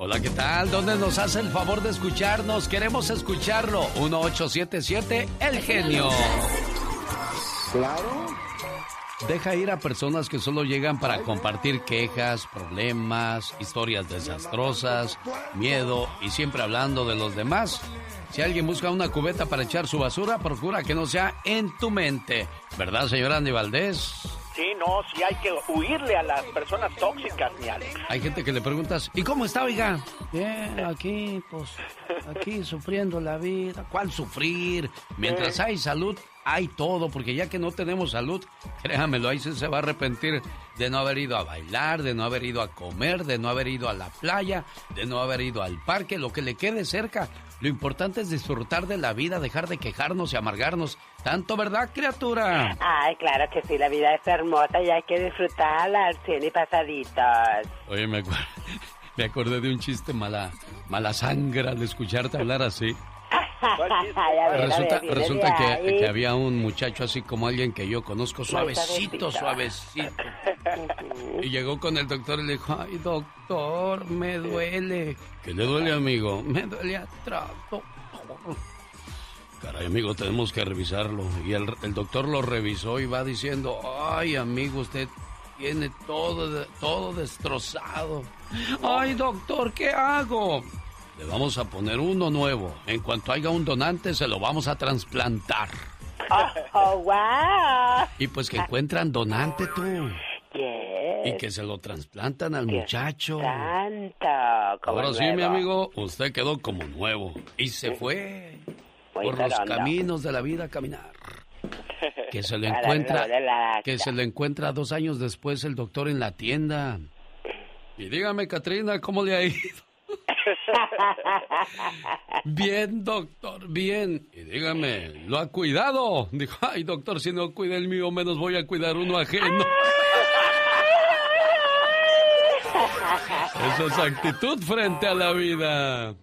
Hola, ¿qué tal? ¿Dónde nos hace el favor de escucharnos? Queremos escucharlo. 1877 El Genio. Claro. Deja ir a personas que solo llegan para compartir quejas, problemas, historias desastrosas, miedo y siempre hablando de los demás. Si alguien busca una cubeta para echar su basura, procura que no sea en tu mente. ¿Verdad, señora Andy Valdés? Sí, no, sí hay que huirle a las personas tóxicas, mi Alex. Hay gente que le preguntas, ¿y cómo está, oiga? Bien, aquí, pues, aquí sufriendo la vida. ¿Cuál sufrir? Mientras hay salud, hay todo, porque ya que no tenemos salud, créamelo, ahí se va a arrepentir de no haber ido a bailar, de no haber ido a comer, de no haber ido a la playa, de no haber ido al parque, lo que le quede cerca. Lo importante es disfrutar de la vida, dejar de quejarnos y amargarnos. Tanto, ¿verdad, criatura? Ay, claro que sí, la vida es hermosa y hay que disfrutarla al cien y pasaditos. Oye, me, me acordé de un chiste mala, mala sangre al escucharte hablar así. resulta, resulta que, había un muchacho así como alguien que yo conozco, suavecito, suavecito. Y llegó con el doctor y le dijo, ay doctor, me duele. ¿Qué le duele, amigo? Me duele atrás, Caray, amigo, tenemos que revisarlo. Y el, el, doctor lo revisó y va diciendo, ay, amigo, usted tiene todo, todo destrozado. Ay, doctor, ¿qué hago? Le vamos a poner uno nuevo. En cuanto haya un donante, se lo vamos a trasplantar. Oh, wow. Y pues que encuentran donante tú. Y que se lo trasplantan al muchacho. Ahora sí, mi amigo, usted quedó como nuevo. Y se fue por los caminos de la vida a caminar. Que se le encuentra, que se le encuentra dos años después el doctor en la tienda. Y dígame, Katrina, ¿cómo le ha ido? bien, doctor, bien. Y dígame, ¿lo ha cuidado? Dijo, ay, doctor, si no cuida el mío, menos voy a cuidar uno ajeno. Esa es actitud frente a la vida.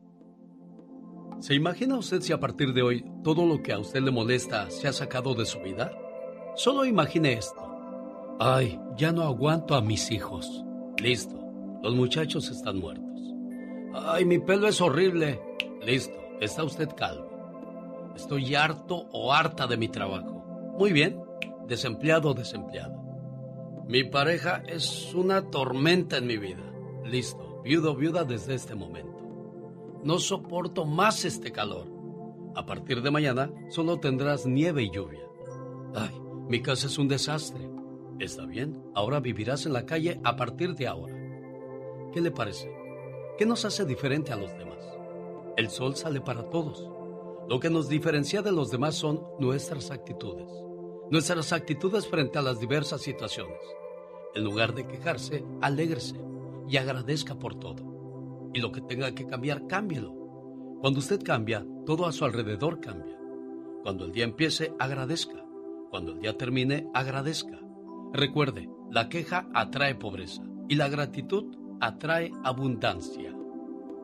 ¿Se imagina usted si a partir de hoy todo lo que a usted le molesta se ha sacado de su vida? Solo imagine esto. Ay, ya no aguanto a mis hijos. Listo, los muchachos están muertos. Ay, mi pelo es horrible. Listo, está usted calvo. Estoy harto o harta de mi trabajo. Muy bien, desempleado o desempleada. Mi pareja es una tormenta en mi vida. Listo, viudo o viuda desde este momento. No soporto más este calor. A partir de mañana solo tendrás nieve y lluvia. Ay, mi casa es un desastre. Está bien, ahora vivirás en la calle a partir de ahora. ¿Qué le parece? ¿Qué nos hace diferente a los demás? El sol sale para todos. Lo que nos diferencia de los demás son nuestras actitudes. Nuestras actitudes frente a las diversas situaciones. En lugar de quejarse, alégrese y agradezca por todo. Y lo que tenga que cambiar, cámbielo. Cuando usted cambia, todo a su alrededor cambia. Cuando el día empiece, agradezca. Cuando el día termine, agradezca. Recuerde, la queja atrae pobreza y la gratitud atrae abundancia.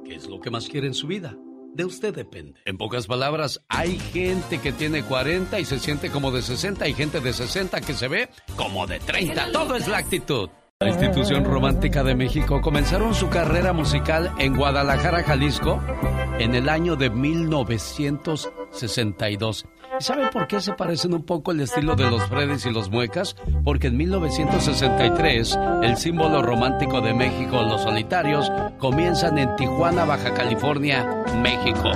¿Qué es lo que más quiere en su vida? De usted depende. En pocas palabras, hay gente que tiene 40 y se siente como de 60, hay gente de 60 que se ve como de 30. Todo es la actitud. La institución romántica de México comenzaron su carrera musical en Guadalajara, Jalisco, en el año de 1962. ¿Y saben por qué se parecen un poco el estilo de los Freddys y los Muecas? Porque en 1963 el símbolo romántico de México, los solitarios, comienzan en Tijuana, Baja California, México.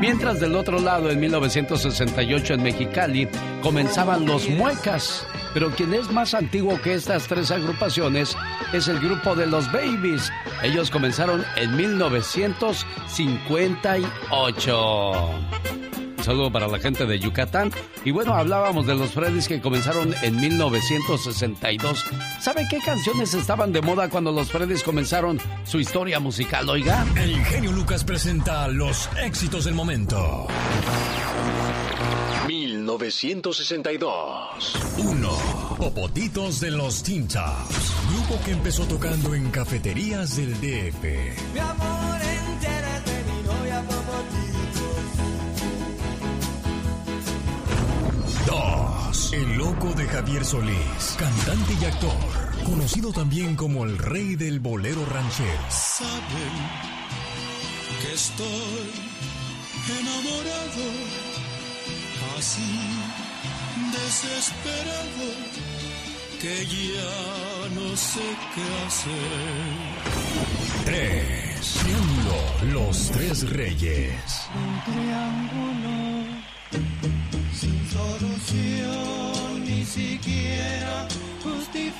Mientras del otro lado, en 1968 en Mexicali, comenzaban los Muecas. Pero quien es más antiguo que estas tres agrupaciones es el grupo de los Babies. Ellos comenzaron en 1958. Un saludo para la gente de Yucatán. Y bueno, hablábamos de los Freddys que comenzaron en 1962. ¿Sabe qué canciones estaban de moda cuando los Freddys comenzaron su historia musical, oiga? El genio Lucas presenta los éxitos del momento. 1962. 1. Popotitos de los Teen Tops. Grupo que empezó tocando en cafeterías del DF. Mi amor, 2. El loco de Javier Solís, cantante y actor, conocido también como el rey del bolero ranchero. Saben que estoy enamorado, así desesperado, que ya no sé qué hacer. Tres. Triángulo, los tres reyes. Un triángulo sin solución, ni siquiera justificación.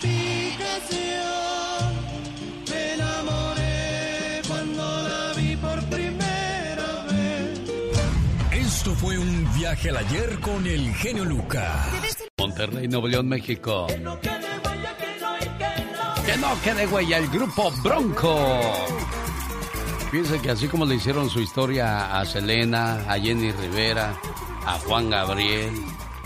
Me enamoré cuando la vi por primera vez. Esto fue un viaje al ayer con el genio Lucas. Monterrey, Nuevo León, México. Que no quede huella, que no, que no. Que no quede huella el grupo Bronco. Fíjense que así como le hicieron su historia a Selena, a Jenny Rivera, a Juan Gabriel,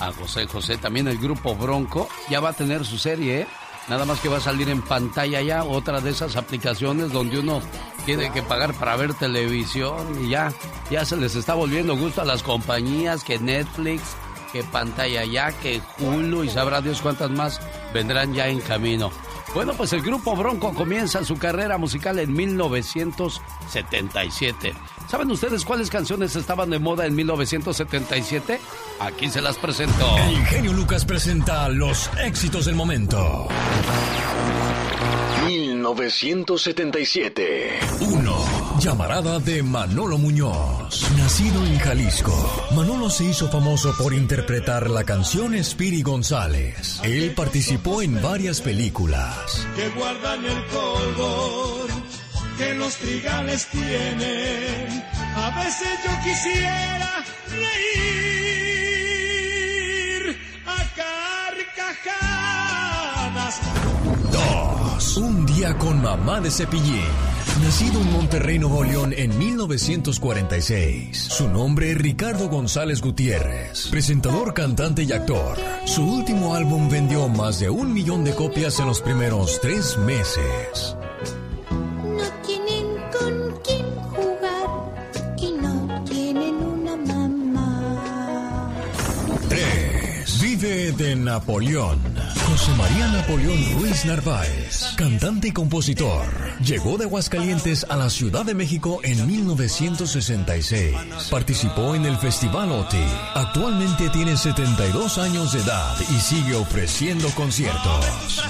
a José José, también el grupo Bronco ya va a tener su serie, ¿eh? Nada más que va a salir en pantalla ya, otra de esas aplicaciones donde uno tiene que pagar para ver televisión y ya, ya se les está volviendo gusto a las compañías que Netflix, que pantalla ya, que Hulu y sabrá Dios cuántas más vendrán ya en camino. Bueno, pues el grupo Bronco comienza su carrera musical en 1977. ¿Saben ustedes cuáles canciones estaban de moda en 1977? Aquí se las presento. El genio Lucas presenta los éxitos del momento. 1977. 1. Llamarada de Manolo Muñoz. Nacido en Jalisco, Manolo se hizo famoso por interpretar la canción Spiri González. Él participó en varias películas. Que guardan el color que los trigales tienen. A veces yo quisiera reír a carcajadas. 2. Un día con mamá de Cepillín. Nacido en Monterrey, Nuevo León en 1946. Su nombre es Ricardo González Gutiérrez. Presentador, cantante y actor. Su último álbum vendió más de un millón de copias en los primeros tres meses. 3. Vive de Napoleón. José María Napoleón Ruiz Narváez, cantante y compositor, llegó de Aguascalientes a la Ciudad de México en 1966. Participó en el Festival OTI. Actualmente tiene 72 años de edad y sigue ofreciendo conciertos.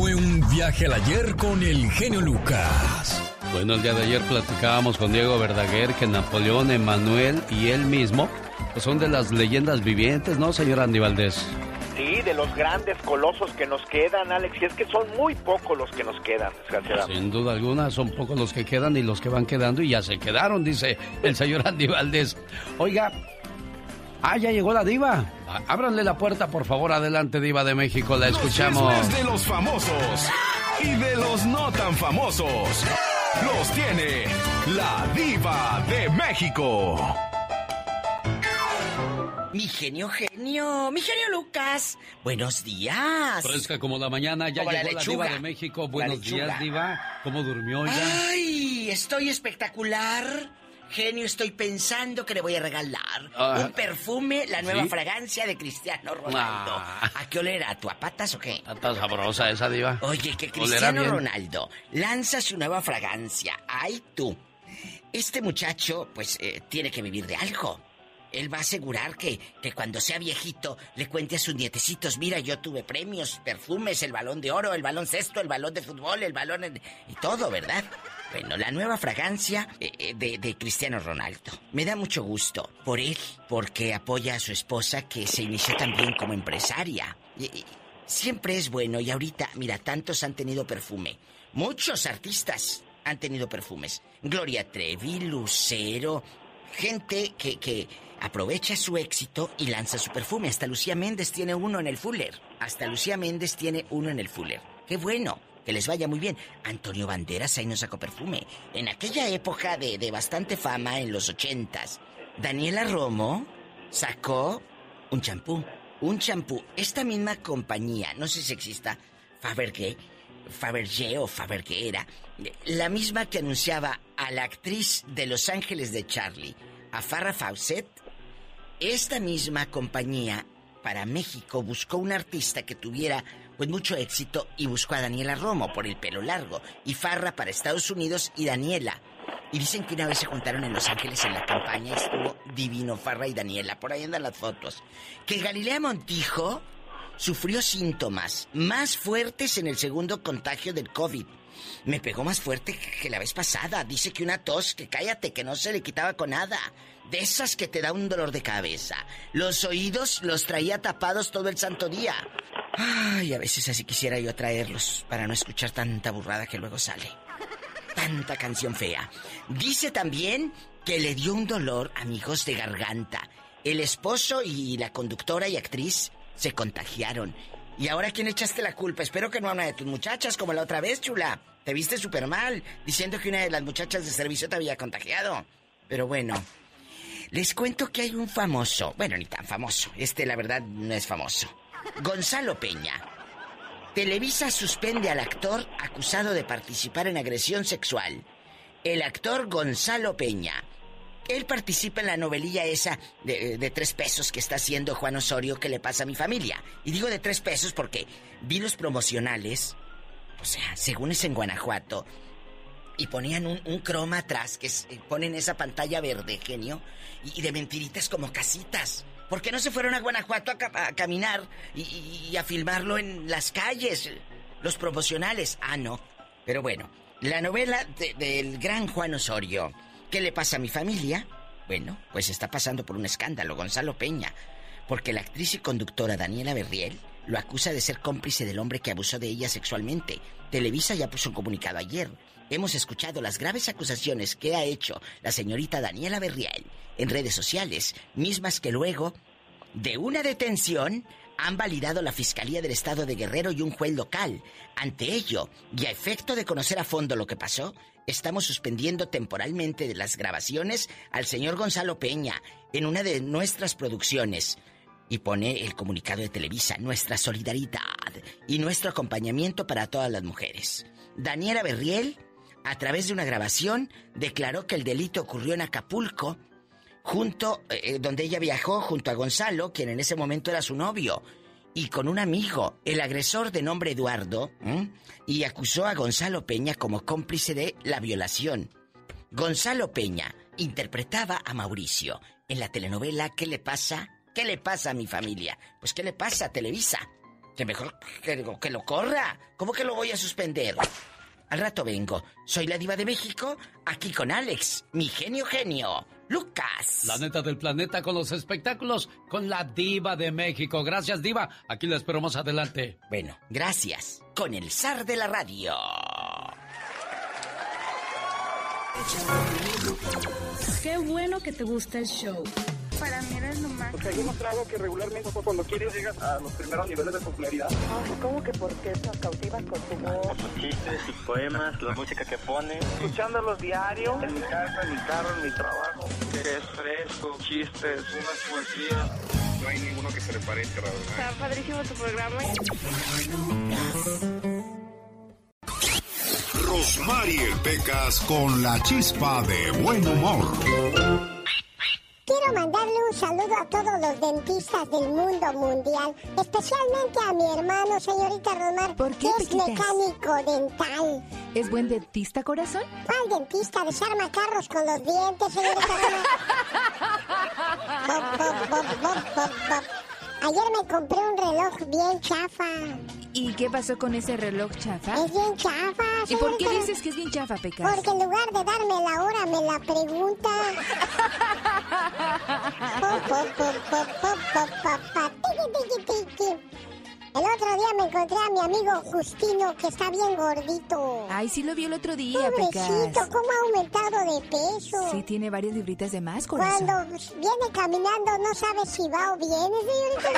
Fue un viaje al ayer con el genio Lucas. Bueno, el día de ayer platicábamos con Diego Verdaguer que Napoleón, Emanuel y él mismo pues son de las leyendas vivientes, ¿no, señor Andy Valdés? Sí, de los grandes colosos que nos quedan, Alex, y es que son muy pocos los que nos quedan, desgraciadamente. Sin duda alguna, son pocos los que quedan y los que van quedando y ya se quedaron, dice el señor Andy Valdés. Oiga, ah, ya llegó la diva. Ábranle la puerta, por favor, adelante, diva de México, la escuchamos. Los de los famosos y de los no tan famosos. Los tiene la diva de México. Mi genio, genio, mi genio Lucas. Buenos días. Fresca como la mañana, ya Como la llegó la, lechuga. diva de México. Buenos días, diva. ¿Cómo durmió ya? Ay, estoy espectacular. Genio, estoy pensando que le voy a regalar Ah. un perfume, la nueva ¿Sí? fragancia de Cristiano Ronaldo. Ah. ¿A qué olerá? ¿Tu a patas o qué? Está sabrosa esa diva. Oye, que Cristiano. Ronaldo lanza su nueva fragancia. ¡Ay, tú! Este muchacho, pues, eh, tiene que vivir de algo. Él va a asegurar que, que cuando sea viejito le cuente a sus nietecitos, mira, yo tuve premios, perfumes, el balón de oro, el balón cesto, el balón de fútbol, el balón... en- y todo, ¿verdad? Bueno, la nueva fragancia eh, eh, de, Cristiano Ronaldo. Me da mucho gusto por él, porque apoya a su esposa que se inició también como empresaria. Y- siempre es bueno y ahorita, mira, tantos han tenido perfume. Muchos artistas han tenido perfumes. Gloria Trevi, Lucero, gente que, que aprovecha su éxito y lanza su perfume. Hasta Lucía Méndez tiene uno en el Fuller. Hasta Lucía Méndez tiene uno en el Fuller. Qué bueno, que les vaya muy bien. Antonio Banderas ahí nos sacó perfume. En aquella época de, de bastante fama, en los ochentas, Daniela Romo sacó un champú. Un champú. Esta misma compañía, no sé si exista, Fabergé, Fabergé o Fabergé era, la misma que anunciaba a la actriz de Los Ángeles de Charlie, a Farrah Fawcett, esta misma compañía para México buscó un artista que tuviera pues mucho éxito y buscó a Daniela Romo por el pelo largo y Farra para Estados Unidos y Daniela. Y dicen que una vez se juntaron en Los Ángeles en la campaña, estuvo divino Farra y Daniela, por ahí andan las fotos. Que Galilea Montijo sufrió síntomas más fuertes en el segundo contagio del COVID. Me pegó más fuerte que la vez pasada. Dice que una tos, que cállate, que no se le quitaba con nada. De esas que te da un dolor de cabeza. Los oídos los traía tapados todo el santo día. Ay, a veces así quisiera yo traerlos para no escuchar tanta burrada que luego sale. Tanta canción fea. Dice también que le dio un dolor, amigos, de garganta. El esposo y la conductora y actriz se contagiaron. ¿Y ahora quién echaste la culpa? Espero que no a una de tus muchachas como la otra vez, chula. Te viste súper mal, diciendo que una de las muchachas de servicio te había contagiado. Pero bueno, les cuento que hay un famoso, bueno, ni tan famoso, este la verdad no es famoso. Gonzalo Peña. Televisa suspende al actor acusado de participar en agresión sexual. El actor Gonzalo Peña. Él participa en la novelilla esa de, tres pesos que está haciendo Juan Osorio que le pasa a mi familia. Y digo de tres pesos porque vi los promocionales. O sea, según es en Guanajuato. Y ponían un, croma atrás que es, ponen esa pantalla verde, genio. Y, de mentiritas como casitas. ¿Por qué no se fueron a Guanajuato a, ca a caminar y, a filmarlo en las calles? Los promocionales. Ah, no. Pero bueno, la novela de, del gran Juan Osorio. ¿Qué le pasa a mi familia? Bueno, pues está pasando por un escándalo, Gonzalo Peña. Porque la actriz y conductora Daniela Berriel lo acusa de ser cómplice del hombre que abusó de ella sexualmente. Televisa ya puso un comunicado ayer. Hemos escuchado las graves acusaciones que ha hecho la señorita Daniela Berriel en redes sociales, mismas que luego de una detención han validado la Fiscalía del Estado de Guerrero y un juez local. Ante ello, y a efecto de conocer a fondo lo que pasó, estamos suspendiendo temporalmente de las grabaciones al señor Gonzalo Peña en una de nuestras producciones. Y pone el comunicado de Televisa, nuestra solidaridad y nuestro acompañamiento para todas las mujeres. Daniela Berriel, a través de una grabación, declaró que el delito ocurrió en Acapulco, junto, eh, donde ella viajó junto a Gonzalo, quien en ese momento era su novio, y con un amigo, el agresor de nombre Eduardo, y acusó a Gonzalo Peña como cómplice de la violación. Gonzalo Peña interpretaba a Mauricio en la telenovela ¿Qué le pasa? ¿Qué le pasa a mi familia? Pues ¿qué le pasa a Televisa? Que mejor que, que lo corra. ¿Cómo que lo voy a suspender? Al rato vengo. Soy la diva de México, aquí con Alex, mi genio genio, Lucas. La neta del planeta con los espectáculos, con la diva de México. Gracias, diva. Aquí la espero más adelante. Bueno, gracias. Con el zar de la radio. Qué bueno que te gusta el show. Para mí eres lo más. Porque he demostrado que regularmente cuando quieres llegas a los primeros niveles de popularidad. Ay, ¿Cómo que por qué nos cautivas con tu voz? Por sus chistes, sus poemas, la música que pone. Escuchándolos diario, en mi casa, en mi carro, en mi trabajo. Que es fresco, chistes, unas poesías. No hay ninguno que se le parezca, la verdad. Está padrísimo tu programa. Rosmarie Pecas con la chispa de buen humor. Quiero mandarle un saludo a todos los dentistas del mundo mundial, especialmente a mi hermano, señorita Romar, ¿Por qué, que es mecánico dental. ¿Es buen dentista, corazón? ¿Cuál dentista? Desarma carros con los dientes, señorita Romar. Bop, bop, bop, bop, bop, bop. Ayer me compré un reloj bien chafa. ¿Y qué pasó con ese reloj chafa? Es bien chafa, ¿Y por qué dices que es bien chafa, Pecas? Porque en lugar de darme la hora me la pregunta. El otro día me encontré a mi amigo Justino, que está bien gordito. Ay, sí lo vi el otro día, Pecas. Pobrecito, cómo ha aumentado de peso. Sí, tiene varias libritas de más, corazón. Cuando viene caminando no sabe si va o viene, señorita.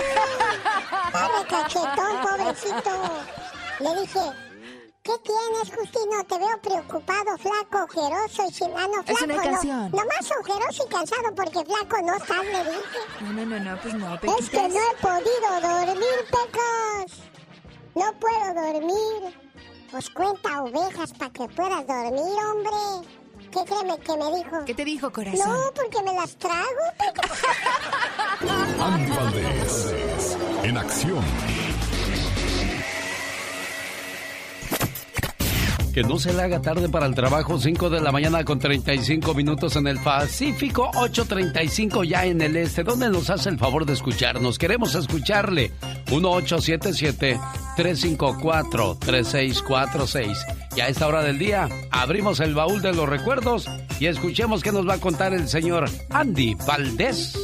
Pobre cachetón, pobrecito. Le dije, ¿qué tienes, Justino? Te veo preocupado, flaco, ojeroso y sin... Ah, no, Es flaco, una no. canción. Nomás ojeroso y cansado porque flaco no estás, le dije. No, no, no, no, pues no, Es Pequitas. que no he podido dormir, pecas. No puedo dormir. Pues cuenta ovejas para que puedas dormir, hombre. ¿Qué créeme que me dijo? ¿Qué te dijo, corazón? No, porque me las trago, pecas. Andy Valdés, en acción. Que no se le haga tarde para el trabajo, 5 de la mañana con 35 minutos en el Pacífico, 8.35 ya en el este. ¿Dónde nos hace el favor de escucharnos? Queremos escucharle. 1877-354-3646. Y a esta hora del día abrimos el baúl de los recuerdos y escuchemos qué nos va a contar el señor Andy Valdés.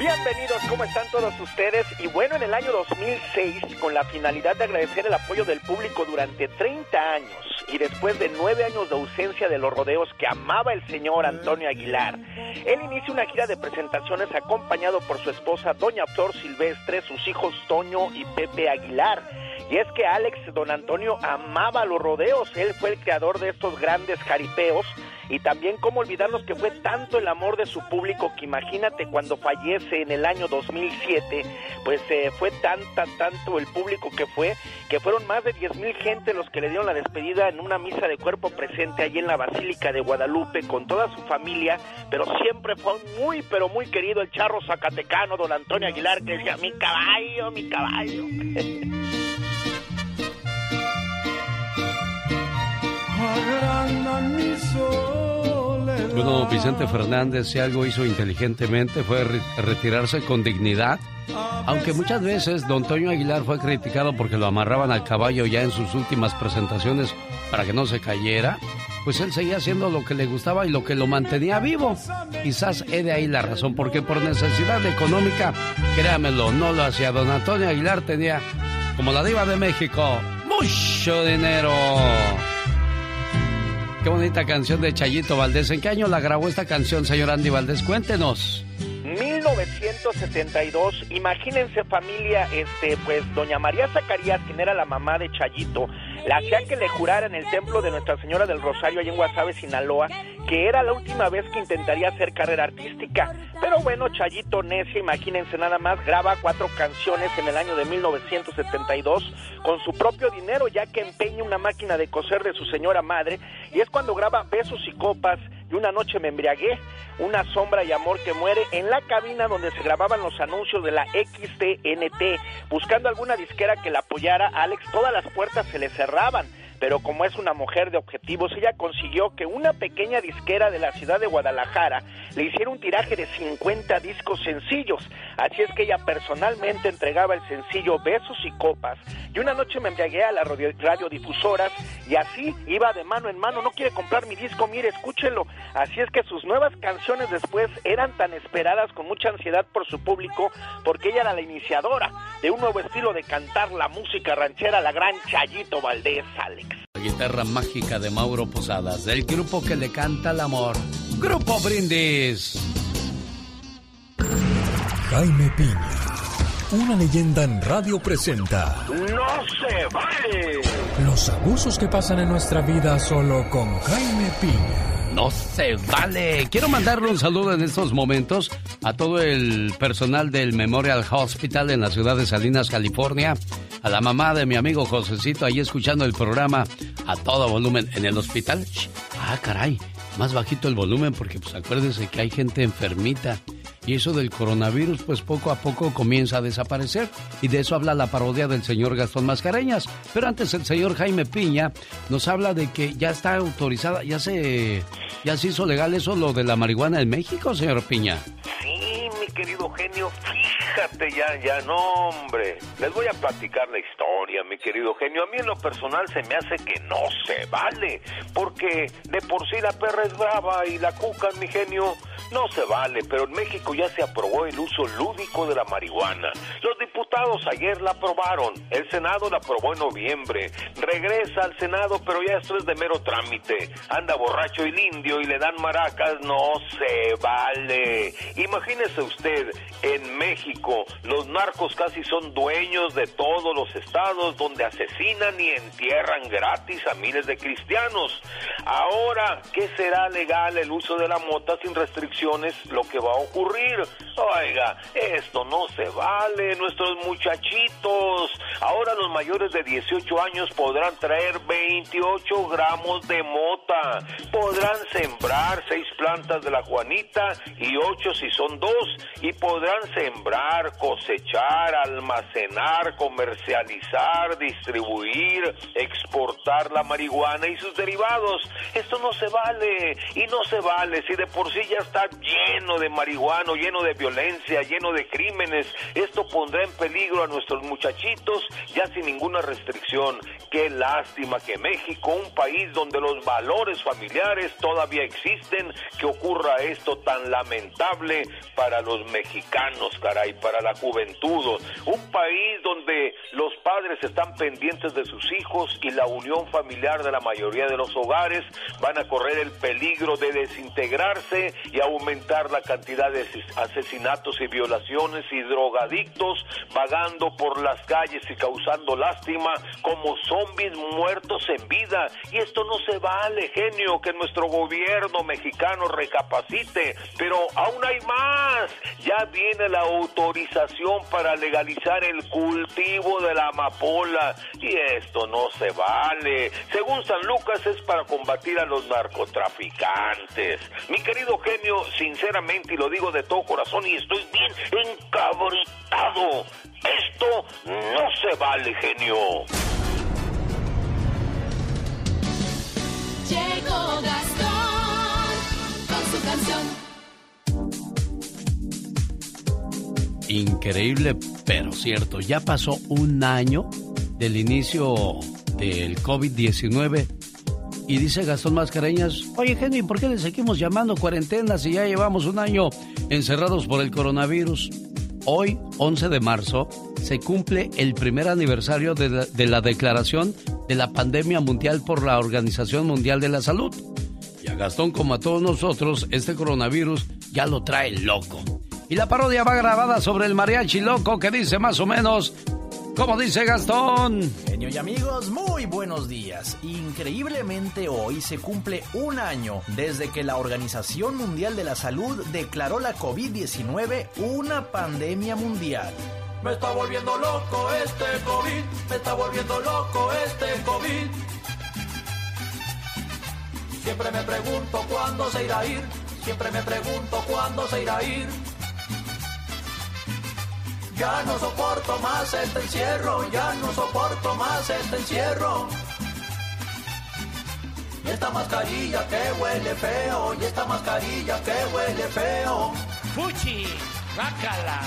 Bienvenidos, ¿cómo están todos ustedes? Y bueno, en el año 2006, con la finalidad de agradecer el apoyo del público durante 30 años y después de nueve años de ausencia de los rodeos que amaba el señor Antonio Aguilar, él inicia una gira de presentaciones acompañado por su esposa Doña Flor Silvestre, sus hijos Toño y Pepe Aguilar. Y es que Alex Don Antonio amaba los rodeos, él fue el creador de estos grandes jaripeos. Y también cómo olvidarnos que fue tanto el amor de su público que imagínate cuando fallece en el año 2007, pues eh, fue tanta, tanto el público que fue, que fueron más de 10 mil gente los que le dieron la despedida en una misa de cuerpo presente allí en la Basílica de Guadalupe con toda su familia, pero siempre fue muy, pero muy querido el charro zacatecano, don Antonio Aguilar, que decía, mi caballo, mi caballo. Bueno, Vicente Fernández, si algo hizo inteligentemente fue re- retirarse con dignidad. Aunque muchas veces don Toño Aguilar fue criticado porque lo amarraban al caballo ya en sus últimas presentaciones para que no se cayera, pues él seguía haciendo lo que le gustaba y lo que lo mantenía vivo. Quizás he de ahí la razón, porque por necesidad económica, créamelo, no lo hacía. Don Antonio Aguilar tenía, como la diva de México, mucho dinero. Qué bonita canción de Chayito Valdés. ¿En qué año la grabó esta canción, señor Andy Valdés? Cuéntenos. 1972, imagínense familia, este, pues doña María Zacarías, quien era la mamá de Chayito, la hacía que le jurara en el templo de Nuestra Señora del Rosario, allá en Guasave, Sinaloa, que era la última vez que intentaría hacer carrera artística. Pero bueno, Chayito necia, imagínense nada más, graba cuatro canciones en el año de 1972 con su propio dinero, ya que empeña una máquina de coser de su señora madre, y es cuando graba Besos y Copas y Una Noche Me Embriagué, Una Sombra y Amor que Muere, en la cabina donde se grababan los anuncios de la XTNT, buscando alguna disquera que la apoyara, Alex todas las puertas se le cerraban. Pero como es una mujer de objetivos, ella consiguió que una pequeña disquera de la ciudad de Guadalajara le hiciera un tiraje de 50 discos sencillos. Así es que ella personalmente entregaba el sencillo Besos y Copas. Y una noche me embriagué a las radio- radiodifusoras y así iba de mano en mano. No quiere comprar mi disco, mire, escúchelo. Así es que sus nuevas canciones después eran tan esperadas con mucha ansiedad por su público porque ella era la iniciadora de un nuevo estilo de cantar la música ranchera, la gran Chayito Valdés, Alex. La guitarra mágica de Mauro Posadas, del grupo que le canta el amor. Grupo Brindis. Jaime Piña, una leyenda en radio presenta ¡No se vale! los abusos que pasan en nuestra vida solo con Jaime Piña. No se vale. Quiero mandarle un saludo en estos momentos a todo el personal del Memorial Hospital en la ciudad de Salinas, California. A la mamá de mi amigo Josecito ahí escuchando el programa a todo volumen en el hospital. Ah, caray, más bajito el volumen porque pues acuérdense que hay gente enfermita. Y eso del coronavirus pues poco a poco comienza a desaparecer. Y de eso habla la parodia del señor Gastón Mascareñas. Pero antes el señor Jaime Piña nos habla de que ya está autorizada, ya se, ya se hizo legal eso lo de la marihuana en México, señor Piña. Sí, querido genio, fíjate ya, ya, no, hombre. Les voy a platicar la historia, mi querido genio. A mí en lo personal se me hace que no se vale, porque de por sí la perra es brava y la cuca, mi genio, no se vale. Pero en México ya se aprobó el uso lúdico de la marihuana. Los diputados ayer la aprobaron, el Senado la aprobó en noviembre. Regresa al Senado, pero ya esto es de mero trámite. Anda borracho el indio y le dan maracas, no se vale. Imagínese usted, en México, los narcos casi son dueños de todos los estados donde asesinan y entierran gratis a miles de cristianos. Ahora, ¿qué será legal el uso de la mota sin restricciones? Lo que va a ocurrir. Oiga, esto no se vale. Nuestro los muchachitos. Ahora los mayores de 18 años podrán traer 28 gramos de mota. Podrán sembrar seis plantas de la Juanita y ocho si son dos. Y podrán sembrar, cosechar, almacenar, comercializar, distribuir, exportar la marihuana y sus derivados. Esto no se vale y no se vale si de por sí ya está lleno de marihuana, lleno de violencia, lleno de crímenes. Esto pondrá en peligro a nuestros muchachitos ya sin ninguna restricción. Qué lástima que México, un país donde los valores familiares todavía existen, que ocurra esto tan lamentable para los mexicanos, caray, para la juventud. Un país donde los padres están pendientes de sus hijos y la unión familiar de la mayoría de los hogares van a correr el peligro de desintegrarse y aumentar la cantidad de asesinatos y violaciones y drogadictos vagando por las calles y causando lástima como zombies muertos en vida. Y esto no se vale, genio, que nuestro gobierno mexicano recapacite. Pero aún hay más. Ya viene la autorización para legalizar el cultivo de la amapola. Y esto no se vale. Según San Lucas es para combatir a los narcotraficantes. Mi querido genio, sinceramente, y lo digo de todo corazón, y estoy bien encabritado. Esto no se vale, genio. Increíble, pero cierto. Ya pasó un año del inicio del COVID-19 y dice Gastón Mascareñas, oye Henry, ¿por qué le seguimos llamando cuarentenas si ya llevamos un año encerrados por el coronavirus? Hoy, 11 de marzo, se cumple el primer aniversario de la, de la declaración de la pandemia mundial por la Organización Mundial de la Salud. Y a Gastón, como a todos nosotros, este coronavirus ya lo trae loco. Y la parodia va grabada sobre el mariachi loco que dice más o menos, como dice Gastón. Genio y amigos, muy buenos días. Increíblemente hoy se cumple un año desde que la Organización Mundial de la Salud declaró la COVID-19 una pandemia mundial. Me está volviendo loco este COVID, me está volviendo loco este COVID. Siempre me pregunto cuándo se irá a ir, siempre me pregunto cuándo se irá a ir. Ya no soporto más este encierro, ya no soporto más este encierro. Y esta mascarilla que huele feo, y esta mascarilla que huele feo. ¡Fuchi! ¡Bácala!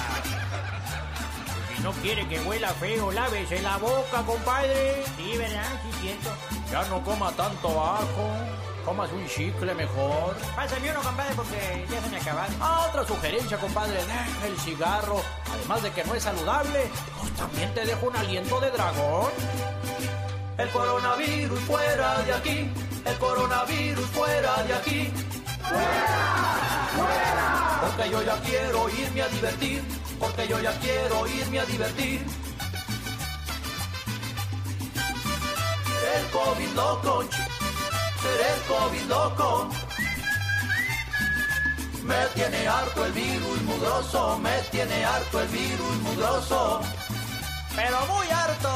Si no quiere que huela feo, lávese la boca, compadre. Sí, ¿verdad? Sí, siento. Ya no coma tanto ajo. Comas un chicle mejor. Pásame uno, compadre, porque ya se me acabaron. Ah, otra sugerencia, compadre. Deja el cigarro. Además de que no es saludable, pues también te deja un aliento de dragón. El coronavirus fuera de aquí, el coronavirus fuera de aquí. ¡Fuera! ¡Fuera! Porque yo ya quiero irme a divertir, porque yo ya quiero irme a divertir. El COVID loco, seré el COVID loco. Me tiene harto el virus mugroso, me tiene harto el virus mugroso. Pero muy harto.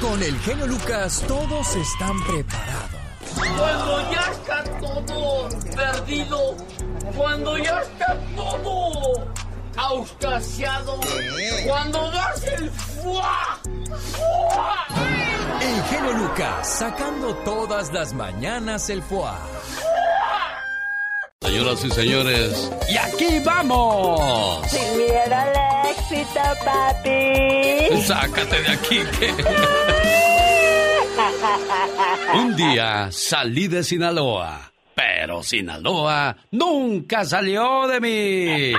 Con el genio Lucas todos están preparados. Cuando ya está todo perdido, cuando ya está todo auscasiado, cuando das el fuá, fuá. El genio Lucas sacando todas las mañanas el foie. Señoras y señores, y aquí vamos. Sin miedo al éxito, papi. Sácate de aquí que... Un día salí de Sinaloa, pero Sinaloa nunca salió de mí.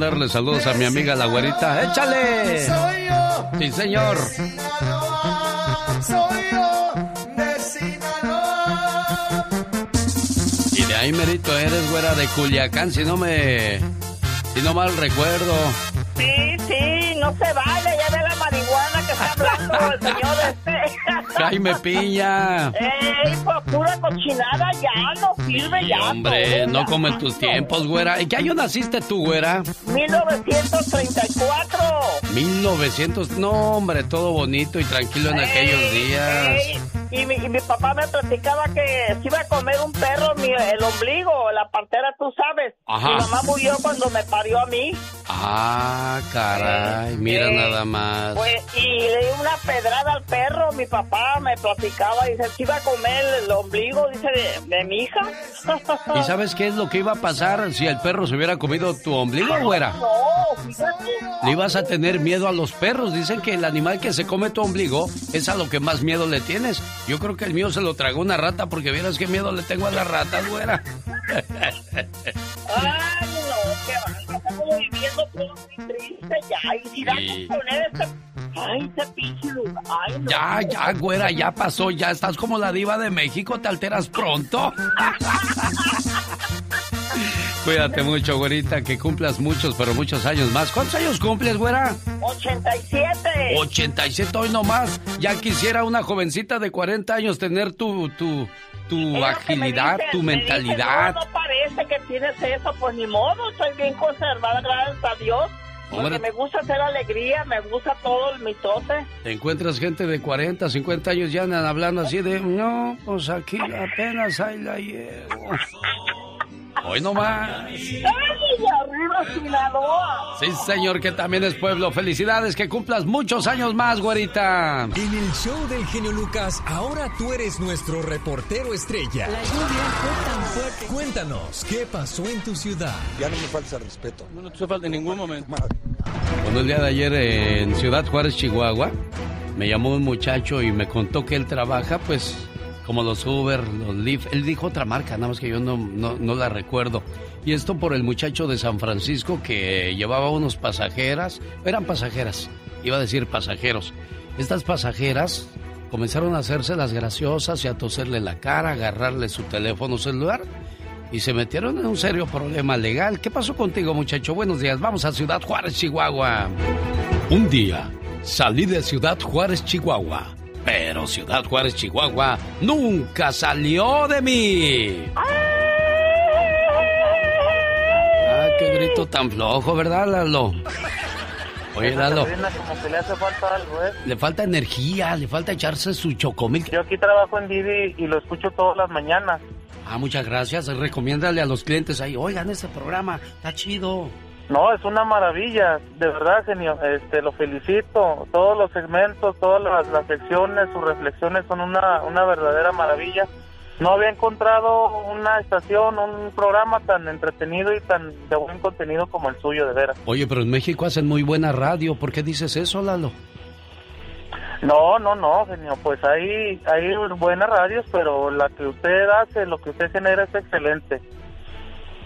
Mandarle saludos a mi amiga la güerita. ¡Échale! Soy yo. Sí, señor. Soy yo de. Y de ahí merito eres güera de Culiacán, si no me... Si no mal recuerdo. Sí, sí, no se vale, el señor este. Jaime Piña. ¡Ey, por pura cochinada ya! No sirve ya. Hombre, no como en tus tiempos, güera. ¿En qué año naciste tú, güera? 1934. 1900. No, hombre, todo bonito y tranquilo en aquellos días. Ey, y, mi, y mi papá me platicaba que se iba a comer un perro, mi- el ombligo, la partera, tú sabes. Ajá. Mi mamá murió cuando me parió a mí. Ah, caray, mira Eh, nada más. Pues, y le di una pedrada al perro, mi papá me platicaba, dice, se iba a comer el ombligo, dice, de, de mi hija. ¿Y sabes qué es lo que iba a pasar si el perro se hubiera comido tu ombligo, güera? No, fíjate. Le ibas a tener miedo a los perros. Dicen que el animal que se come tu ombligo es a lo que más miedo le tienes. Yo creo que el mío se lo tragó una rata porque vieras qué miedo le tengo a las ratas, güera. Ay, no, qué va, estamos viviendo todo muy triste ya, y si da Sí. con. Ay, ese pinche lugar, ay, no. Ya, ya, güera, ya pasó, ya estás como la diva de México, te alteras pronto. Cuídate mucho, güerita, que cumplas muchos, pero muchos años más. ¿Cuántos años cumples, güera? 87. 87 hoy nomás. Ya quisiera una jovencita de 40 años tener tu, tu, tu me agilidad, tu me mentalidad. no, no parece que tienes eso, pues ni modo, estoy bien conservada, gracias a Dios. Porque me gusta hacer alegría, me gusta todo el mitote. Te encuentras gente de 40, 50 años ya andan hablando así de, no, pues aquí apenas ahí la llevo. Hoy nomás. ¡Ay, arriba Sinaloa! Sí, señor, que también es pueblo. Felicidades, que cumplas muchos años más, güerita. En el show del genio Lucas, ahora tú eres nuestro reportero estrella. La lluvia fue tan fuerte. Cuéntanos, ¿qué pasó en tu ciudad? Ya no me falta el respeto. No te falta en ningún momento. Bueno, el día de ayer en Ciudad Juárez, Chihuahua, me llamó un muchacho y me contó que él trabaja, pues, como los Uber, los Lyft. Él dijo otra marca, nada más que yo no, no, no la recuerdo. Y esto por el muchacho de San Francisco que llevaba unos pasajeras, eran pasajeras, iba a decir pasajeros. Estas pasajeras comenzaron a hacerse las graciosas y a toserle la cara, a agarrarle su teléfono celular y se metieron en un serio problema legal. ¿Qué pasó contigo, muchacho? Buenos días. Vamos a Ciudad Juárez, Chihuahua. Un día salí de Ciudad Juárez, Chihuahua. Pero Ciudad Juárez, Chihuahua nunca salió de mí. Ah, qué grito tan flojo, ¿verdad, Lalo? Oye, Lalo, Catarina, como que le hace falta algo, ¿eh? le falta energía, le falta echarse su chocomil. Yo aquí trabajo en Didi y lo escucho todas las mañanas. Ah, muchas gracias. Recomiéndale a los clientes ahí, oigan, este programa está chido. No, es una maravilla, de verdad, genio. Este, lo felicito. Todos los segmentos, todas las, las secciones, sus reflexiones son una, una verdadera maravilla. No había encontrado una estación, un programa tan entretenido y tan de buen contenido como el suyo, de veras. Oye, pero en México hacen muy buena radio. ¿Por qué dices eso, Lalo? No, no, no, genio. Pues hay, hay buenas radios, pero la que usted hace, lo que usted genera es excelente.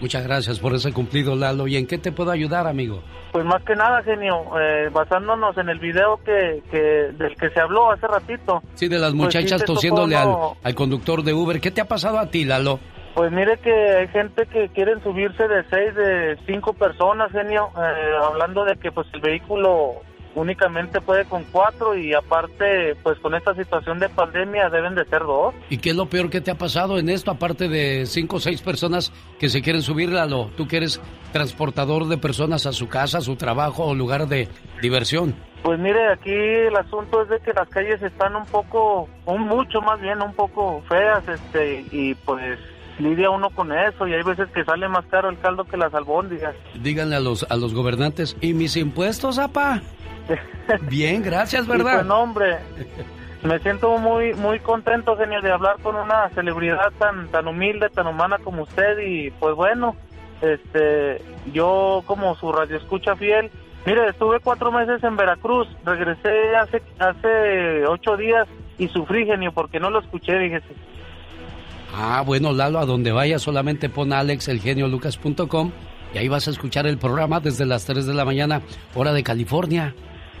Muchas gracias por ese cumplido, Lalo. ¿Y en qué te puedo ayudar, amigo? Pues más que nada, genio, eh, basándonos en el video que, que del que se habló hace ratito. Sí, de las Pues sí muchachas tocó, tosiéndole ¿no? al, al conductor de Uber. ¿Qué te ha pasado a ti, Lalo? Pues mire que hay gente que quieren subirse de seis, de cinco personas, genio, eh, hablando de que pues el vehículo únicamente puede con cuatro y aparte pues con esta situación de pandemia deben de ser dos. ¿Y qué es lo peor que te ha pasado en esto, aparte de cinco o seis personas que se quieren subir, Lalo? Tú que eres transportador de personas a su casa, a su trabajo o lugar de diversión. Pues mire, aquí el asunto es de que las calles están un poco, un mucho más bien, un poco feas, este, y pues lidia uno con eso, y hay veces que sale más caro el caldo que las albóndigas. Díganle a los, a los gobernantes, ¿y mis impuestos, apa? Bien, gracias, ¿verdad? pues hombre, me siento muy, muy contento, genio, de hablar con una celebridad tan, tan humilde, tan humana como usted, y pues bueno, este, yo como su radio escucha fiel, mire, estuve cuatro meses en Veracruz, regresé hace, hace ocho días y sufrí, genio, porque no lo escuché, fíjese. Ah, bueno, Lalo, a donde vaya solamente pon alexelgeniolucas.com y ahí vas a escuchar el programa desde las 3 de la mañana, hora de California.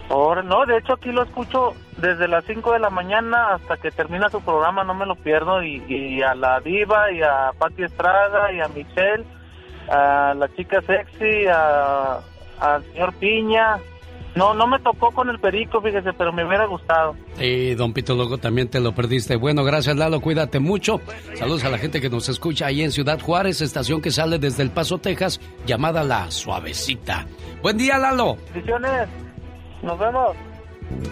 Ahora, no, de hecho aquí lo escucho desde las 5 de la mañana hasta que termina su programa, no me lo pierdo, y, y a la diva, y a Pati Estrada, y a Michelle, a la chica sexy, a, al señor Piña, No, no me tocó con el perico, fíjese, pero me hubiera gustado. Y don Pito Loco, también te lo perdiste. Bueno, gracias Lalo, cuídate mucho. Saludos a la gente que nos escucha ahí en Ciudad Juárez, estación que sale desde El Paso, Texas, llamada La Suavecita. Buen día, Lalo. Bendiciones. Nos vemos.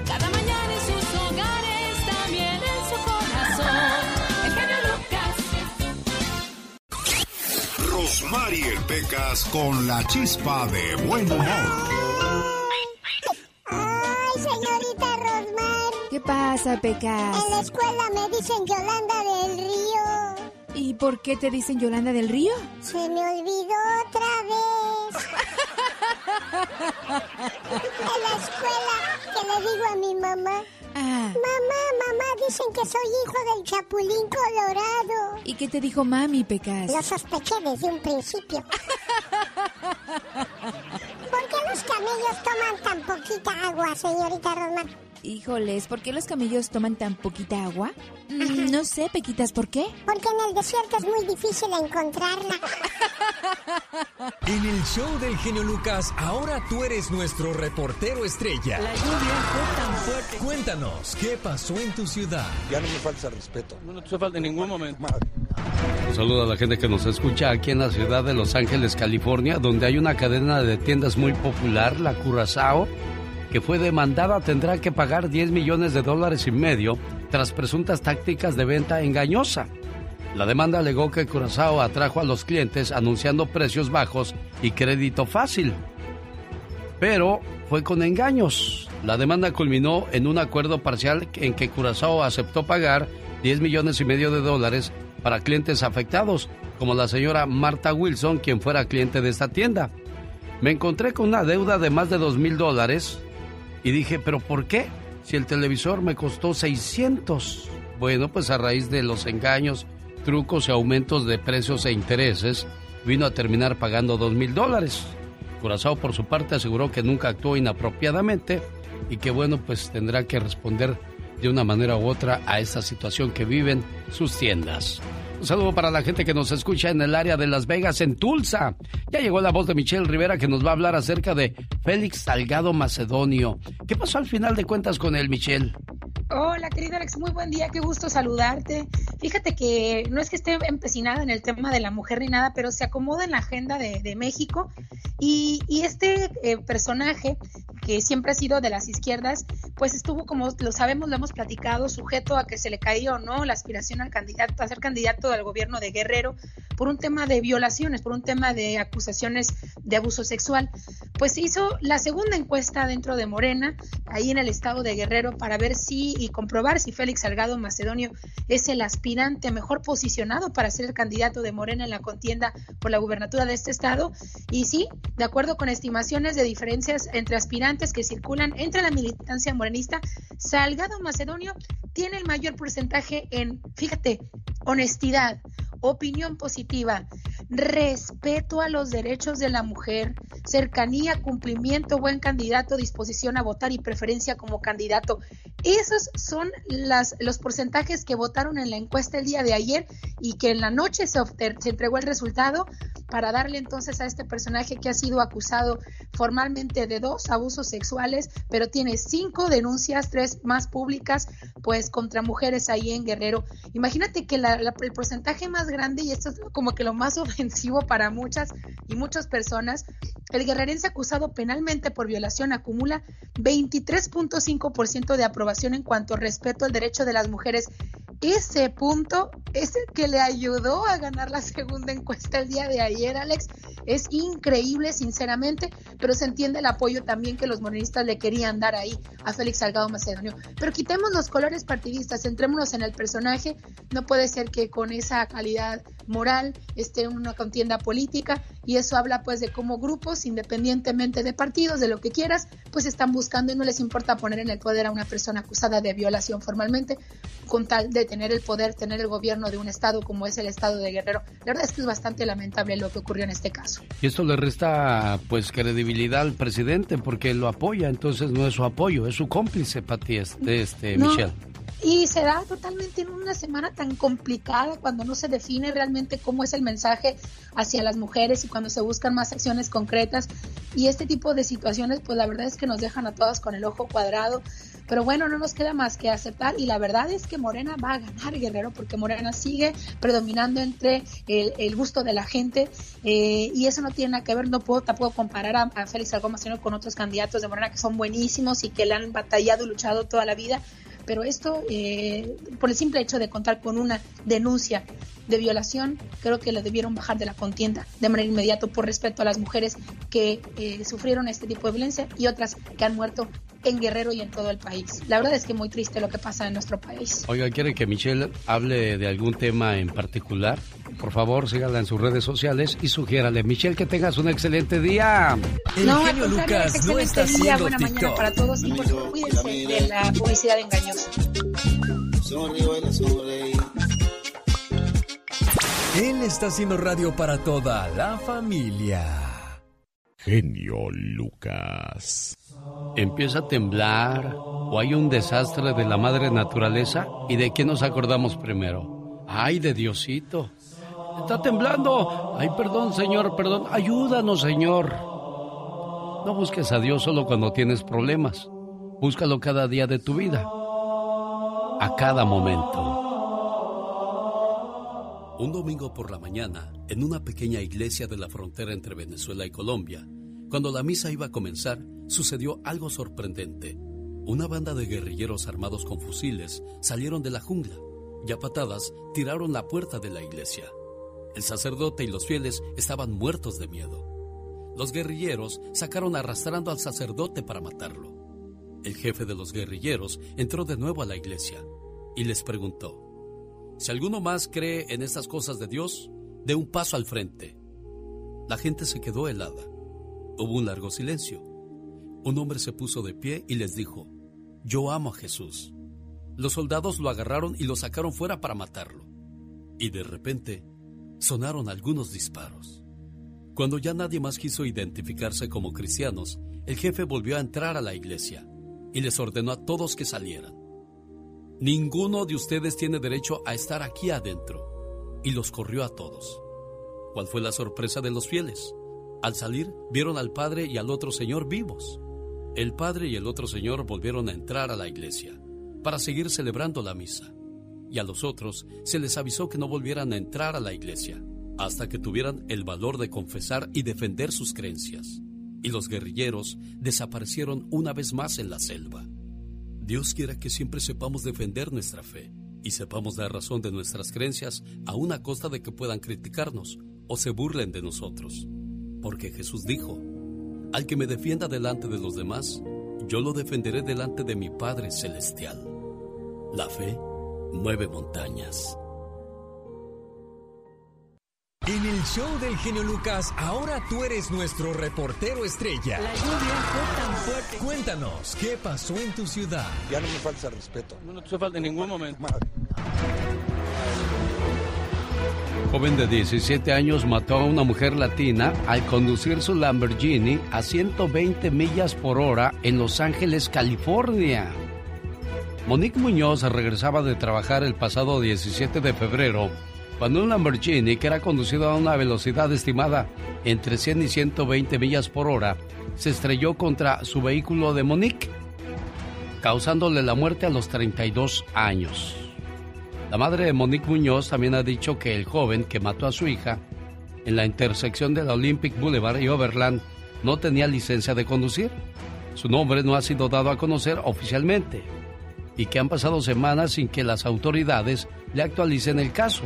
Cada mañana en sus hogares, también en su corazón. El genio Lucas. Rosmarie Pecas con la chispa de buen humor. Ay, señorita Rosmar. ¿Qué pasa, Pecas? En la escuela me dicen Yolanda del Río. ¿Y por qué te dicen Yolanda del Río? Se me olvidó otra vez. en la escuela que le digo a mi mamá. Ah. Mamá, mamá, dicen que soy hijo del Chapulín Colorado. ¿Y qué te dijo mami, Pecas? Lo sospeché desde un principio. ¿Por qué los camellos toman tan poquita agua, señorita Rosmar? Híjoles, ¿por qué los camellos toman tan poquita agua? Mm, no sé, Pequitas, ¿por qué? Porque en el desierto es muy difícil encontrarla. En el show del genio Lucas, ahora tú eres nuestro reportero estrella. La lluvia fue tan fuerte. Cuéntanos, ¿qué pasó en tu ciudad? Ya no me falta respeto. No, no te falta en ningún momento. Un saludo a la gente que nos escucha aquí en la ciudad de Los Ángeles, California, donde hay una cadena de tiendas muy popular, la Curazao, que fue demandada tendrá que pagar 10 millones de dólares y medio tras presuntas tácticas de venta engañosa. La demanda alegó que Curazao atrajo a los clientes anunciando precios bajos y crédito fácil. Pero fue con engaños. La demanda culminó en un acuerdo parcial en que Curazao aceptó pagar 10 millones y medio de dólares para clientes afectados, como la señora Marta Wilson, quien fuera cliente de esta tienda. Me encontré con una deuda de más de dos mil dólares y dije, ¿pero por qué? Si el televisor me costó 600. Bueno, pues a raíz de los engaños, trucos y aumentos de precios e intereses, vino a terminar pagando dos mil dólares. Curazao, por su parte, aseguró que nunca actuó inapropiadamente y que, bueno, pues tendrá que responder de una manera u otra a esta situación que viven sus tiendas. Un saludo para la gente que nos escucha en el área de Las Vegas, en Tulsa. Ya llegó la voz de Michelle Rivera que nos va a hablar acerca de Félix Salgado Macedonio. ¿Qué pasó al final de cuentas con él, Michelle? Hola, querido Alex, muy buen día, qué gusto saludarte. Fíjate que no es que esté empecinada en el tema de la mujer ni nada, pero se acomoda en la agenda de, México y, este eh, personaje que siempre ha sido de las izquierdas, pues estuvo, como lo sabemos, lo hemos platicado, sujeto a que se le o no la aspiración al candidato, a ser candidato al gobierno de Guerrero por un tema de violaciones, por un tema de acusaciones de abuso sexual. Pues se hizo la segunda encuesta dentro de Morena, ahí en el estado de Guerrero, para ver si y comprobar si Félix Salgado Macedonio es el aspirante mejor posicionado para ser el candidato de Morena en la contienda por la gubernatura de este estado. Y sí, de acuerdo con estimaciones de diferencias entre aspirantes que circulan entre la militancia morenista, Salgado Macedonio tiene el mayor porcentaje en, fíjate, honestidad, opinión positiva, respeto a los derechos de la mujer, cercanía, cumplimiento, buen candidato, disposición a votar y preferencia como candidato. Esos son los porcentajes que votaron en la encuesta el día de ayer y que en la noche se entregó el resultado para darle entonces a este personaje que ha sido acusado formalmente de dos abusos sexuales, pero tiene cinco denuncias, tres más públicas, pues contra mujeres ahí en Guerrero. Imagínate que la, la, el porcentaje más grande, y esto es como que lo más ofensivo para muchas y muchas personas, el guerrerense acusado penalmente por violación acumula 23.5% de aprobación en cuanto a respeto al derecho de las mujeres. Ese punto es el que le ayudó a ganar la segunda encuesta el día de Alex. Es increíble, sinceramente, pero se entiende el apoyo también que los morenistas le querían dar ahí a Félix Salgado Macedonio. Pero quitemos los colores partidistas, centrémonos en el personaje. No puede ser que con esa calidad moral esté en una contienda política y eso habla pues de cómo grupos, independientemente de partidos, de lo que quieras, pues están buscando y no les importa poner en el poder a una persona acusada de violación formalmente con tal de tener el poder, tener el gobierno de un estado como es el estado de Guerrero. La verdad es que es bastante lamentable lo que ocurrió en este caso. Y esto le resta pues credibilidad al presidente porque lo apoya, entonces no es su apoyo, es su cómplice, Pati, este, este No. Michelle. Y se da totalmente en una semana tan complicada cuando no se define realmente cómo es el mensaje hacia las mujeres y cuando se buscan más acciones concretas. Y este tipo de situaciones, pues la verdad es que nos dejan a todas con el ojo cuadrado. Pero bueno, no nos queda más que aceptar y la verdad es que Morena va a ganar, Guerrero, porque Morena sigue predominando entre el, el gusto de la gente eh, y eso no tiene nada que ver, no puedo tampoco comparar a, a Félix Macedonio con otros candidatos de Morena que son buenísimos y que le han batallado y luchado toda la vida, pero esto, eh, por el simple hecho de contar con una denuncia de violación, creo que lo debieron bajar de la contienda de manera inmediata por respeto a las mujeres que eh, sufrieron este tipo de violencia y otras que han muerto en Guerrero y en todo el país. La verdad es que muy triste lo que pasa en nuestro país. Oiga, ¿quiere que Michelle hable de algún tema en particular? Por favor, sígala en sus redes sociales y sugiérale. Michelle, que tengas un excelente día. El no, genio Lucas no está haciendo Buena TikTok. mañana para todos y por favor, cuídense de la publicidad engañosa. Él está haciendo radio para toda la familia. Genio Lucas. Empieza a temblar o hay un desastre de la madre naturaleza y de quién nos acordamos primero. Ay, de Diosito. Está temblando. Ay, perdón, Señor, perdón. Ayúdanos, Señor. No busques a Dios solo cuando tienes problemas. Búscalo cada día de tu vida. A cada momento. Un domingo por la mañana, en una pequeña iglesia de la frontera entre Venezuela y Colombia, cuando la misa iba a comenzar, sucedió algo sorprendente. Una banda de guerrilleros armados con fusiles salieron de la jungla y a patadas tiraron la puerta de la iglesia. El sacerdote y los fieles estaban muertos de miedo. Los guerrilleros sacaron arrastrando al sacerdote para matarlo. El jefe de los guerrilleros entró de nuevo a la iglesia y les preguntó, si alguno más cree en estas cosas de Dios, dé un paso al frente. La gente se quedó helada. Hubo un largo silencio. Un hombre se puso de pie y les dijo, yo amo a Jesús. Los soldados lo agarraron y lo sacaron fuera para matarlo. Y de repente sonaron algunos disparos. Cuando ya nadie más quiso identificarse como cristianos, el jefe volvió a entrar a la iglesia y les ordenó a todos que salieran. Ninguno de ustedes tiene derecho a estar aquí adentro. Y los corrió a todos. ¿Cuál fue la sorpresa de los fieles? Al salir, vieron al padre y al otro señor vivos. El padre y el otro señor volvieron a entrar a la iglesia para seguir celebrando la misa. Y a los otros se les avisó que no volvieran a entrar a la iglesia hasta que tuvieran el valor de confesar y defender sus creencias. Y los guerrilleros desaparecieron una vez más en la selva. Dios quiera que siempre sepamos defender nuestra fe y sepamos dar razón de nuestras creencias a una costa de que puedan criticarnos o se burlen de nosotros. Porque Jesús dijo, al que me defienda delante de los demás, yo lo defenderé delante de mi Padre Celestial. La fe mueve montañas. En el show del genio Lucas, ahora tú eres nuestro reportero estrella. La lluvia fue tan fuerte. Cuéntanos, ¿qué pasó en tu ciudad? Ya no me falta respeto. No, no te falta en ningún momento. Joven de 17 años mató a una mujer latina al conducir su Lamborghini a 120 millas por hora en Los Ángeles, California. Monique Muñoz regresaba de trabajar el pasado 17 de febrero cuando un Lamborghini que era conducido a una velocidad estimada entre 100 y 120 millas por hora se estrelló contra su vehículo de Monique, causándole la muerte a los 32 años. La madre de Monique Muñoz también ha dicho que el joven que mató a su hija en la intersección de la Olympic Boulevard y Overland no tenía licencia de conducir. Su nombre no ha sido dado a conocer oficialmente y que han pasado semanas sin que las autoridades le actualicen el caso.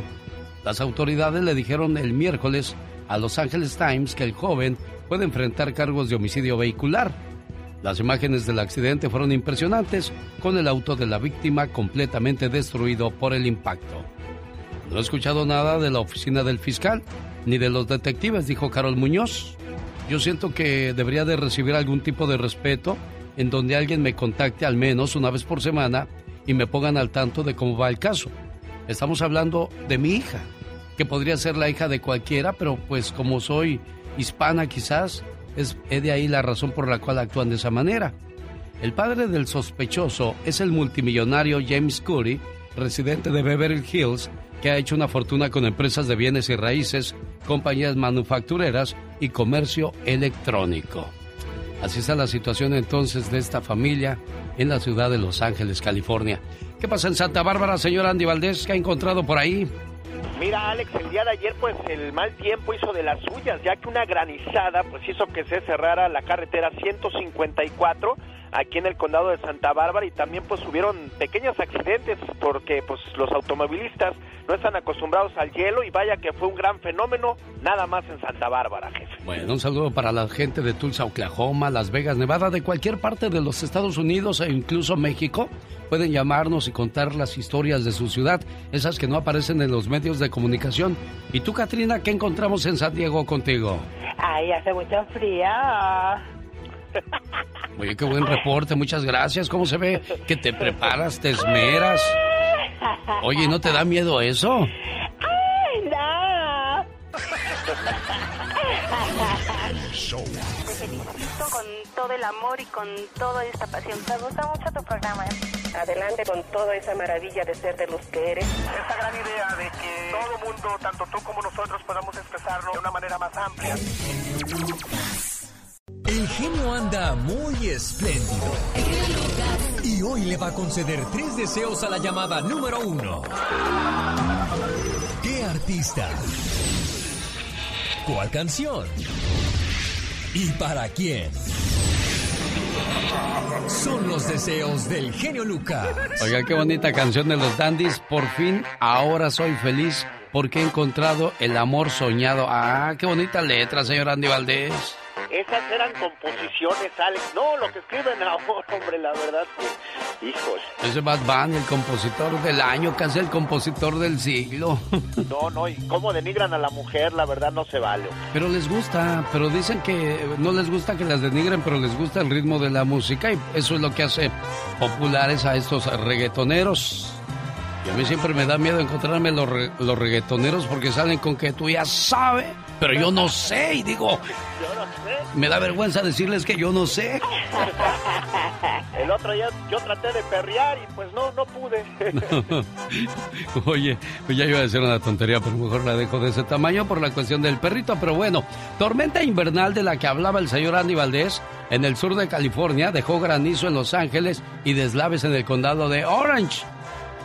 Las autoridades le dijeron el miércoles a Los Angeles Times que el joven puede enfrentar cargos de homicidio vehicular. Las imágenes del accidente fueron impresionantes, con el auto de la víctima completamente destruido por el impacto. No he escuchado nada de la oficina del fiscal ni de los detectives, dijo Carol Muñoz. Yo siento que debería de recibir algún tipo de respeto en donde alguien me contacte al menos una vez por semana y me pongan al tanto de cómo va el caso. Estamos hablando de mi hija, que podría ser la hija de cualquiera, pero pues como soy hispana quizás, es, de ahí la razón por la cual actúan de esa manera. El padre del sospechoso es el multimillonario James Curry, residente de Beverly Hills, que ha hecho una fortuna con empresas de bienes y raíces, compañías manufactureras y comercio electrónico. Así está la situación entonces de esta familia en la ciudad de Los Ángeles, California. ¿Qué pasa en Santa Bárbara, señor Andy Valdés? ¿Qué ha encontrado por ahí? Mira, Alex, el día de ayer, pues el mal tiempo hizo de las suyas, ya que una granizada, pues hizo que se cerrara la carretera 154 aquí en el condado de Santa Bárbara y también pues hubieron pequeños accidentes porque pues los automovilistas no están acostumbrados al hielo y vaya que fue un gran fenómeno nada más en Santa Bárbara, jefe. Bueno, un saludo para la gente de Tulsa, Oklahoma, Las Vegas, Nevada, de cualquier parte de los Estados Unidos e incluso México. Pueden llamarnos y contar las historias de su ciudad, esas que no aparecen en los medios de comunicación. ¿Y tú, Katrina, qué encontramos en San Diego contigo? Ay, hace mucho frío. Oye, qué buen reporte, muchas gracias. ¿Cómo se ve que te preparas, te esmeras? Oye, ¿no te da miedo eso? Ay, no. Te felicito con todo el amor y con toda esta pasión. Me gusta mucho tu programa. ¿eh? Adelante con toda esa maravilla de ser de los que eres. Esta gran idea de que todo el mundo, tanto tú como nosotros, podamos expresarlo de una manera más amplia. El genio anda muy espléndido. Y hoy le va a conceder tres deseos a la llamada número uno. ¿Qué artista? ¿Cuál canción? ¿Y para quién? Son los deseos del genio Lucas. Oiga, qué bonita canción de los Dandies. Por fin, ahora soy feliz porque he encontrado el amor soñado. Ah, qué bonita letra, señor Andy Valdés. Esas eran composiciones, Alex. No, lo que escriben ahora, hombre, la verdad que, hijos. Ese Bad Bunny, el compositor del año, casi el compositor del siglo. No, no, y cómo denigran a la mujer, la verdad no se vale. Pero les gusta, pero dicen que no les gusta que las denigren, pero les gusta el ritmo de la música y eso es lo que hace populares a estos reggaetoneros. Y a mí siempre me da miedo encontrarme los, re- los reggaetoneros porque salen con que tú ya sabes, pero yo no sé. Y digo, Yo no sé. me da vergüenza decirles que yo no sé. El otro día yo traté de perrear y pues no, no pude. Oye, pues ya iba a decir una tontería, pero mejor la dejo de ese tamaño por la cuestión del perrito. Pero bueno, tormenta invernal de la que hablaba el señor Andy Valdés en el sur de California dejó granizo en Los Ángeles y deslaves en el condado de Orange.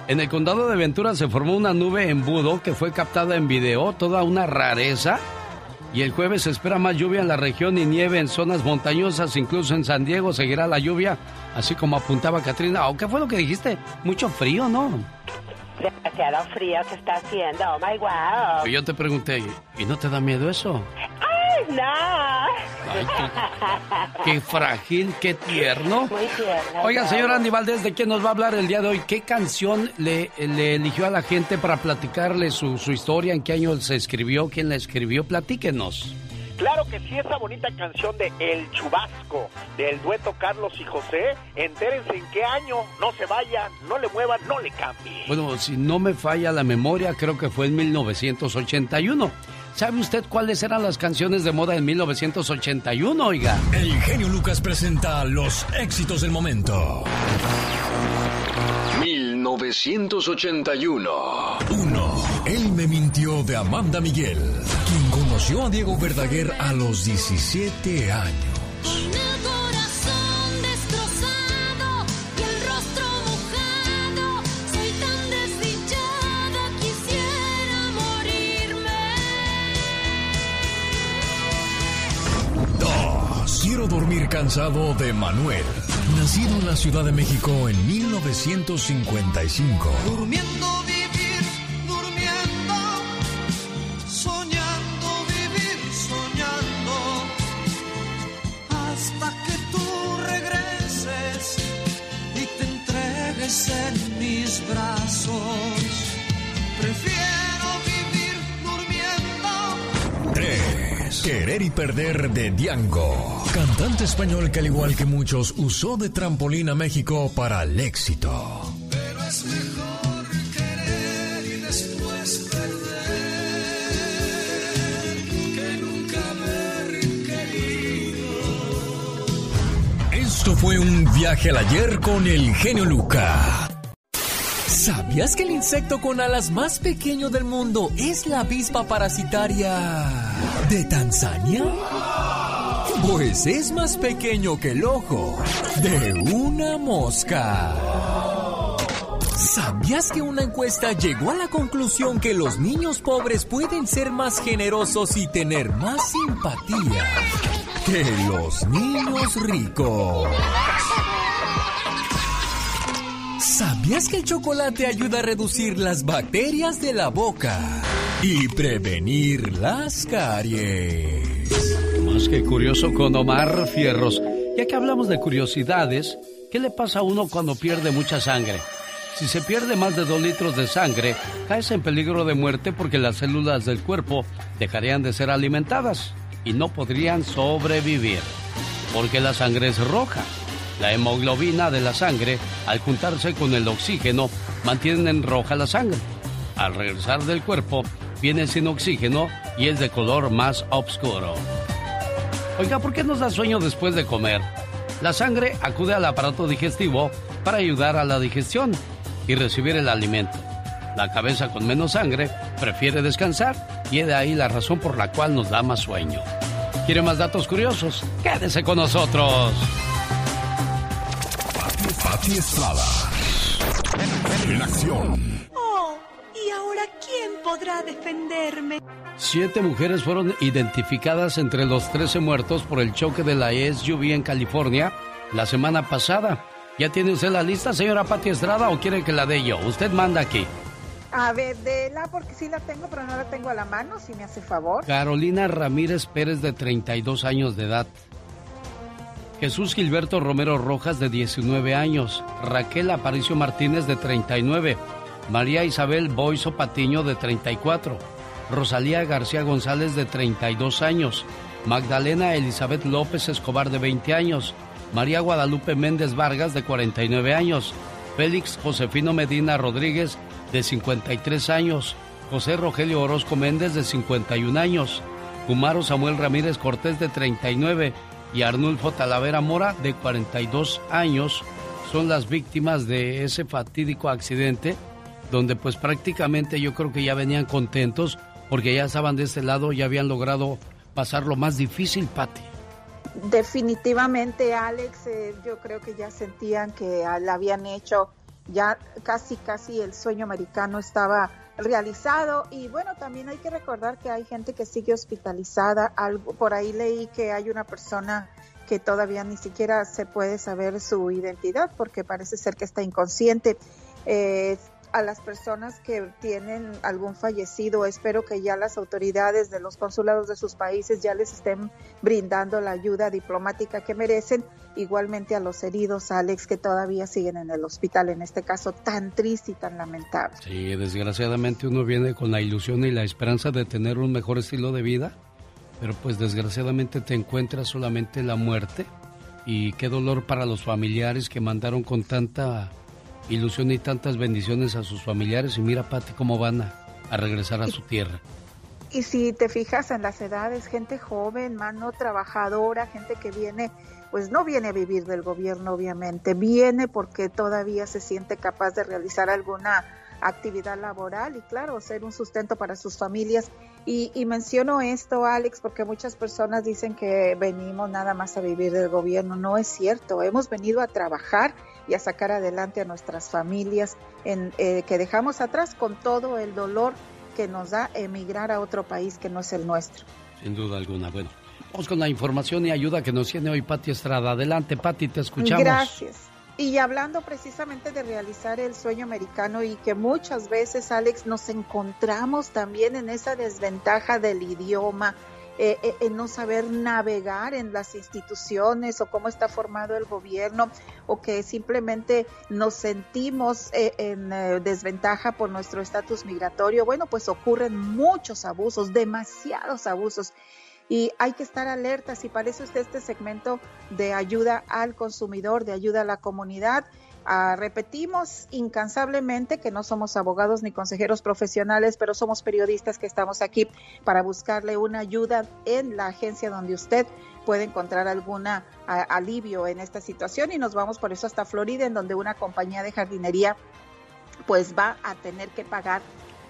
En el condado de Ventura se formó una nube embudo que fue captada en video, toda una rareza. Y el jueves se espera más lluvia en la región y nieve en zonas montañosas, incluso en San Diego seguirá la lluvia, así como apuntaba Katrina. ¿O qué fue lo que dijiste? Mucho frío, ¿no? Demasiado frío que está haciendo. Oh my wow. Y yo te pregunté, ¿y no te da miedo eso? No. Ay, Qué frágil, qué tierno. Muy tierno. Oiga, señor Andy Valdés, ¿de qué nos va a hablar el día de hoy? ¿Qué canción le, le eligió a la gente para platicarle su, su historia? ¿En qué año se escribió? ¿Quién la escribió? Platíquenos. Claro que sí, esa bonita canción de El Chubasco, del dueto Carlos y José. Entérense en qué año, no se vayan, no le muevan, no le cambien. Bueno, si no me falla la memoria, creo que fue en 1981. ¿Sabe usted cuáles eran las canciones de moda en 1981, oiga? El genio Lucas presenta los éxitos del momento. 1981. 1. Él me mintió de Amanda Miguel, quien conoció a Diego Verdaguer a los 17 años. Quiero dormir cansado de Manuel, nacido en la Ciudad de México en 1955. Durmiendo vivir, durmiendo, soñando vivir, soñando, hasta que tú regreses y te entregues en mis brazos. Prefiero vivir durmiendo. 3. Querer y perder de Diango, cantante español que al igual que muchos usó de trampolín a México para el éxito. Pero es mejor querer y después perder que nunca haber querido. Esto fue un viaje al ayer con el genio Luca. ¿Sabías que el insecto con alas más pequeño del mundo es la avispa parasitaria de Tanzania? Pues es más pequeño que el ojo de una mosca. ¿Sabías que una encuesta llegó a la conclusión que los niños pobres pueden ser más generosos y tener más simpatía que los niños ricos? ¿Sabías que el chocolate ayuda a reducir las bacterias de la boca y prevenir las caries? Más que curioso con Omar Fierros. Ya que hablamos de curiosidades, ¿qué le pasa a uno cuando pierde mucha sangre? Si se pierde más de dos litros de sangre, caes en peligro de muerte porque las células del cuerpo dejarían de ser alimentadas y no podrían sobrevivir. Porque la sangre es roja. La hemoglobina de la sangre, al juntarse con el oxígeno, mantiene en roja la sangre. Al regresar del cuerpo, viene sin oxígeno y es de color más oscuro. Oiga, ¿por qué nos da sueño después de comer? La sangre acude al aparato digestivo para ayudar a la digestión y recibir el alimento. La cabeza con menos sangre prefiere descansar y es de ahí la razón por la cual nos da más sueño. ¿Quiere más datos curiosos? Quédese con nosotros. Pati Estrada. En acción. Oh, ¿y ahora quién podrá defenderme? Siete mujeres fueron identificadas entre los 13 muertos por el choque de la SUV en California la semana pasada. ¿Ya tiene usted la lista, señora Pati Estrada, o quiere que la dé yo? Usted manda aquí. A ver, la porque sí la tengo, pero no la tengo a la mano, si me hace favor. Carolina Ramírez Pérez, de 32 años de edad. Jesús Gilberto Romero Rojas, de 19 años. Raquel Aparicio Martínez, de 39. María Isabel Boiso Patiño, de 34. Rosalía García González, de 32 años. Magdalena Elizabeth López Escobar, de 20 años. María Guadalupe Méndez Vargas, de 49 años. Félix Josefino Medina Rodríguez, de 53 años. José Rogelio Orozco Méndez, de 51 años. Humaro Samuel Ramírez Cortés, de 39. Y Arnulfo Talavera Mora, de 42 años. Son las víctimas de ese fatídico accidente, donde pues prácticamente yo creo que ya venían contentos, porque ya estaban de este lado, ya habían logrado pasar lo más difícil, Pati. Definitivamente, Alex, eh, yo creo que ya sentían que la habían hecho, ya casi, casi el sueño americano estaba realizado. Y bueno, también hay que recordar que hay gente que sigue hospitalizada. Algo, por ahí leí que hay una persona que todavía ni siquiera se puede saber su identidad porque parece ser que está inconsciente. Eh, a las personas que tienen algún fallecido. Espero que ya las autoridades de los consulados de sus países ya les estén brindando la ayuda diplomática que merecen. Igualmente a los heridos, Alex, que todavía siguen en el hospital, en este caso tan triste y tan lamentable. Sí, desgraciadamente uno viene con la ilusión y la esperanza de tener un mejor estilo de vida, pero pues desgraciadamente te encuentras solamente la muerte. Y qué dolor para los familiares que mandaron con tanta ilusión y tantas bendiciones a sus familiares y mira, Pati, cómo van a, a regresar a su tierra. Y si te fijas en las edades, gente joven, mano trabajadora, gente que viene, pues no viene a vivir del gobierno, obviamente, viene porque todavía se siente capaz de realizar alguna actividad laboral y claro, ser un sustento para sus familias. Y, y, menciono esto, Alex, porque muchas personas dicen que venimos nada más a vivir del gobierno. No es cierto, hemos venido a trabajar y a sacar adelante a nuestras familias en, eh, que dejamos atrás con todo el dolor que nos da emigrar a otro país que no es el nuestro. Sin duda alguna. Bueno, con la información y ayuda que nos tiene hoy Pati Estrada. Adelante, Pati, te escuchamos. Gracias. Y hablando precisamente de realizar el sueño americano y que muchas veces, Alex, nos encontramos también en esa desventaja del idioma, eh, eh, en no saber navegar en las instituciones o cómo está formado el gobierno o que simplemente nos sentimos eh, en desventaja por nuestro estatus migratorio, bueno, pues ocurren muchos abusos, demasiados abusos. Y hay que estar alertas y para eso este segmento de ayuda al consumidor, de ayuda a la comunidad. Ah, repetimos incansablemente que no somos abogados ni consejeros profesionales, pero somos periodistas que estamos aquí para buscarle una ayuda en la agencia donde usted puede encontrar algún alivio en esta situación y nos vamos por eso hasta Florida, en donde una compañía de jardinería pues va a tener que pagar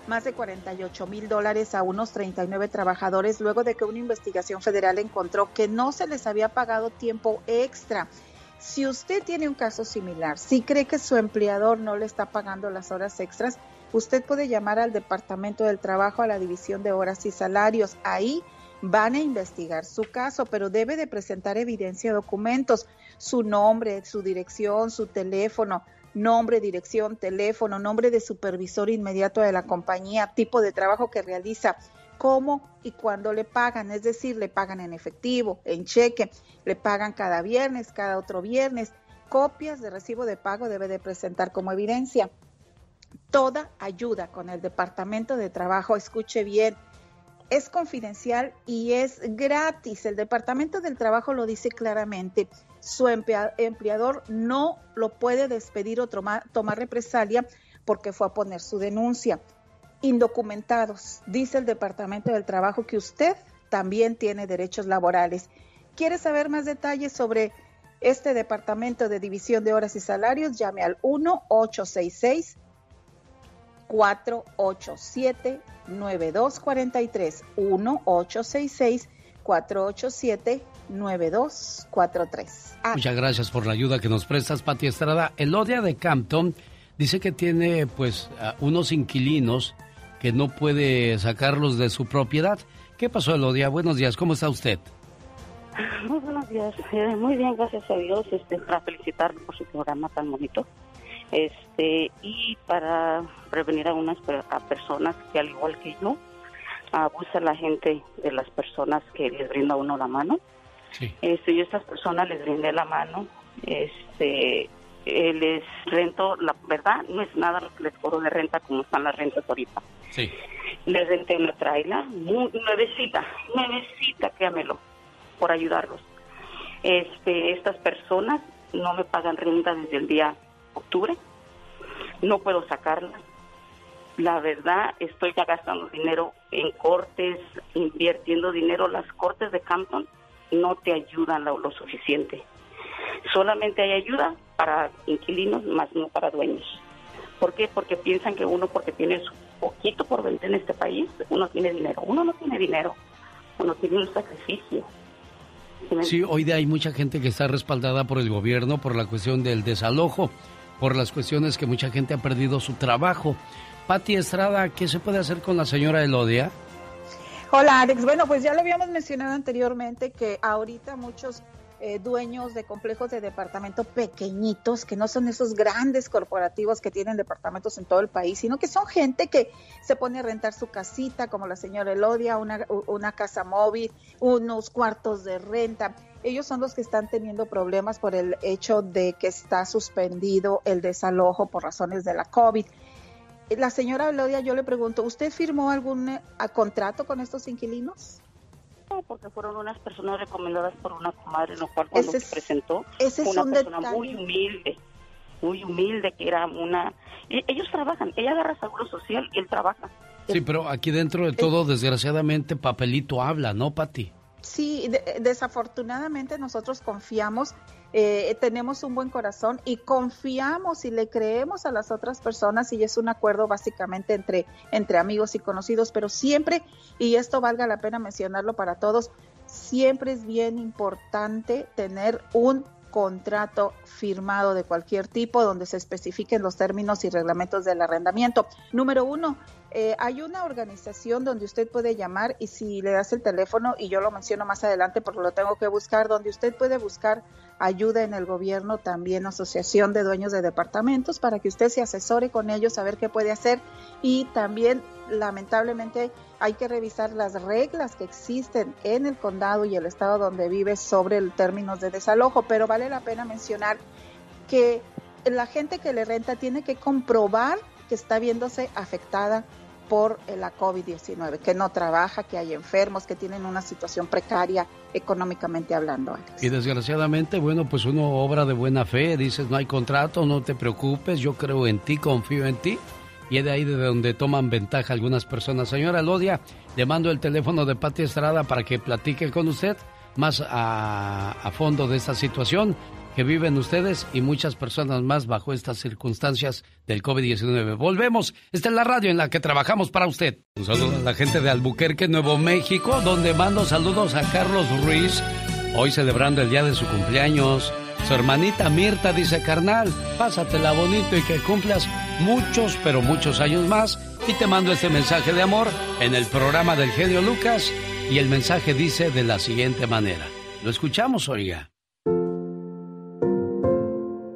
más de 48 mil dólares a unos 39 trabajadores luego de que una investigación federal encontró que no se les había pagado tiempo extra. Si usted tiene un caso similar, si cree que su empleador no le está pagando las horas extras, usted puede llamar al Departamento del Trabajo a la División de Horas y Salarios. Ahí van a investigar su caso, pero debe de presentar evidencia, documentos, su nombre, su dirección, su teléfono, nombre, dirección, teléfono, nombre de supervisor inmediato de la compañía, tipo de trabajo que realiza, cómo y cuándo le pagan, es decir, le pagan en efectivo, en cheque, le pagan cada viernes, cada otro viernes, copias de recibo de pago debe de presentar como evidencia. Toda ayuda con el Departamento de Trabajo, escuche bien, es confidencial y es gratis. El Departamento del Trabajo lo dice claramente. Su empleador no lo puede despedir o tomar, represalia porque fue a poner su denuncia. Indocumentados, dice el Departamento del Trabajo que usted también tiene derechos laborales. ¿Quiere saber más detalles sobre este Departamento de División de Horas y Salarios? Llame al 1-866. 487 9243 1-866 487 9243. Muchas gracias por la ayuda que nos prestas, Pati Estrada. Elodia de Campton dice que tiene pues unos inquilinos que no puede sacarlos de su propiedad. ¿Qué pasó, Elodia? Buenos días, ¿cómo está usted? Muy buenos días, eh, muy bien, gracias a Dios, este, para felicitarme por su programa tan bonito este y para prevenir a unas a personas que al igual que yo abusa la gente de las personas que les brinda uno la mano. Este, yo a estas personas les brindé la mano este eh, les rento la verdad no es nada lo que les cobro de renta como están las rentas ahorita. Sí. les renté una traila nuevecita nuevecita créamelo por ayudarlos. Este estas personas no me pagan renta desde el día octubre. No puedo sacarla. La verdad, estoy ya gastando dinero en cortes, invirtiendo dinero. Las cortes de Campton no te ayudan lo, suficiente. Solamente hay ayuda para inquilinos, más no para dueños. ¿Por qué? Porque piensan que uno, porque tiene poquito por vender en este país, uno tiene dinero. Uno no tiene dinero, uno tiene un sacrificio. Sí, hoy de hay mucha gente que está respaldada por el gobierno por la cuestión del desalojo por las cuestiones que mucha gente ha perdido su trabajo. Pati Estrada, ¿qué se puede hacer con la señora Elodia? Hola Alex, bueno pues ya lo habíamos mencionado anteriormente que ahorita muchos eh, dueños de complejos de departamento pequeñitos, que no son esos grandes corporativos que tienen departamentos en todo el país, sino que son gente que se pone a rentar su casita, como la señora Elodia, una, una casa móvil, unos cuartos de renta ellos son los que están teniendo problemas por el hecho de que está suspendido el desalojo por razones de la COVID. La señora Elodia, yo le pregunto, ¿usted firmó algún eh, contrato con estos inquilinos? No, porque fueron unas personas recomendadas por una comadre, lo cual cuando se presentó ese una persona muy humilde, muy humilde, que era una... Ellos trabajan, ella agarra seguro social y él trabaja. Sí, pero aquí dentro de todo, desgraciadamente, papelito habla, ¿no, Pati? Sí, desafortunadamente nosotros confiamos, eh, tenemos un buen corazón y confiamos y le creemos a las otras personas y es un acuerdo básicamente entre, entre amigos y conocidos, pero siempre, y esto valga la pena mencionarlo para todos, siempre es bien importante tener un contrato firmado de cualquier tipo donde se especifiquen los términos y reglamentos del arrendamiento. Número uno, eh, hay una organización donde usted puede llamar y si le das el teléfono, y yo lo menciono más adelante porque lo tengo que buscar, donde usted puede buscar ayuda en el gobierno, también asociación de dueños de departamentos, para que usted se asesore con ellos a ver qué puede hacer. Y también lamentablemente hay que revisar las reglas que existen en el condado y el estado donde vive sobre el términos de desalojo, pero vale la pena mencionar que la gente que le renta tiene que comprobar que está viéndose afectada por la COVID-19, que no trabaja, que hay enfermos, que tienen una situación precaria económicamente hablando. Y desgraciadamente, bueno, pues uno obra de buena fe, dices, no hay contrato, no te preocupes, yo creo en ti, confío en ti. Y es de ahí de donde toman ventaja algunas personas. Señora Lodia, le mando el teléfono de Pati Estrada para que platique con usted más a fondo de esta situación. Que viven ustedes y muchas personas más bajo estas circunstancias del COVID-19. Volvemos. Esta es la radio en la que trabajamos para usted. Un saludo a la gente de Albuquerque, Nuevo México, donde mando saludos a Carlos Ruiz, hoy celebrando el día de su cumpleaños. Su hermanita Mirta dice, carnal, pásatela bonito y que cumplas muchos, pero muchos años más. Y te mando este mensaje de amor en el programa del genio Lucas. Y el mensaje dice de la siguiente manera. Lo escuchamos, oiga.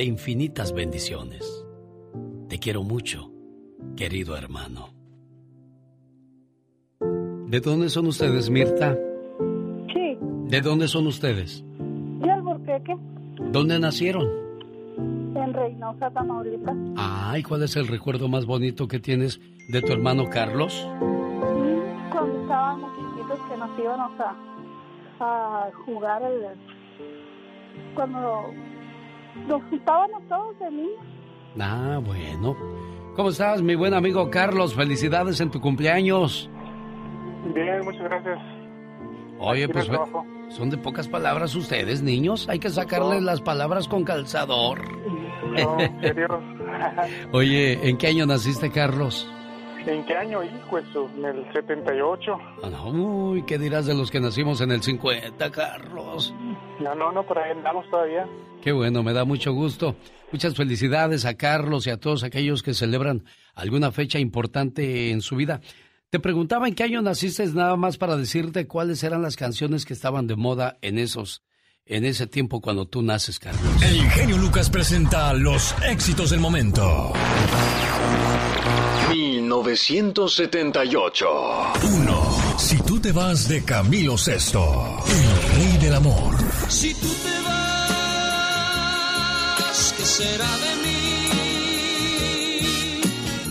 de infinitas bendiciones. Te quiero mucho, querido hermano. ¿De dónde son ustedes, Mirta? Sí, ¿De dónde son ustedes? de Alburquerque, ¿Dónde nacieron? en Reynosa, Tamaulipas. Ay, ¿cuál es el recuerdo más bonito que tienes de tu hermano Carlos? Cuando estábamos chiquitos que nos íbamos a, a jugar el... Cuando nos juntábamos todos de niños. Ah, bueno. ¿Cómo estás, mi buen amigo Carlos? Felicidades en tu cumpleaños. Bien, muchas gracias. Oye, Aquí pues son de pocas palabras ustedes, niños. Hay que sacarles las palabras con calzador. No, en serio. Oye, ¿en qué año naciste, Carlos? ¿En qué año, hijo? Eso, en el 78. Ah, no, Uy, ¿qué dirás de los que nacimos en el 50, Carlos? No, no, no, por ahí andamos todavía. Qué bueno, me da mucho gusto. Muchas felicidades a Carlos y a todos aquellos que celebran alguna fecha importante en su vida. Te preguntaba en qué año naciste nada más para decirte cuáles eran las canciones que estaban de moda en esos en ese tiempo cuando tú naces, Carlos. El genio Lucas presenta los éxitos del momento. 1978. 1. Si tú te vas de Camilo Sesto, el rey del amor. Si tú te vas, ¿qué será de mí?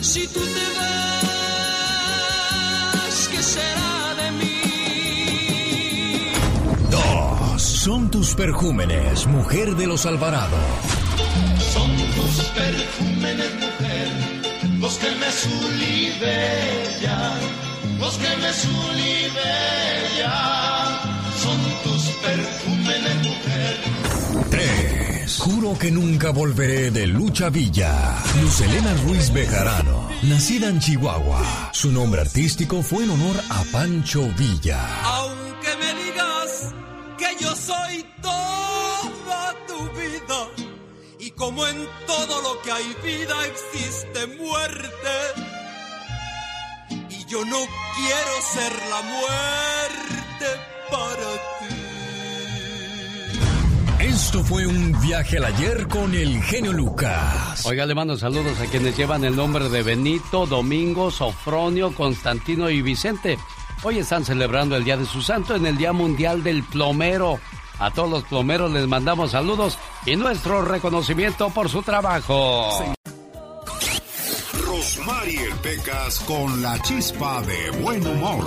Si tú tus perjúmenes, mujer de los Alvarado. Son tus perfúmenes, mujer, los que me sulibellan, los que me sulibellan. Son tus perfúmenes, mujer. 3. Juro que nunca volveré de Lucha Villa. Luz Elena Ruiz Bejarano, nacida en Chihuahua. Su nombre artístico fue en honor a Pancho Villa. Aunque me yo soy toda tu vida y como en todo lo que hay vida existe muerte y yo no quiero ser la muerte para ti. Esto fue un viaje al ayer con el genio Lucas. Oiga, le mando saludos a quienes llevan el nombre de Benito, Domingo, Sofronio, Constantino y Vicente. Hoy están celebrando el Día de su Santo en el Día Mundial del Plomero. A todos los plomeros les mandamos saludos y nuestro reconocimiento por su trabajo. Rosmarie Pecas con la chispa de buen humor.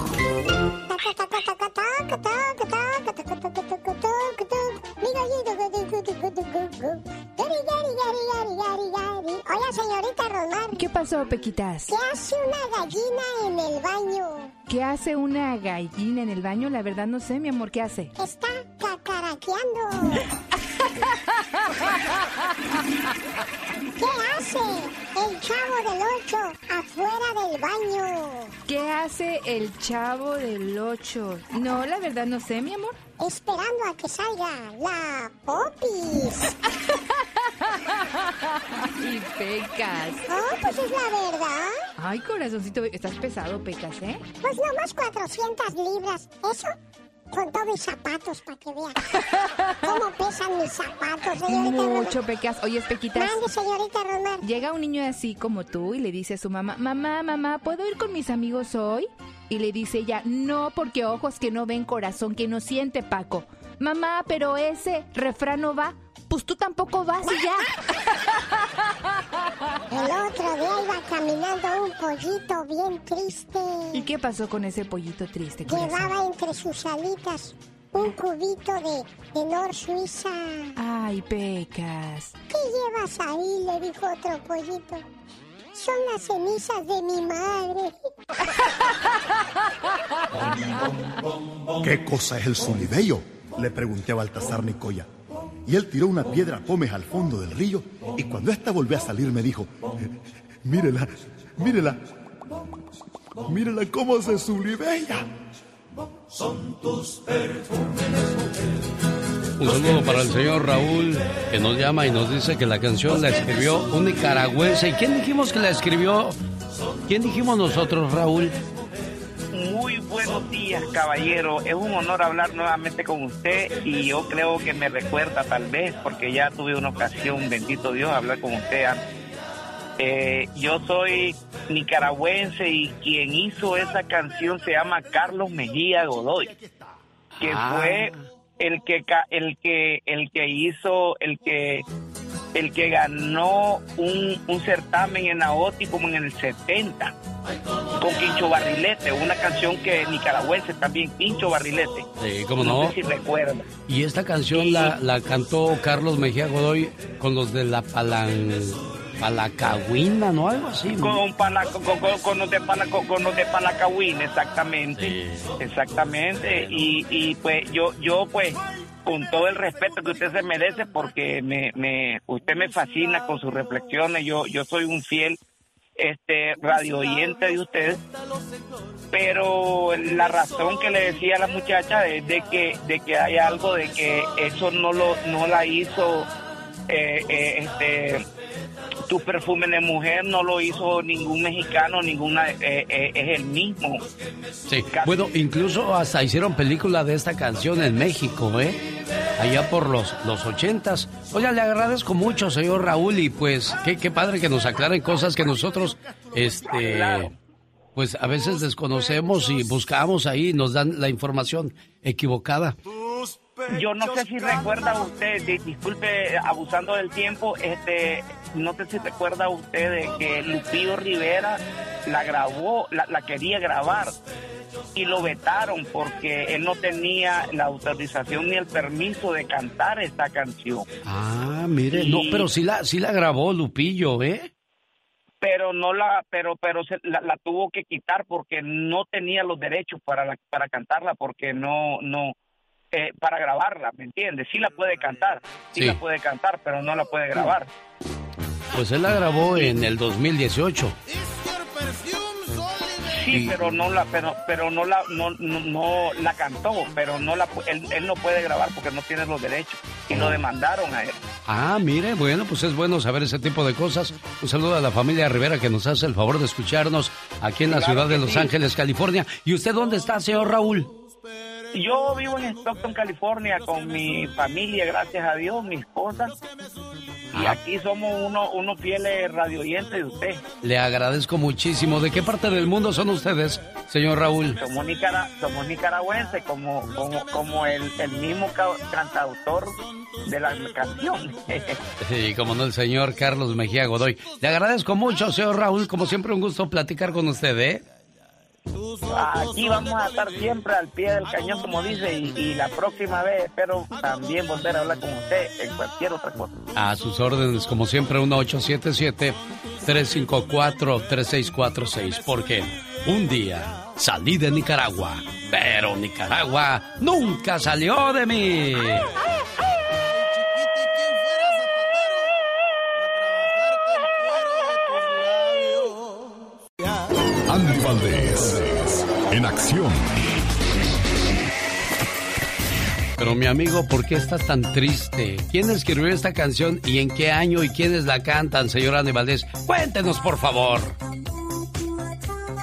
Oiga, señorita Rosmar. ¿Qué pasó, Pequitas? ¿Qué hace una gallina en el baño? ¿Qué hace una gallina en el baño? La verdad no sé, mi amor, ¿qué hace? Está cacaraqueando. ¿Qué hace el chavo del 8 afuera del baño? ¿Qué hace el chavo del 8? No, la verdad no sé, mi amor. Esperando a que salga la popis. y Pecas. Oh, pues es la verdad. Ay, corazoncito, estás pesado, Pecas, ¿eh? Pues nomás 400 libras. Eso con todos mis zapatos, para que vean. ¿Cómo pesan mis zapatos, señorita? Mucho, Pecas. Oye, Pequitas. Mande, señorita Rosmar. Llega un niño así como tú y le dice a su mamá, mamá, mamá, ¿puedo ir con mis amigos hoy? Y le dice ella, no, porque ojos que no ven, corazón que no siente, Paco. Mamá, pero ese refrán no va pues tú tampoco vas y ya. El otro día iba caminando un pollito bien triste. ¿Y qué pasó con ese pollito triste? corazón? Llevaba entre sus alitas un cubito de, de Nor Suiza. Ay, pecas. ¿Qué llevas ahí? Le dijo otro pollito. Son las cenizas de mi madre. ¿Qué cosa es el sulibello? Le pregunté a Baltasar Nicoya. Y él tiró una piedra pómez al fondo del río y cuando ésta volvió a salir me dijo, "Eh, mírela, mírela, mírela cómo se sulibella. Son tus perfumes, Un saludo para el señor Raúl, que nos llama y nos dice que la canción la escribió un nicaragüense. ¿Y quién dijimos que la escribió? ¿Quién dijimos nosotros, Raúl? Buenos días, caballero. Es un honor hablar nuevamente con usted y yo creo que me recuerda tal vez, porque ya tuve una ocasión, bendito Dios, hablar con usted antes. Eh, yo soy nicaragüense y quien hizo esa canción se llama Carlos Mejía Godoy, que Ah. fue el que el que el que hizo el que el que ganó un, un certamen en AOTI como en el 70 con Quincho Barrilete, una canción que nicaragüense también, Quincho Barrilete. Sí, cómo no. sé si recuerda. Y esta canción la, la cantó Carlos Mejía Godoy con los de la Palan, Palacahuina, ¿no? Algo así. ¿no? Con, pala- con, con- con los de pala- con- los de Palacahuín, exactamente. Exactamente. Y, y pues yo, yo pues, con todo el respeto que usted se merece, porque me, me, usted me fascina con sus reflexiones, yo, yo soy un fiel este radio oyente de usted pero la razón que le decía a la muchacha es de que de que hay algo de que eso no lo no la hizo eh, eh, este tu perfume de mujer no lo hizo ningún mexicano ninguna eh, eh, es el mismo Sí. Bueno, incluso hasta hicieron película de esta canción en México, ¿eh? Allá por los, los ochentas. Oiga, le agradezco mucho, señor Raúl, y pues qué, qué padre que nos aclaren cosas que nosotros, este, pues a veces desconocemos y buscamos ahí nos dan la información equivocada. Yo no sé si recuerda usted di- disculpe abusando del tiempo este no sé si recuerda usted de que Lupillo Rivera la grabó la, la quería grabar y lo vetaron porque él no tenía la autorización ni el permiso de cantar esta canción Ah, mire, no, pero sí la, sí la grabó Lupillo, ¿eh? pero no la pero pero se, la, la tuvo que quitar porque no tenía los derechos para la- para cantarla porque no no eh, para grabarla me entiendes sí la puede cantar sí, Sí. la puede cantar pero no la puede grabar Pues él la grabó en el 2018. sí pero no la pero pero no la no, no, no la cantó pero no la él, él no puede grabar porque no tiene los derechos y lo demandaron a él Ah, mire, bueno, pues es bueno saber ese tipo de cosas. Un saludo a la familia Rivera que nos hace el favor de escucharnos aquí en la Claro ciudad de Los sí. Ángeles, California. ¿Y usted dónde está, señor Raúl? Yo vivo en Stockton California con mi familia gracias a Dios mi esposa y aquí somos uno unos fieles radioyentes de usted Le agradezco muchísimo. ¿De qué parte del mundo son ustedes, señor Raúl? somos, nicara- somos nicaragüenses como, como, como el, el mismo ca- cantautor de la canción. Sí, como no, el señor Carlos Mejía Godoy. Le agradezco mucho, señor Raúl. Como siempre, un gusto platicar con usted, ¿eh? Aquí vamos a estar siempre al pie del cañón, como dice, y, y la próxima vez espero también volver a hablar con usted en cualquier otra cosa. A sus órdenes, como siempre, 1877-354-3646. Porque un día salí de Nicaragua, pero Nicaragua nunca salió de mí. Andy Pero mi amigo, ¿por qué estás tan triste? ¿Quién escribió esta canción y en qué año y quiénes la cantan, señor Andy Valdés? Cuéntenos, por favor.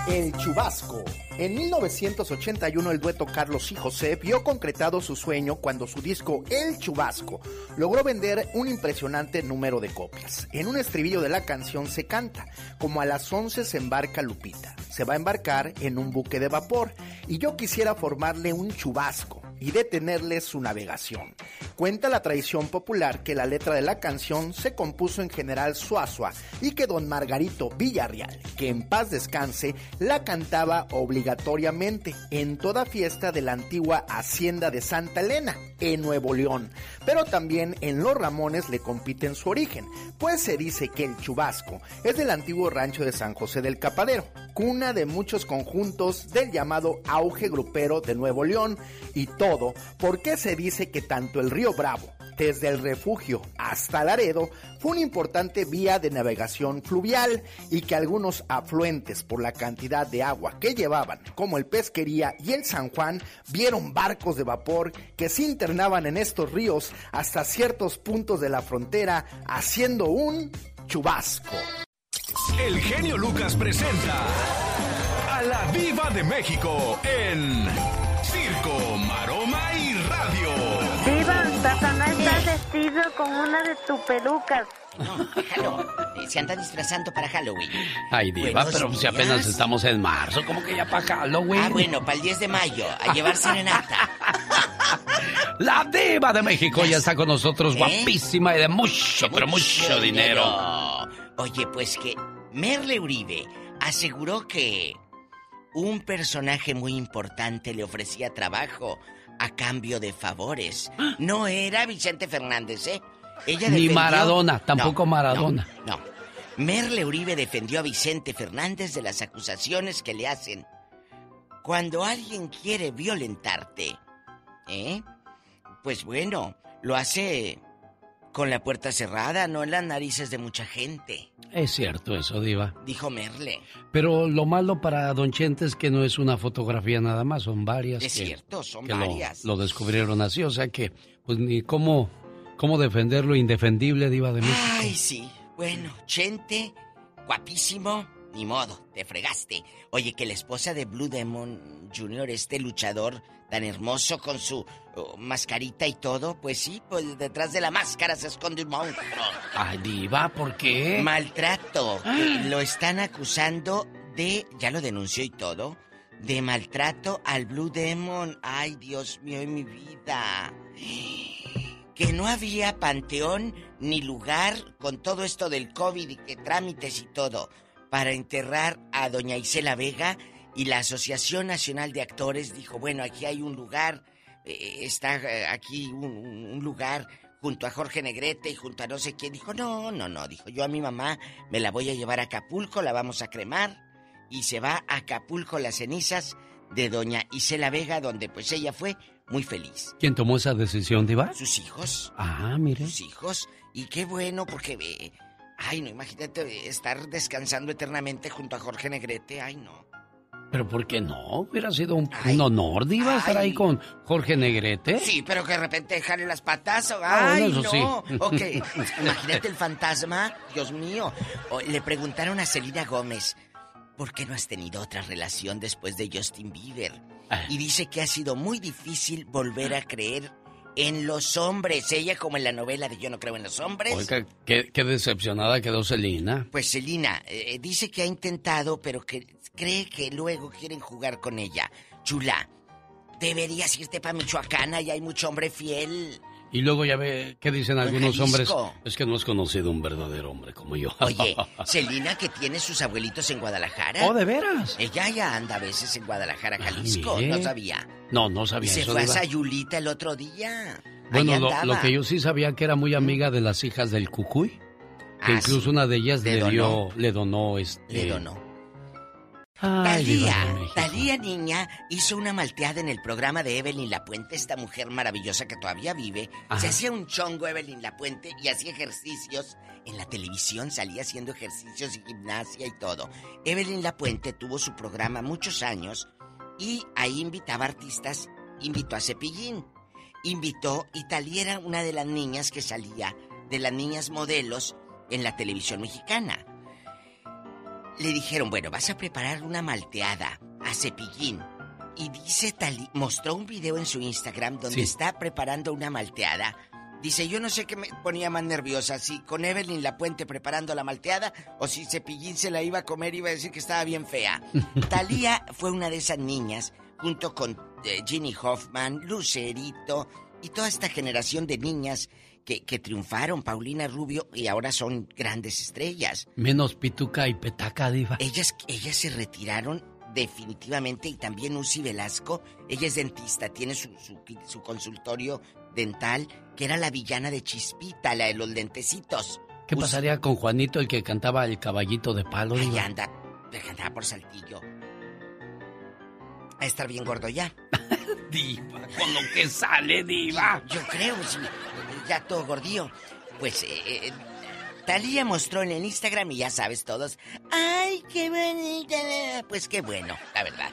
El Chubasco. En 1981 el dueto Carlos y José vio concretado su sueño cuando su disco El Chubasco logró vender un impresionante número de copias. En un estribillo de la canción se canta, como a las 11 se embarca Lupita, se va a embarcar en un buque de vapor y yo quisiera formarle un chubasco y detenerles su navegación. Cuenta la tradición popular que la letra de la canción se compuso en general Suazua y que don Margarito Villarreal, que en paz descanse, la cantaba obligatoriamente en toda fiesta de la antigua hacienda de Santa Elena, en Nuevo León. Pero también en Los Ramones le compiten su origen, pues se dice que el chubasco es del antiguo rancho de San José del Capadero, cuna de muchos conjuntos del llamado auge grupero de Nuevo León, y todo porque se dice que tanto el río Bravo, desde el refugio hasta Laredo, fue una importante vía de navegación fluvial y que algunos afluentes por la cantidad de agua que llevaban, como el Pesquería y el San Juan, vieron barcos de vapor que se internaban en estos ríos hasta ciertos puntos de la frontera, haciendo un chubasco. El genio Lucas presenta a la Viva de México en Circo, Maroma y Radio. Diva, Satanás está vestido con una de tus pelucas. No, déjalo. Eh, Se anda disfrazando para Halloween. Ay, Diva, Buenos pero si días. apenas estamos en marzo, como que ya para Halloween. Ah, bueno, para el 10 de mayo, a llevar serenata. La Diva de México ya está con nosotros, ¿Eh? guapísima y de mucho, pero mucho dinero. Oye, pues que Merle Uribe aseguró que un personaje muy importante le ofrecía trabajo a cambio de favores. No era Vicente Fernández, ¿eh? Ella Ni defendió- Maradona, tampoco No, Maradona. No, no. Merle Uribe defendió a Vicente Fernández de las acusaciones que le hacen. Cuando alguien quiere violentarte, ¿eh? Pues bueno, lo hace con la puerta cerrada, no en las narices de mucha gente, Es cierto eso, Diva. dijo Merle. Pero lo malo para Don Chente es que no es una fotografía nada más, son varias. Es que- cierto, son que lo- varias. Lo, descubrieron así, o sea que, pues ni cómo, cómo defender lo indefendible, Diva de México. Ay, sí. Bueno, Chente, guapísimo, ni modo, te fregaste. Oye, que la esposa de Blue Demon Jr., este luchador tan hermoso con su oh, mascarita y todo, pues sí, pues detrás de la máscara se esconde un monstruo. Ay, Diva, ¿por qué? Maltrato. Eh, Lo están acusando de, ya lo denunció y todo, de maltrato al Blue Demon. Ay, Dios mío, en mi vida. Que no había panteón ni lugar con todo esto del COVID y que trámites y todo para enterrar a doña Isela Vega y la Asociación Nacional de Actores dijo, bueno, aquí hay un lugar, eh, está eh, aquí un, lugar junto a Jorge Negrete y junto a no sé quién. Dijo, no, no, no, dijo, yo a mi mamá me la voy a llevar a Acapulco, la vamos a cremar y se va a Acapulco las cenizas de doña Isela Vega, donde pues ella fue muy feliz. ¿Quién tomó esa decisión, Diva? Sus hijos. Ah, mire. Sus hijos. Y qué bueno, porque eh, Ay, no, imagínate eh, estar descansando eternamente junto a Jorge Negrete. Ay, no. Pero ¿por qué no? Hubiera sido un, un honor, Diva, estar ahí con Jorge Negrete. Sí, pero que de repente dejarle las patas. o- Ah, Ay, no. sí. Ok, imagínate el fantasma. Dios mío. Le preguntaron a Selena Gómez, ¿por qué no has tenido otra relación después de Justin Bieber? Ah. Y dice que ha sido muy difícil volver a creer en los hombres. Ella, como en la novela de Yo no creo en los hombres. Oiga, qué, qué decepcionada quedó Celina. Pues Selina eh, dice que ha intentado, pero que cree que luego quieren jugar con ella. Chula, deberías irte para Michoacán, y hay mucho hombre fiel. Y luego ya ve qué dicen algunos hombres. Es que no has conocido un verdadero hombre como yo. Oye, Selina que tiene sus abuelitos en Guadalajara. Oh, ¿de veras? Ella ya anda a veces en Guadalajara, Jalisco. mire. no sabía. No, no sabía Se eso. fue a. Sayulita el otro día. Bueno, lo, lo que yo sí sabía que era muy amiga de las hijas del Cucuy. Que Ah, incluso sí. una de ellas Le le, donó. dio, le donó este. Le donó. Ay, Talía. Talía niña hizo una malteada en el programa de Evelyn Lapuente, esta mujer maravillosa que todavía vive. Ajá. Se hacía un chongo Evelyn Lapuente y hacía ejercicios. En la televisión salía haciendo ejercicios y gimnasia y todo. Evelyn Lapuente tuvo su programa muchos años y ahí invitaba artistas. Invitó a Cepillín. Invitó y Talía era una de las niñas que salía, de las niñas modelos en la televisión mexicana le dijeron, bueno, vas a preparar una malteada a Cepillín. Y dice Tali, mostró un video en su Instagram donde Sí. está preparando una malteada. Dice, yo no sé qué me ponía más nerviosa, si con Evelyn La Puente preparando la malteada o si Cepillín se la iba a comer y iba a decir que estaba bien fea. Talía fue una de esas niñas, junto con eh, Ginny Hoffman, Lucerito y toda esta generación de niñas que, que triunfaron, Paulina Rubio, y ahora son grandes estrellas. Menos Pituca y Petaca, Diva. Ellas, ellas se retiraron definitivamente y también Uzi Velasco, ella es dentista, tiene su, su, su consultorio dental, que era la villana de Chispita, la de los lentecitos. ¿Qué pasaría con Juanito, el que cantaba el caballito de palo? Ahí anda, cantaba por saltillo. A estar bien gordo ya. diva, con lo que sale, Diva. Yo creo, sí, ya todo gordío. Pues, eh, eh, Talía mostró en el Instagram y ya sabes todos. ¡Ay, qué bonita! Pues qué bueno, la verdad.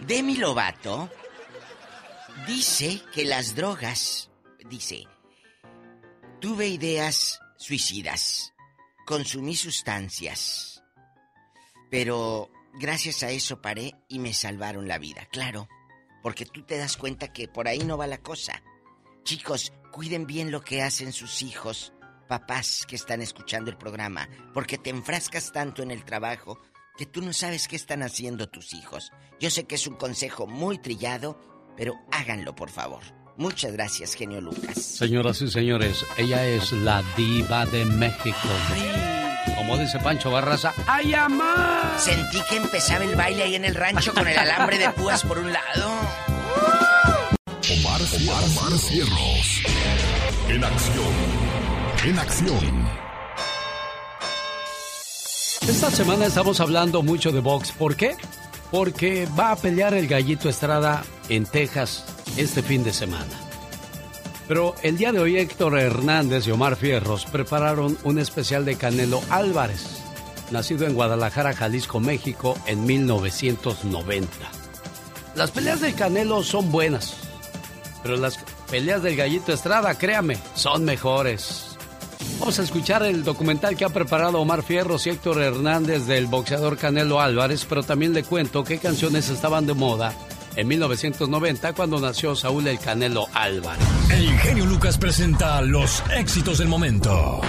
Demi Lovato dice que las drogas, dice, tuve ideas suicidas, consumí sustancias, pero gracias a eso paré y me salvaron la vida, claro, porque tú te das cuenta que por ahí no va la cosa. Chicos, cuiden bien lo que hacen sus hijos, papás que están escuchando el programa, porque te enfrascas tanto en el trabajo que tú no sabes qué están haciendo tus hijos. Yo sé que es un consejo muy trillado, pero háganlo, por favor. Muchas gracias, genio Lucas. Señoras y señores, ella es la diva de México. Como dice Pancho Barraza, ¡ay, amá! Sentí que empezaba el baile ahí en el rancho con el alambre de púas por un lado. Omar, Omar, Omar Cierros. En acción. En acción. Esta semana estamos hablando mucho de box. ¿Por qué? Porque va a pelear el gallito Estrada en Texas este fin de semana. Pero el día de hoy Héctor Hernández y Omar Fierros prepararon un especial de Canelo Álvarez, nacido en Guadalajara, Jalisco, México, en 1990. Las peleas del Canelo son buenas, pero las peleas del gallito Estrada, créame, son mejores. Vamos a escuchar el documental que ha preparado Omar Fierros y Héctor Hernández del boxeador Canelo Álvarez, pero también le cuento qué canciones estaban de moda en 1990 cuando nació Saúl el Canelo Álvarez. El genio Lucas presenta los éxitos del momento.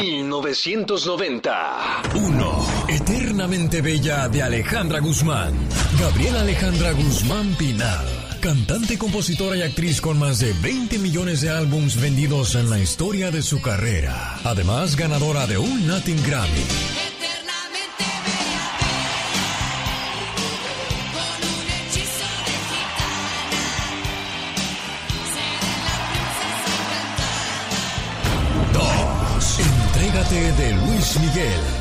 1990. 1. Eternamente Bella de Alejandra Guzmán. Gabriela Alejandra Guzmán Pinal. Cantante, compositora y actriz con más de 20 millones de álbums vendidos en la historia de su carrera. Además, ganadora de un Latin Grammy. Dos. Entrégate de Luis Miguel.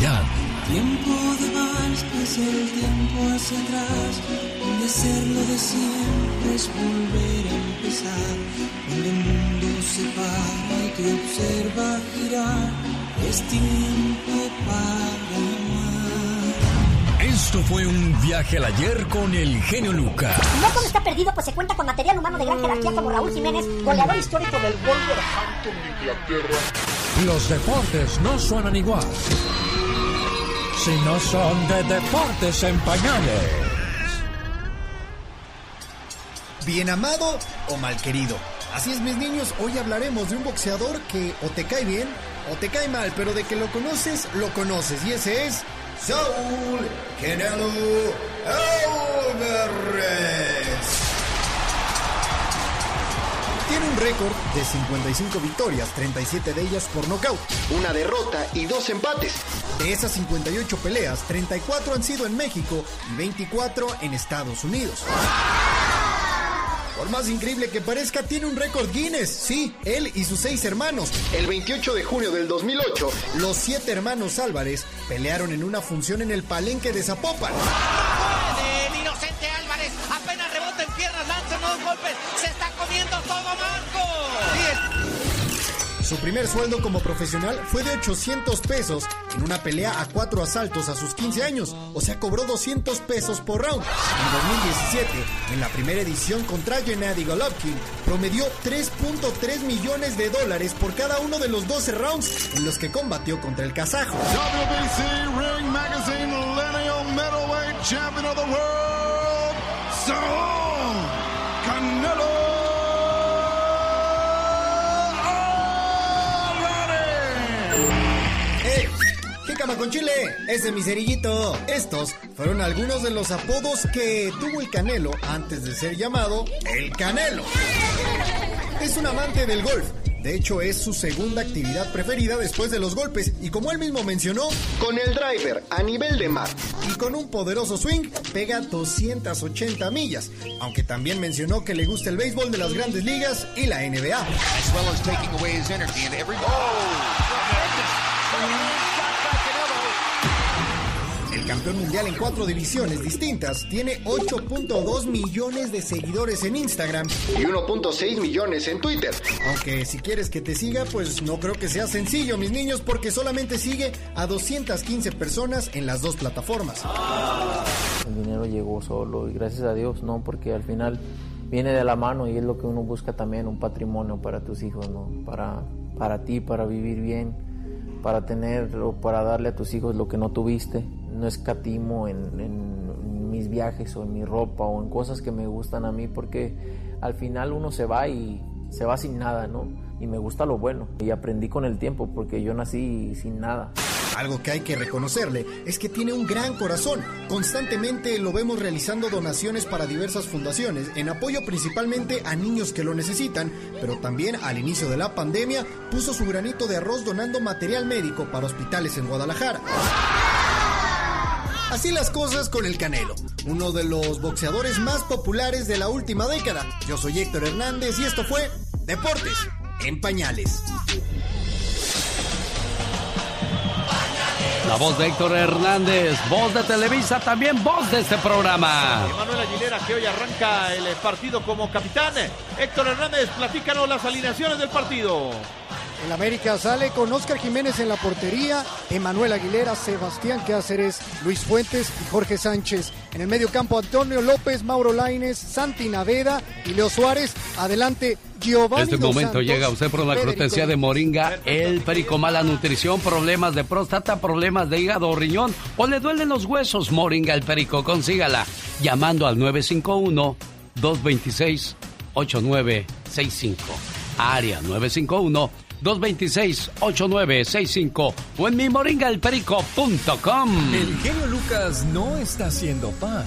Chayanne. Tiempo de vals es el tiempo hacia atrás, donde hacerlo de siempre es volver a empezar, donde el mundo se para y te observa girar, es tiempo para amar. Esto fue un viaje al ayer con el genio Lucas. No todo está perdido, pues se cuenta con material humano de gran jerarquía como Raúl Jiménez, goleador histórico del Wolverhampton de Inglaterra. Los deportes no suenan igual. Si no son de deportes en pañales. Bien amado o mal querido. Así es, mis niños, hoy hablaremos de un boxeador que o te cae bien o te cae mal, pero de que lo conoces, lo conoces. Y ese es Saúl Canelo Álvarez. Un récord de 55 victorias, 37 de ellas por nocaut, una derrota y dos empates. De esas 58 peleas, 34 han sido en México y 24 en Estados Unidos. Por más increíble que parezca, tiene un récord Guinness. Sí, él y sus seis hermanos. El 28 de junio del 2008, los siete hermanos Álvarez pelearon en una función en el palenque de Zapopan. El inocente Álvarez apenas rebota en piernas, lanza unos golpes, se Marco. Su primer sueldo como profesional fue de 800 pesos en una pelea a cuatro asaltos a sus 15 años, o sea, cobró 200 pesos por round. En 2017, en la primera edición contra Gennady Golovkin, promedió 3.3 millones de dólares por cada uno de los 12 rounds en los que combatió contra el kazajo. WBC Ring Magazine Millennial Middleweight Champion of the World, ¡Jícama con chile! ¡Ese es mi cerillito! Estos fueron algunos de los apodos que tuvo el Canelo antes de ser llamado El Canelo. Es un amante del golf. De hecho, es su segunda actividad preferida después de los golpes. Y como él mismo mencionó, Con el driver a nivel de mar. y con un poderoso swing, pega 280 millas. Aunque también mencionó que le gusta el béisbol de las grandes ligas y la NBA. as well as El campeón mundial en cuatro divisiones distintas tiene 8.2 millones de seguidores en Instagram. Y 1.6 millones en Twitter. Aunque si quieres que te siga, pues no creo que sea sencillo, mis niños, porque solamente sigue a 215 personas en las dos plataformas. El dinero llegó solo y gracias a Dios, ¿no? Porque al final viene de la mano y es lo que uno busca también, un patrimonio para tus hijos, ¿no? Para, para ti, para vivir bien, para tener o para darle a tus hijos lo que no tuviste. No escatimo en, mis viajes o en mi ropa o en cosas que me gustan a mí porque al final uno se va y se va sin nada, ¿no? Y me gusta lo bueno. Y aprendí con el tiempo porque yo nací sin nada. Algo que hay que reconocerle es que tiene un gran corazón. Constantemente lo vemos realizando donaciones para diversas fundaciones, en apoyo principalmente a niños que lo necesitan, pero también al inicio de la pandemia puso su granito de arroz donando material médico para hospitales en Guadalajara. Así las cosas con el Canelo, uno de los boxeadores más populares de la última década. Yo soy Héctor Hernández y esto fue Deportes en Pañales. La voz de Héctor Hernández, voz de Televisa, también voz de este programa. Emanuel Aguilera que hoy arranca el partido como capitán. Héctor Hernández, platícanos las alineaciones del partido. El América sale con Oscar Jiménez en la portería, Emanuel Aguilera, Sebastián Cáceres, Luis Fuentes y Jorge Sánchez. En el medio campo Antonio López, Mauro Laines, Santi Naveda y Leo Suárez. Adelante Giovanni Este Dos momento Santos, llega usted por la Federico cortesía de Moringa, el perico, mala nutrición, problemas de próstata, problemas de hígado o riñón o le duelen los huesos. Moringa, el perico, consígala llamando al 951-226-8965. Área 951-226-8965 o en mi moringaelperico.com. El genio Lucas no está haciendo pan.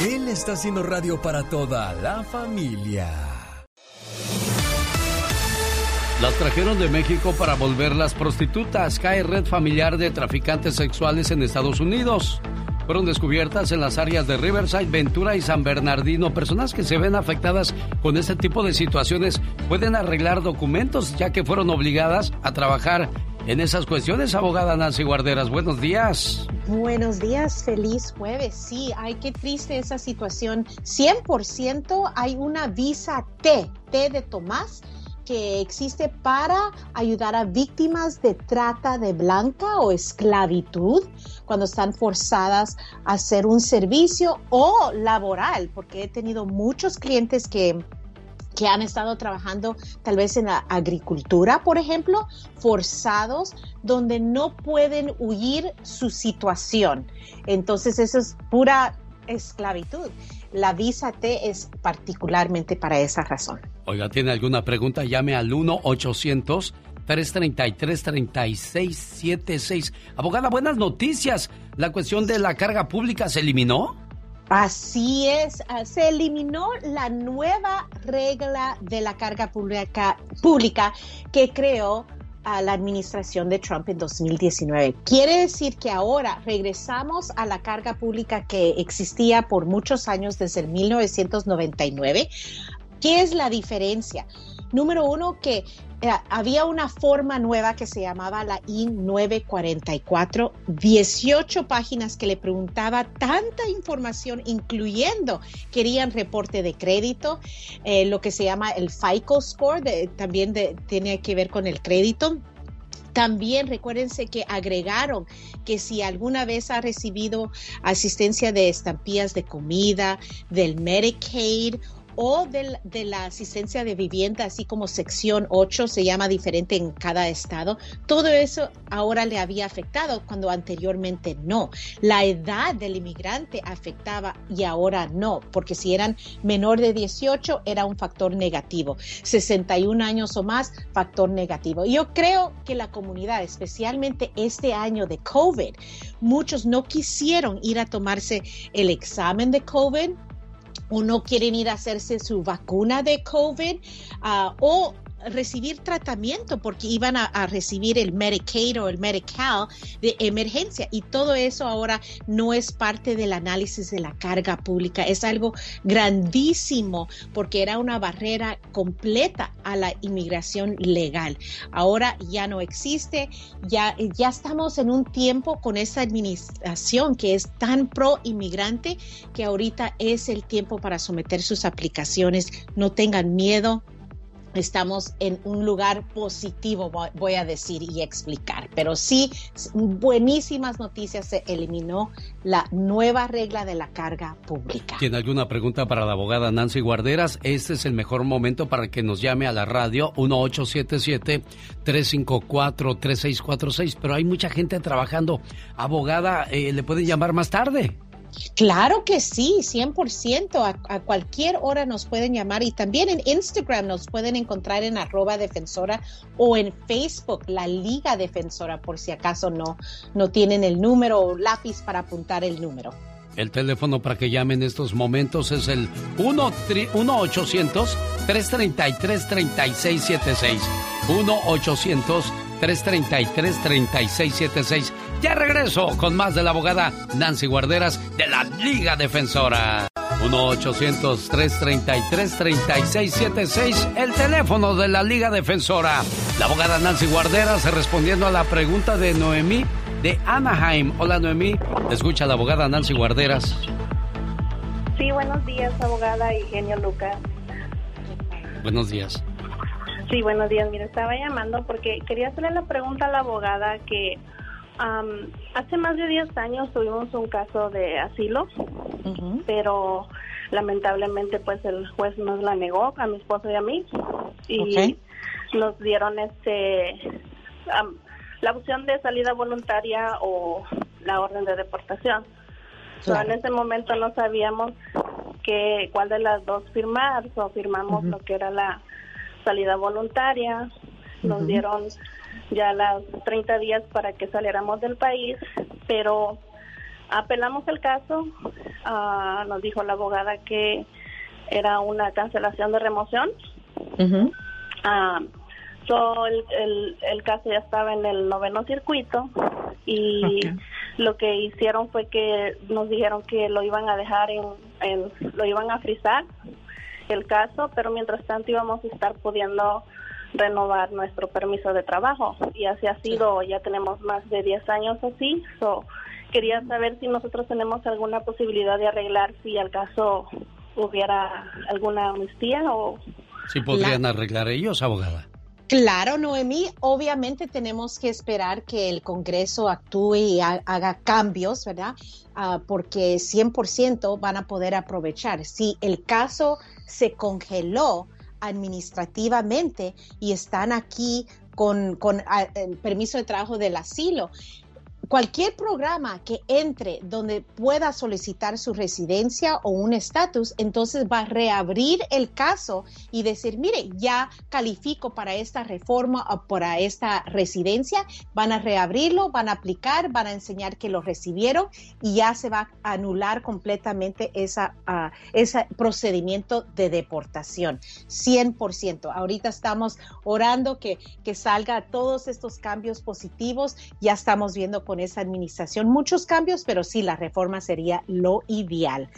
Él está haciendo radio para toda la familia. Las trajeron de México para volverlas prostitutas. Cae red familiar de traficantes sexuales en Estados Unidos. Fueron descubiertas en las áreas de Riverside, Ventura y San Bernardino. Personas que se ven afectadas con este tipo de situaciones pueden arreglar documentos ya que fueron obligadas a trabajar en esas cuestiones. Abogada Nancy Guarderas, buenos días. Buenos días, feliz jueves. Sí, ay, qué triste esa situación. 100% hay una visa T, T de Tomás, que existe para ayudar a víctimas de trata de blanca o esclavitud cuando están forzadas a hacer un servicio o laboral, porque he tenido muchos clientes que que han estado trabajando tal vez en la agricultura, por ejemplo, forzados, donde no pueden huir su situación. Entonces, eso es pura esclavitud. La visa T es particularmente para esa razón. Oiga, ¿tiene alguna pregunta? Llame al 1-800-333-3676. Abogada, buenas noticias. ¿La cuestión de la carga pública se eliminó? Así es, ah, se eliminó la nueva regla de la carga pública, pública que creó a la administración de Trump en 2019. Quiere decir que ahora regresamos a la carga pública que existía por muchos años desde el 1999. ¿Qué es la diferencia? Número uno, que había una forma nueva que se llamaba la I-944, 18 páginas que le preguntaba tanta información, incluyendo, querían reporte de crédito, eh, lo que se llama el FICO score, también de- tiene que ver con el crédito. También recuérdense que agregaron que si alguna vez ha recibido asistencia de estampillas de comida, del Medicaid o de la asistencia de vivienda, así como sección 8, se llama diferente en cada estado, todo eso ahora le había afectado cuando anteriormente no. La edad del inmigrante afectaba y ahora no, porque si eran menor de 18 era un factor negativo, 61 años o más, factor negativo. Yo creo que la comunidad, especialmente este año de COVID, muchos no quisieron ir a tomarse el examen de COVID o no quieren ir a hacerse su vacuna de COVID uh, o recibir tratamiento porque iban a, recibir el Medicaid o el Medical de emergencia y todo eso ahora no es parte del análisis de la carga pública. Es algo grandísimo porque era una barrera completa a la inmigración legal. Ahora ya no existe, ya, ya estamos en un tiempo con esa administración que es tan pro inmigrante que ahorita es el tiempo para someter sus aplicaciones. No tengan miedo, estamos en un lugar positivo, voy a decir y explicar. Pero sí, buenísimas noticias, se eliminó la nueva regla de la carga pública. ¿Tiene alguna pregunta para la abogada Nancy Guarderas? Este es el mejor momento para que nos llame a la radio 1877-354-3646, pero hay mucha gente trabajando. Abogada, eh, ¿le pueden llamar más tarde? Claro que sí, 100%. A, a, cualquier hora nos pueden llamar y también en Instagram nos pueden encontrar en arroba defensora o en Facebook, la Liga Defensora, por si acaso no, no tienen el número o lápiz para apuntar el número. El teléfono para que llamen en estos momentos es el 1-800-333-3676. 1-800-333-3676. Ya regreso con más de la abogada Nancy Guarderas de la Liga Defensora. 1-800-333-3676, el teléfono de la Liga Defensora. La abogada Nancy Guarderas respondiendo a la pregunta de Noemí de Anaheim. Hola Noemí, escucha la abogada Nancy Guarderas. Sí, buenos días, abogada y genio Lucas. Buenos días. Sí, buenos días. Mira, estaba llamando porque quería hacerle la pregunta a la abogada que hace más de 10 años tuvimos un caso de asilo, pero lamentablemente pues el juez nos la negó a mi esposo y a mí y nos dieron este la opción de salida voluntaria o la orden de deportación. en ese momento no sabíamos que cuál de las dos firmar, o firmamos lo que era la salida voluntaria, nos dieron ya las 30 días para que saliéramos del país, pero apelamos el caso, ah, nos dijo la abogada que era una cancelación de remoción. Ah, el, el, caso ya estaba en el noveno circuito y lo que hicieron fue que nos dijeron que lo iban a dejar en, en lo iban a frizar el caso, pero mientras tanto íbamos a estar pudiendo renovar nuestro permiso de trabajo y así ha sido, ya tenemos más de 10 años así, so, quería saber si nosotros tenemos alguna posibilidad de arreglar si al caso hubiera alguna amnistía o... Si podrían arreglar ellos, abogada. Claro, Noemí, obviamente tenemos que esperar que el Congreso actúe y haga cambios, ¿verdad? Uh, porque 100% van a poder aprovechar. Si el caso se congeló, administrativamente y están aquí con, con permiso de trabajo del asilo cualquier programa que entre donde pueda solicitar su residencia o un estatus, entonces va a reabrir el caso y decir, mire, ya califico para esta reforma o para esta residencia, van a reabrirlo, van a aplicar, van a enseñar que lo recibieron y ya se va a anular completamente esa, ese procedimiento de deportación, 100%. Ahorita estamos orando que, que salga todos estos cambios positivos, ya estamos viendo con esa administración. Muchos cambios, pero sí, la reforma sería lo ideal.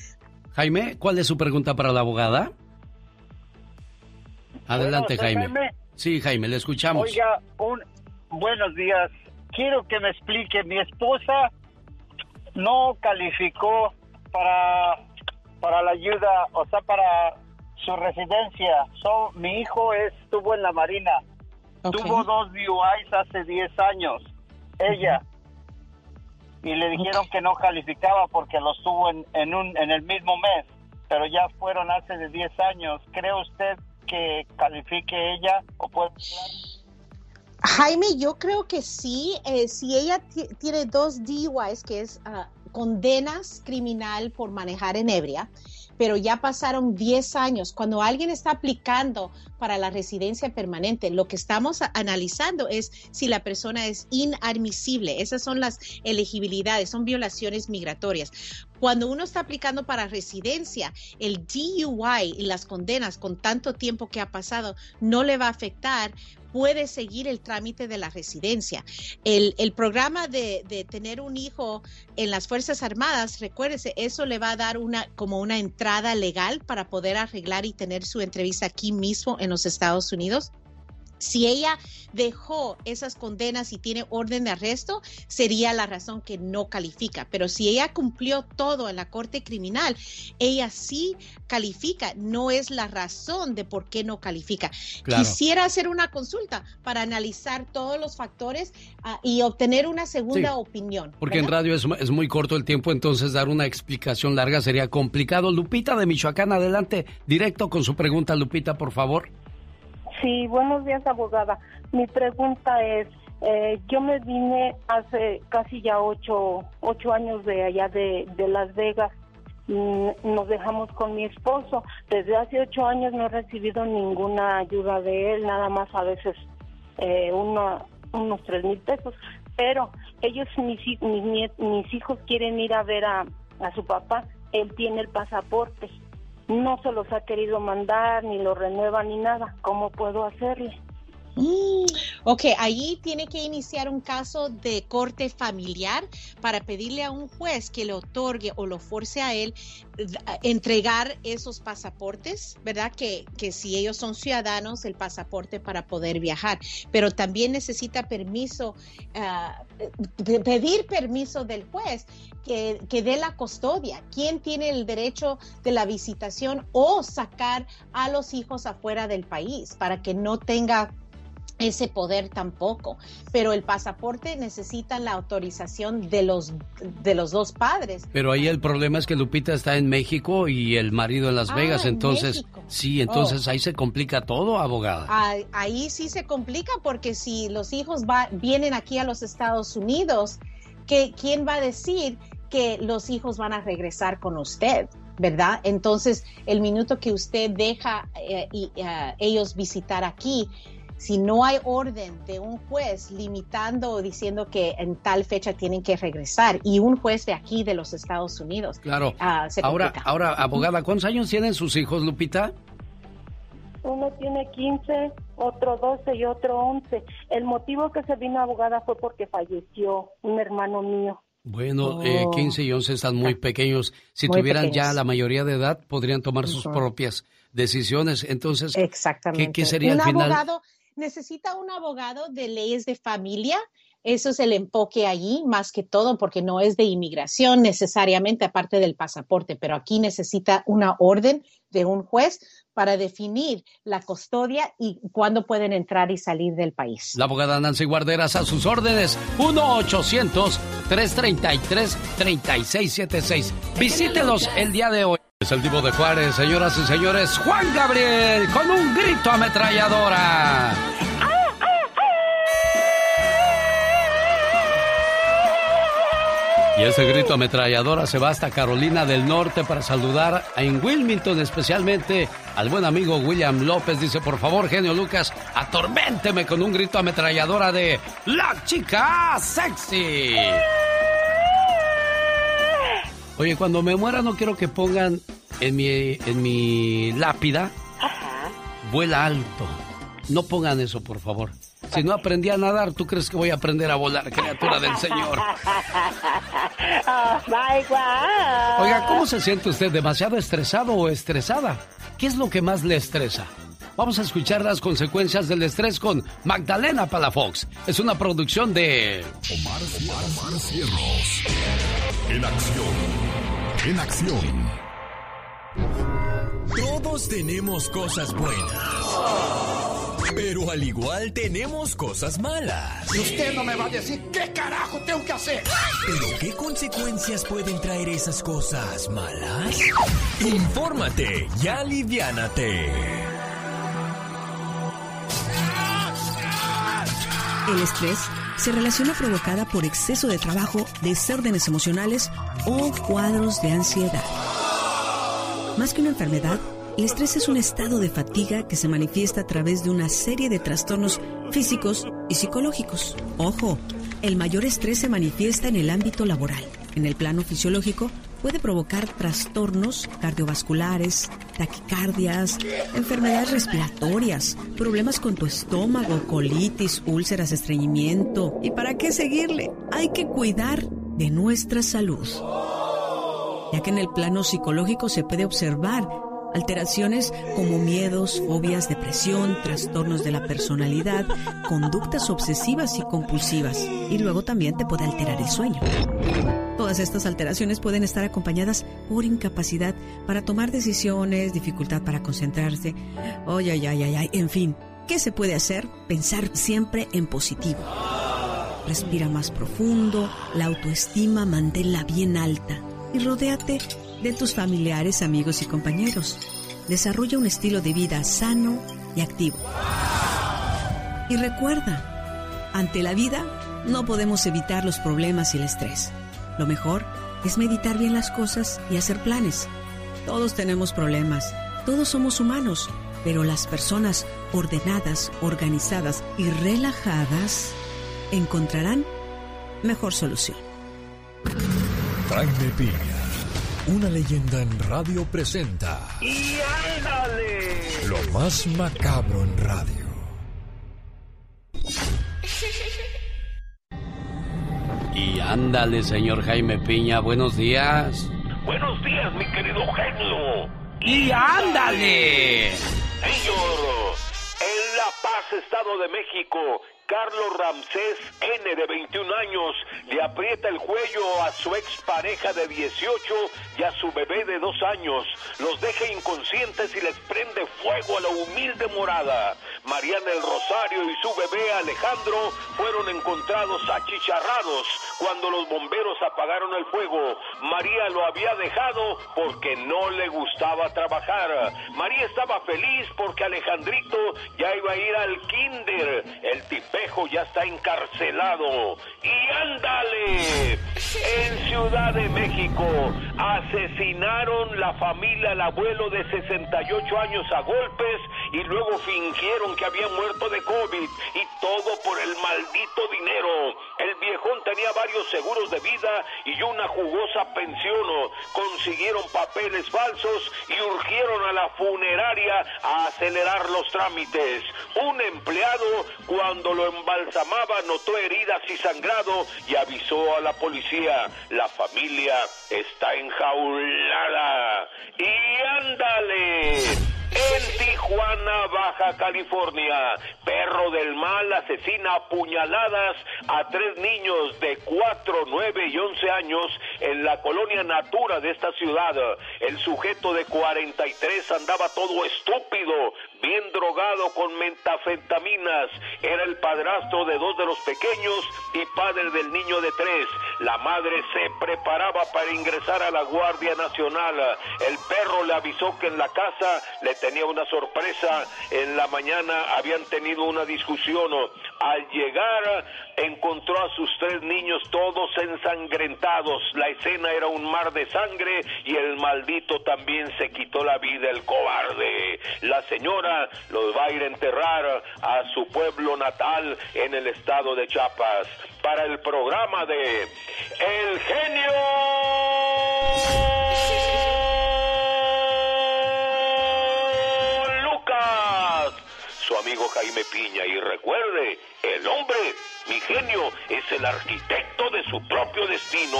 Jaime, ¿cuál es su pregunta para la abogada? Adelante, Jaime. Sí, Jaime, le escuchamos. Oiga, un, buenos días. Quiero que me explique, mi esposa no calificó para, para la ayuda, o sea, para su residencia. So, mi hijo estuvo en la Marina. Tuvo dos DUIs hace 10 años. Ella y le dijeron que no calificaba porque los tuvo en, un, en el mismo mes. pero ya fueron hace de 10 años. ¿Cree usted que califique ella o puede... Jaime, yo creo que sí. Eh, si ella tiene dos DUIs, que es ah, condenas criminal por manejar en ebria, pero ya pasaron 10 años. Cuando alguien está aplicando para la residencia permanente, lo que estamos analizando es si la persona es inadmisible. Esas son las elegibilidades, son violaciones migratorias. Cuando uno está aplicando para residencia, el DUI y las condenas con tanto tiempo que ha pasado no le va a afectar puede seguir el trámite de la residencia. El, programa de, de, tener un hijo en las Fuerzas Armadas, recuérdese, eso le va a dar una como una entrada legal para poder arreglar y tener su entrevista aquí mismo en los Estados Unidos. Si ella dejó esas condenas y tiene orden de arresto, sería la razón que no califica. Pero si ella cumplió todo en la corte criminal, ella sí califica. No es la razón de por qué no califica. Quisiera hacer una consulta para analizar todos los factores ah, y obtener una segunda opinión. Porque en radio es, es muy corto el tiempo, entonces dar una explicación larga sería complicado. Lupita de Michoacán, adelante, directo con su pregunta, Lupita, por favor. Sí, buenos días, abogada. Mi pregunta es, eh, yo me vine hace casi ya ocho, ocho años de allá de, Las Vegas. Mm, nos dejamos con mi esposo. Desde hace ocho años no he recibido ninguna ayuda de él, nada más a veces eh, unos tres mil pesos. Pero ellos, mis, mis, mis hijos quieren ir a ver a, a su papá. Él tiene el pasaporte no se los ha querido mandar, ni lo renueva, ni nada. ¿Cómo puedo hacerle? Ok, ahí tiene que iniciar un caso de corte familiar para pedirle a un juez que le otorgue o lo force a él entregar esos pasaportes, ¿verdad? Que, que si ellos son ciudadanos, el pasaporte para poder viajar. Pero también necesita permiso, ah, pedir permiso del juez que, que dé la custodia. ¿Quién tiene el derecho de la visitación o sacar a los hijos afuera del país para que no tenga ese poder tampoco, pero el pasaporte necesita la autorización de los de los dos padres. Pero ahí el problema es que Lupita está en México y el marido en Las ah, Vegas, entonces sí, entonces oh. ahí se complica todo, abogada. Ahí, sí se complica porque si los hijos va, vienen aquí a los Estados Unidos, que quién va a decir que los hijos van a regresar con usted? ¿verdad? Entonces, el minuto que usted deja eh, y, eh, ellos visitar aquí, si no hay orden de un juez limitando o diciendo que en tal fecha tienen que regresar y un juez de aquí de los Estados Unidos. Claro. Ah, ahora, ahora, abogada, ¿cuántos años tienen sus hijos, Lupita? Uno tiene 15, otro 12 y otro 11. El motivo que se vino abogada fue porque falleció un hermano mío. Bueno, 15 eh, y 11 están muy pequeños. Si tuvieran ya la mayoría de edad, podrían tomar sus propias decisiones. Entonces, Exactamente. ¿qué, sería el final? Abogado, necesita un abogado de leyes de familia. Eso es el enfoque allí, más que todo, porque no es de inmigración necesariamente, aparte del pasaporte, pero aquí necesita una orden de un juez para definir la custodia y cuándo pueden entrar y salir del país. La abogada Nancy Guarderas a sus órdenes, 1-800-333-3676. Visítelos el día de hoy. Es el tipo de Juárez, señoras y señores, Juan Gabriel, con un grito ametralladora. Y ese grito ametralladora se va hasta Carolina del Norte para saludar en Wilmington, especialmente al buen amigo William López. Dice, por favor, genio Lucas, atorménteme con un grito ametralladora de La chica sexy. Oye, cuando me muera no quiero que pongan en mi, en mi lápida, vuela alto. No pongan eso, por favor. Si no aprendí a nadar, ¿tú crees que voy a aprender a volar, criatura del Señor? Oh, Oiga, ¿cómo se siente usted? ¿Demasiado estresado o estresada? ¿Qué es lo que más le estresa? Vamos a escuchar las consecuencias del estrés con Magdalena Palafox. Es una producción de Omar, Omar Cierros. En acción en acción. Todos tenemos cosas buenas Pero al igual tenemos cosas malas. Y usted no me va a decir qué carajo tengo que hacer. ¿Pero qué consecuencias pueden traer esas cosas malas? Infórmate y aliviánate. El estrés se relaciona provocada por exceso de trabajo, desórdenes emocionales o cuadros de ansiedad. Más que una enfermedad, el estrés es un estado de fatiga que se manifiesta a través de una serie de trastornos físicos y psicológicos. Ojo, el mayor estrés se manifiesta en el ámbito laboral. En el plano fisiológico puede provocar trastornos cardiovasculares, taquicardias, enfermedades respiratorias, problemas con tu estómago, colitis, úlceras, estreñimiento. ¿Y para qué seguirle? Hay que cuidar de nuestra salud. Ya que en el plano psicológico se puede observar alteraciones como miedos, fobias, depresión, trastornos de la personalidad, conductas obsesivas y compulsivas. Y luego también te puede alterar el sueño. Todas estas alteraciones pueden estar acompañadas por incapacidad para tomar decisiones, dificultad para concentrarse, ay, ay, ay, ay, ay, en fin. ¿Qué se puede hacer? Pensar siempre en positivo. Respira más profundo, la autoestima manténla bien alta y rodéate de tus familiares, amigos y compañeros. Desarrolla un estilo de vida sano y activo. Y recuerda, ante la vida no podemos evitar los problemas y el estrés. Lo mejor es meditar bien las cosas y hacer planes. Todos tenemos problemas, todos somos humanos, pero las personas ordenadas, organizadas y relajadas encontrarán mejor solución. Una leyenda en radio presenta. ¡Y ándale! Lo más macabro en radio. Y ándale, señor Jaime Piña, buenos días. Buenos días, mi querido genio. Y ándale. Señor, en La Paz, Estado de México, Carlos Ramsés N, de 21 años, le aprieta el cuello a su expareja de 18 y a su bebé de 2 años. Los deja inconscientes y les prende fuego a la humilde morada. Mariana el Rosario y su bebé Alejandro fueron encontrados achicharrados cuando los bomberos apagaron el fuego. María lo había dejado porque no le gustaba trabajar. María estaba feliz porque Alejandrito ya iba a ir al kinder. El ya está encarcelado. Y ándale, en Ciudad de México asesinaron la familia al abuelo de 68 años a golpes y luego fingieron que había muerto de COVID y todo por el maldito dinero. El viejón tenía varios seguros de vida y una jugosa pensión. Consiguieron papeles falsos y urgieron a la funeraria a acelerar los trámites. Un empleado, cuando lo embalsamaba, notó heridas y sangrado y avisó a la policía. La familia está enjaulada. Y ándale. En Tijuana, Baja California, perro del mal asesina a puñaladas a tres niños de 4, 9 y 11 años en la colonia Natura de esta ciudad. El sujeto de 43 andaba todo estúpido, bien drogado con mentafentaminas. Era el padrastro de dos de los pequeños y padre del niño de tres. La madre se preparaba para ingresar a la Guardia Nacional. El perro le avisó que en la casa le tenía una sorpresa. En la mañana habían tenido una discusión. Al llegar encontró a sus tres niños todos ensangrentados. La escena era un mar de sangre y el maldito también se quitó la vida, el cobarde. La señora los va a ir a enterrar a su pueblo natal en el estado de Chiapas. Para el programa de El Genio Lucas, su amigo Jaime Piña. Y recuerde, el hombre, mi genio, es el arquitecto de su propio destino.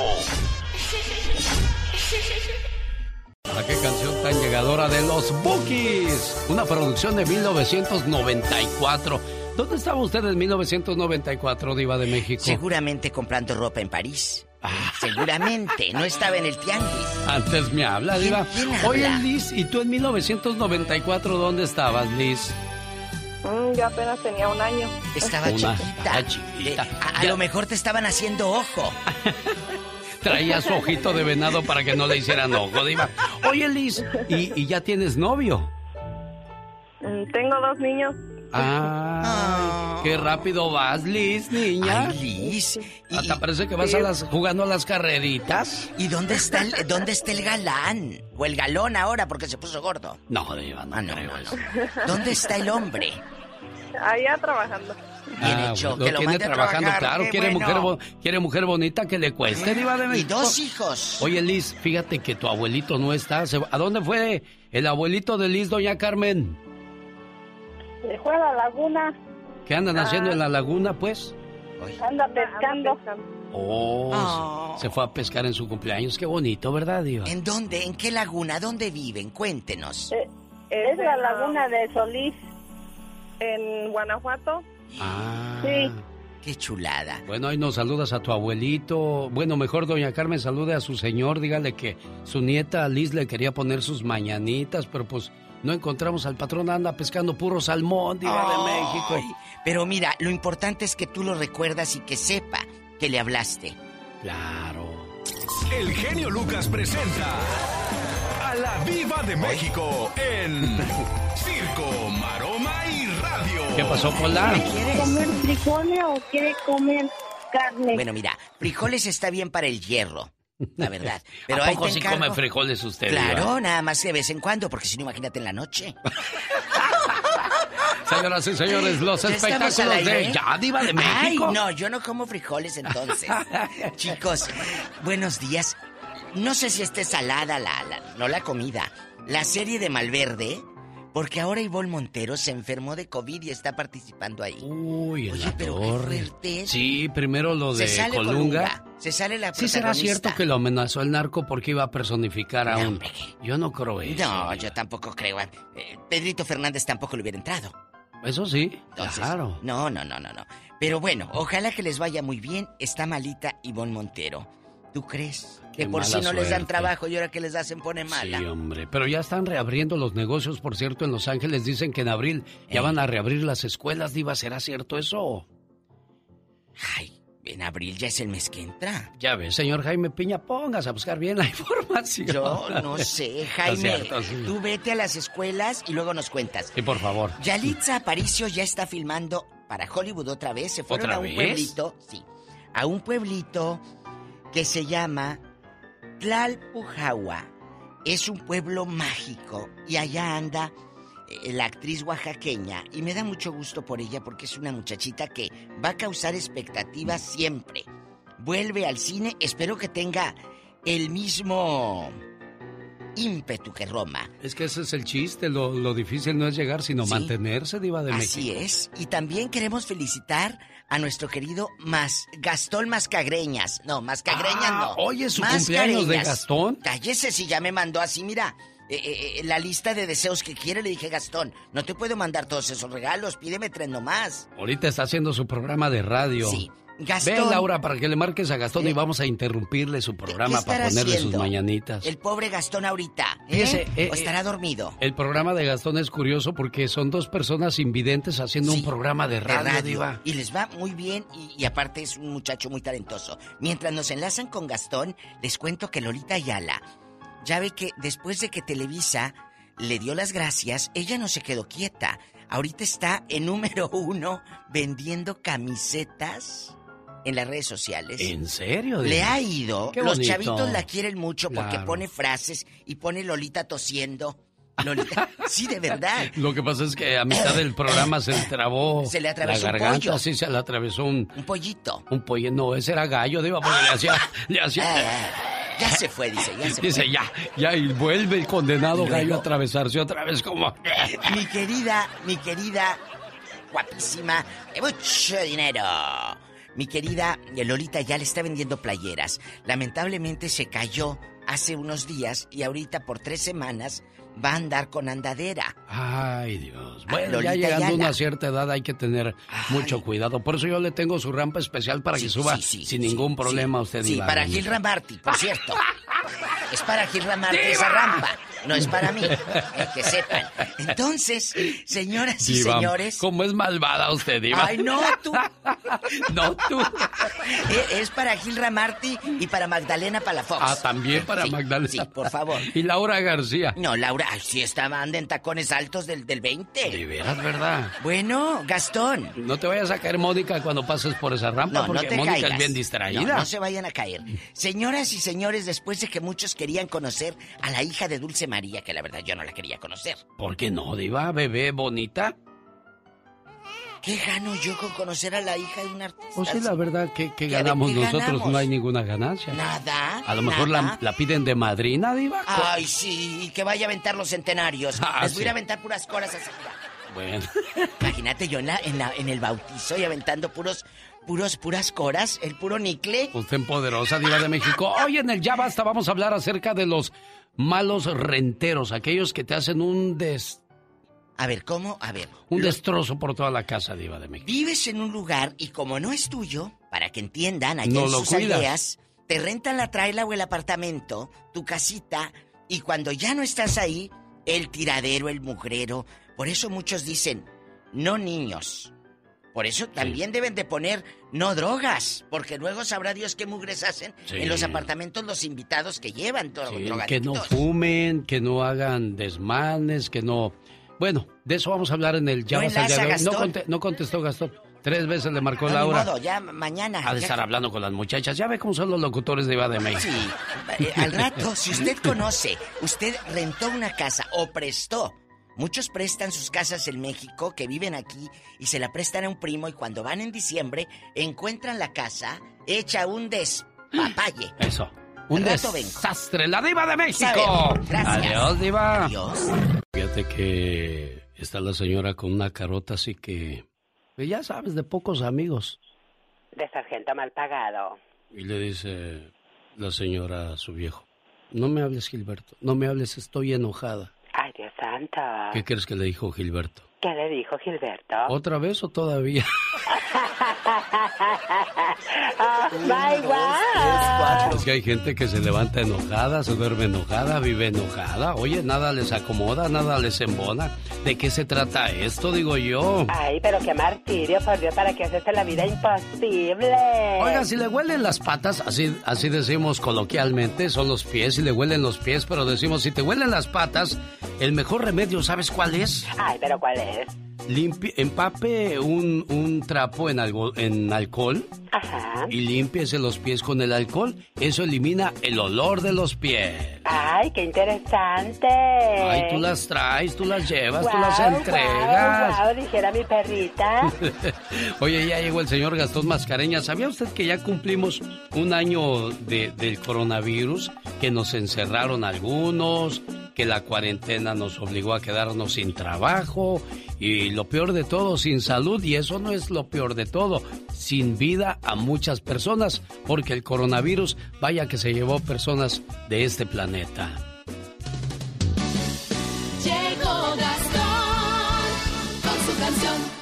¿A qué canción tan llegadora de los Bookies? Una producción de 1994. ¿Dónde estaba usted en 1994, Diva de México? Seguramente comprando ropa en París. Seguramente, no estaba en el tianguis. Antes me habla, Diva. ¿Quién habla? Oye, Liz, ¿y tú en 1994 dónde estabas, Liz? Mm, yo apenas tenía un año. Estaba Una- chiquita. ah, chiquita. Eh, a a lo mejor te estaban haciendo ojo. Traía su ojito de venado para que no le hicieran ojo, Diva. Oye, Liz, ¿y, y ya tienes novio? Mm, Tengo dos niños. Ah, qué rápido vas, Liz, niña. Ay, Liz. Hasta parece que vas a las, jugando a las carreritas. ¿Y dónde está el, dónde está el galán? O el galón ahora porque se puso gordo. No, Diva, no, Ah, no, creo no, eso. no. ¿Dónde está el hombre? Allá trabajando. Bien Ah, hecho, lo que lo tiene trabajando, trabajar, claro. Quiere, bueno. mujer quiere mujer bonita que le cueste, Diva de Y dos hijos. Oye, Liz, fíjate que tu abuelito no está. ¿A dónde fue el abuelito de Liz, doña Carmen? Se fue a la laguna, ¿Qué andan Ah. haciendo en la laguna, pues? anda pescando. Oh, Oh. se fue a pescar en su cumpleaños. Qué bonito, ¿verdad, Diva? ¿En dónde? ¿En qué laguna? ¿Dónde viven? Cuéntenos. Eh, Es la laguna de Solís. En Guanajuato. Ah. Sí. Qué chulada. Bueno, ahí nos saludas a tu abuelito. Bueno, mejor doña Carmen salude a su señor. Dígale que su nieta Liz le quería poner sus mañanitas, pero pues no encontramos al patrón. Anda pescando puro salmón, Diva de México. Pero mira, lo importante es que tú lo recuerdas y que sepa que le hablaste. Claro. El genio Lucas presenta a la Viva de México en Circo, Maroma y. ¿Qué pasó, Pola? ¿Quiere comer frijoles o quiere comer carne? Bueno, mira, frijoles está bien para el hierro, la verdad. Pero ¿A poco sí encargo- come frijoles usted, Claro, nada más de vez en cuando, porque si no, imagínate en la noche. Señoras y señores, los ¿Ya estamos al espectáculos de? Ya Diva de México. Ay, no, yo no como frijoles entonces. Chicos, buenos días. No sé si esté salada la, la- no la comida, la serie de Malverde, porque ahora Ivonne Montero se enfermó de COVID y está participando ahí. Uy, en Oye, la pero qué torre. fuerte. Sí, primero lo de se sale Colunga. Se sale la Sí será cierto que lo amenazó el narco porque iba a personificar a No, un... Yo no creo eso. No, yo tampoco creo. Eh, Pedrito Fernández tampoco le hubiera entrado. Eso sí, Entonces, claro. No, no, no, no, no. Pero bueno, ojalá que les vaya muy bien. Está malita Ivonne Montero. ¿Tú crees? Que Qué por si no les dan trabajo y ahora que les hacen pone mala. Sí, hombre. Pero ya están reabriendo los negocios, por cierto, en Los Ángeles. Dicen que en abril ya van a reabrir las escuelas, Diva. ¿Será cierto eso? Ay, en abril ya es el mes que entra. Ya ves, señor Jaime Piña, póngase a buscar bien la información. Yo no sé, Jaime. cierto, sí. Tú vete a las escuelas y luego nos cuentas. Sí, por favor. Yalitza Aparicio ya está filmando para Hollywood otra vez. Se fueron ¿Otra a un vez? pueblito, sí, a un pueblito que se llama Tlalpujahua. Es un pueblo mágico y allá anda eh, la actriz oaxaqueña y me da mucho gusto por ella porque es una muchachita que va a causar expectativas siempre. Vuelve al cine, espero que tenga el mismo ímpetu que Roma. Es que ese es el chiste. Lo, lo difícil no es llegar, sino Sí. mantenerse, Diva de Así México. es. Y también queremos felicitar a nuestro querido Mas, Gastón Mascagreñas. No, Mascagreñas Ah, no. oye, ¿su cumpleaños de. Gastón? Cállese si ya me mandó así, mira. eh, eh, eh, la lista de deseos que quiere, le dije, Gastón, no te puedo mandar todos esos regalos, pídeme tres nomás. Ahorita está haciendo su programa de radio. Sí. Gastón. Ve, Laura, para que le marques a Gastón y vamos a interrumpirle su programa para ponerle sus haciendo mañanitas. El pobre Gastón ahorita. ¿eh? Fíjese, eh, ¿O estará dormido? El programa de Gastón es curioso porque son dos personas invidentes haciendo un programa de de radio, radio. Diva. Y les va muy bien y, y aparte es un muchacho muy talentoso. Mientras nos enlazan con Gastón, les cuento que Lolita Ayala, ya ve que después de que Televisa le dio las gracias, ella no se quedó quieta. Ahorita está en número uno vendiendo camisetas en las redes sociales. ¿En serio? Le Diva? ha ido. Los chavitos la quieren mucho porque Claro. pone frases y pone Lolita tosiendo. Lolita, sí, de verdad. Lo que pasa es que a mitad del programa se le trabó Se le atravesó la un garganta, pollo. sí, se le atravesó un... Un pollito. Un pollo, no, ese era gallo, Diva, porque le hacía... Le hacía Ah, ya se fue, dice, ya se dice, fue. ya, ya, y vuelve el condenado gallo a atravesarse otra vez como... Mi querida, mi querida, guapísima, de mucho dinero. Mi querida Lolita ya le está vendiendo playeras. Lamentablemente se cayó hace unos días y ahorita por tres semanas va a andar con andadera. Ay, Dios. Ah, Bueno, Lolita ya llegando a una cierta edad hay que tener mucho cuidado. Por eso yo le tengo su rampa especial para que suba sí, sí, sin ningún problema usted. Sí, para Gil Ramarty, por cierto. es para Gil Ramarty esa rampa. No es para mí, eh, que sepan. Entonces, señoras y señores. ¿Cómo es malvada usted, Diva? Ay, no, tú. no, tú. Eh, es para Gil Ramarty y para Magdalena Palafox. Ah, también para Magdalena. Sí, por favor. Y Laura García. No, Laura, sí estaba anda en tacones altos del, del 20. De veras, ¿verdad? Bueno, Gastón. No te vayas a caer, Mónica, cuando pases por esa rampa, No, no porque te Mónica caigas. es bien distraída. No, no se vayan a caer. Señoras y señores, después de que muchos querían conocer a la hija de Dulce María, que la verdad yo no la quería conocer. ¿Por qué no, Diva? Bebé bonita. ¿Qué gano yo con conocer a la hija de un artista? Pues sí, la verdad, que, que ¿Qué- ganamos nosotros? ganamos? No hay ninguna ganancia. Nada. A lo mejor la, la piden de madrina, Diva. Ay, sí, y que vaya a aventar los centenarios. Ah, Les voy a ir a sí. aventar puras coras así. Bueno. Imagínate yo en, la- en, la- en el bautizo y aventando puros, puros, puras coras, el puro nicle. Usted en poderosa Diva de México. Hoy en el Ya Basta vamos a hablar acerca de los malos renteros, aquellos que te hacen un des... A ver, ¿cómo? A ver. Un Lo- destrozo por toda la casa, Diva de México. Vives en un lugar y como no es tuyo, para que entiendan, allá No en sus aldeas, te rentan la traila o el apartamento, tu casita, y cuando ya no estás ahí, el tiradero, el mugrero. Por eso muchos dicen, no niños. Por eso también deben de poner no drogas, porque luego sabrá Dios qué mugres hacen Sí. en los apartamentos los invitados que llevan todo Sí, que no fumen, que no hagan desmanes, que no... Bueno, de eso vamos a hablar en el Ya ¿No hoy. No, conte- no contestó Gastón. Tres veces le marcó No, Laura. modo, ya mañana. Ha de estar hablando con las muchachas. Ya ve cómo son los locutores de Iba de México. Sí, eh, al rato, si usted conoce, usted rentó una casa o prestó. Muchos prestan sus casas en México, que viven aquí, y se la prestan a un primo, y cuando van en diciembre, encuentran la casa hecha un despapalle. Eso. Un vengo. desastre. La Diva de México. Gracias. Adiós, Diva. Adiós. Fíjate que está la señora con una carota así que... que Ya sabes, de pocos amigos. De sargento mal pagado. Y le dice la señora a su viejo. No me hables, Gilberto. No me hables, estoy enojada. Santo. ¿Qué crees que le dijo Gilberto? ¿Qué le dijo Gilberto? ¿Otra vez o todavía? Ah, God. Es que hay gente que se levanta enojada, se duerme enojada, vive enojada. Oye, nada les acomoda, nada les embona. ¿De qué se trata esto, digo yo? Ay, pero qué martirio, por Dios, para que haces la vida imposible. Oiga, si le huelen las patas, así, así decimos coloquialmente, son los pies, si le huelen los pies, pero decimos, si te huelen las patas, el mejor remedio, ¿sabes cuál es? Ay, pero ¿cuál es? Limpie, empape un, un trapo en, algo, en alcohol Ajá. y límpiese los pies con el alcohol. Eso elimina el olor de los pies. Ay, qué interesante. Ay, tú las traes, tú las llevas, tú las entregas. guau, guau, dijera mi perrita. Oye, ya llegó el señor Gastón Mascareña. ¿Sabía usted que ya cumplimos un año de- del coronavirus? Que nos encerraron algunos, que la cuarentena nos obligó a quedarnos sin trabajo y lo peor de todo, sin salud. Y eso no es lo peor de todo, sin vida a muchas personas, porque el coronavirus, vaya que se llevó personas de este planeta. Llegó Gastón con su canción.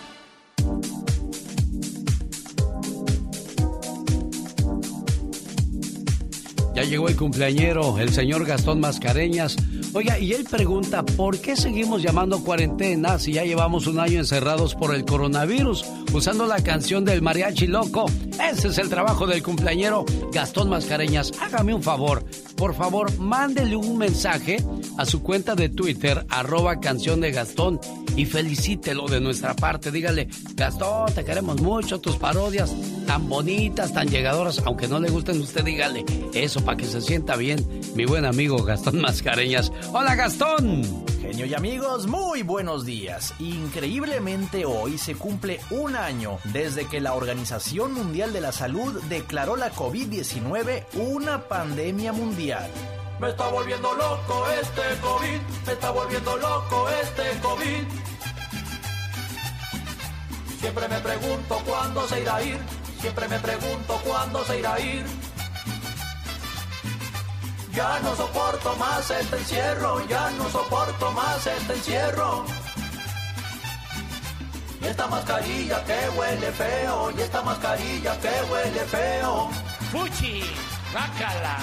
Ya llegó el cumpleañero, el señor Gastón Mascareñas. Oiga, y él pregunta, ¿por qué seguimos llamando cuarentena si ya llevamos un año encerrados por el coronavirus? Usando la canción del mariachi loco. Ese es el trabajo del cumpleañero Gastón Mascareñas. Hágame un favor, por favor, mándele un mensaje a su cuenta de Twitter, arroba canción de Gastón, y felicítelo de nuestra parte. Dígale, Gastón, te queremos mucho, tus parodias tan bonitas, tan llegadoras, aunque no le gusten, usted dígale eso para que se sienta bien, mi buen amigo Gastón Mascareñas. Hola Gastón. Genio y amigos, muy buenos días. Increíblemente hoy se cumple un desde que la Organización Mundial de la Salud declaró la COVID-19 una pandemia mundial. Me está volviendo loco este COVID, me está volviendo loco este COVID. Siempre me pregunto cuándo se irá a ir, siempre me pregunto cuándo se irá a ir. Ya no soporto más este encierro, ya no soporto más este encierro. Y esta mascarilla que huele feo, y esta mascarilla que huele feo. ¡Fuchi! ¡Bácala!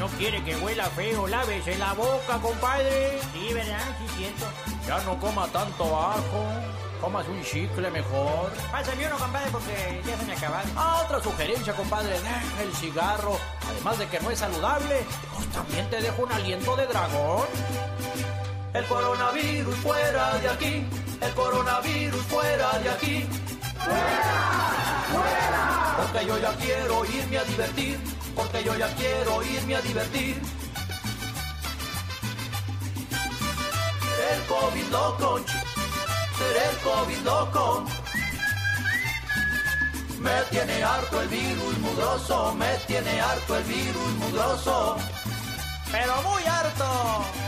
no quiere que huela feo, lávese la boca, compadre. Sí, ¿verdad? Sí, siento. Ya no coma tanto ajo. Comas un chicle mejor. Pásame uno, compadre, porque ya se me acabaron. Ah, otra sugerencia, compadre. Deja el cigarro. Además de que no es saludable, pues también te deja un aliento de dragón. El coronavirus fuera de aquí. El coronavirus fuera de aquí. ¡Fuera! ¡Fuera! Porque yo ya quiero irme a divertir. Porque yo ya quiero irme a divertir. El COVID loco, seré el COVID loco. Me tiene harto el virus mugroso, me tiene harto el virus mugroso. Pero muy harto.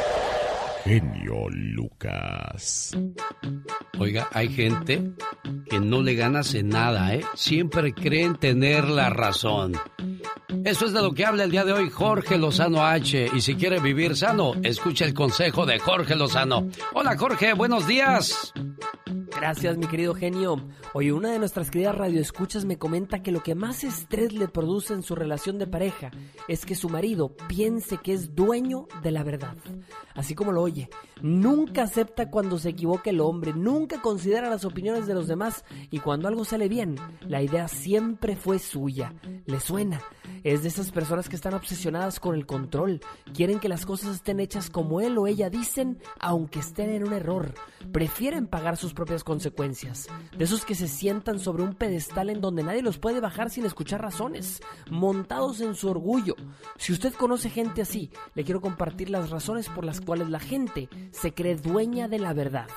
Genio Lucas. Oiga, hay gente que no le ganas en nada, ¿eh? Siempre creen tener la razón. Eso es de lo que habla el día de hoy Jorge Lozano H. Y si quiere vivir sano, escucha el consejo de Jorge Lozano. Hola Jorge, buenos días. Gracias, mi querido genio. Hoy una de nuestras queridas radioescuchas me comenta que lo que más estrés le produce en su relación de pareja es que su marido piense que es dueño de la verdad. Así como lo oye, nunca acepta cuando se equivoca el hombre, nunca considera las opiniones de los demás y cuando algo sale bien, la idea siempre fue suya. ¿Le suena? Es de esas personas que están obsesionadas con el control, quieren que las cosas estén hechas como él o ella dicen, aunque estén en un error. Prefieren pagar sus propias consecuencias. De esos que se sientan sobre un pedestal en donde nadie los puede bajar sin escuchar razones, montados en su orgullo. Si usted conoce gente así, le quiero compartir las razones por las cuales la gente se cree dueña de la verdad.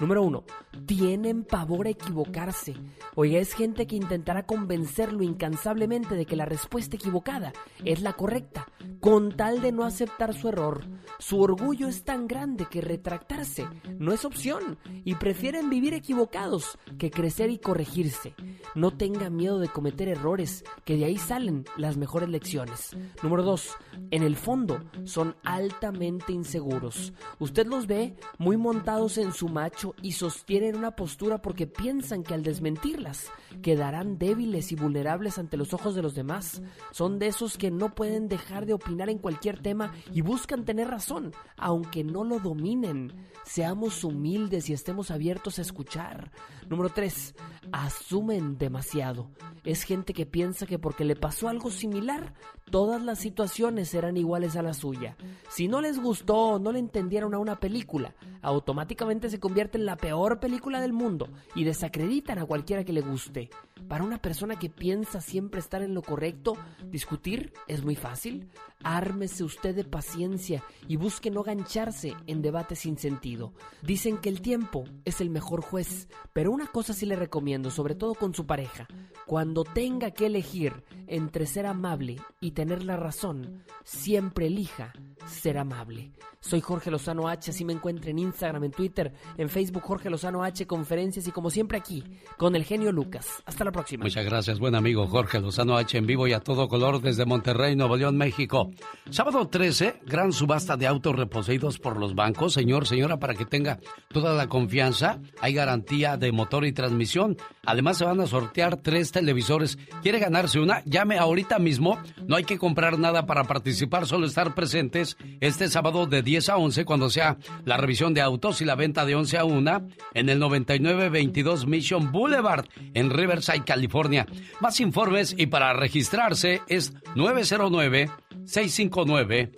Número uno, tienen pavor a equivocarse. Oiga, es gente que intentará convencerlo incansablemente de que la respuesta equivocada es la correcta, con tal de no aceptar su error. Su orgullo es tan grande que retractarse no es opción y prefieren vivir equivocados que crecer y corregirse. No tenga miedo de cometer errores, que de ahí salen las mejores lecciones. Número 2. En el fondo son altamente inseguros. Usted los ve muy montados en su macho y sostienen una postura porque piensan que al desmentirlas quedarán débiles y vulnerables ante los ojos de los demás. Son de esos que no pueden dejar de opinar en cualquier tema y buscan tener razón, aunque no lo dominen. Seamos humildes y estemos abiertos a escuchar. Número 3. Asumen demasiado. Es gente que piensa que porque le pasó algo similar, todas las situaciones serán iguales a la suya. Si no les gustó o no le entendieron a una película, automáticamente se convierte en la peor película del mundo y desacreditan a cualquiera que le guste. Para una persona que piensa siempre estar en lo correcto, discutir es muy fácil. Ármese usted de paciencia y busque no gancharse en debates sin sentido. Dicen que el tiempo es el mejor juez, pero una cosa sí le recomiendo, sobre todo con su pareja. Cuando tenga que elegir entre ser amable y tener la razón, siempre elija ser amable. Soy Jorge Lozano H, así me encuentra en Instagram, en Twitter, en Facebook Jorge Lozano H, conferencias y como siempre aquí, con el genio Lucas. Hasta la próxima. Muchas gracias, buen amigo Jorge Lozano H en vivo y a todo color desde Monterrey, Nuevo León, México. Sábado 13, gran subasta de autos reposeídos por los bancos. Señor, señora, para que tenga toda la confianza, hay garantía de motor y transmisión. Además, se van a sortear tres televisores. ¿Quiere ganarse una? Llame ahorita mismo. No hay que comprar nada para participar, solo estar presentes este sábado de 10 a 11 cuando sea la revisión de autos y la venta de 11 a 1 en el 9922 Mission Boulevard en Riverside, California. Más informes y para registrarse es 909 659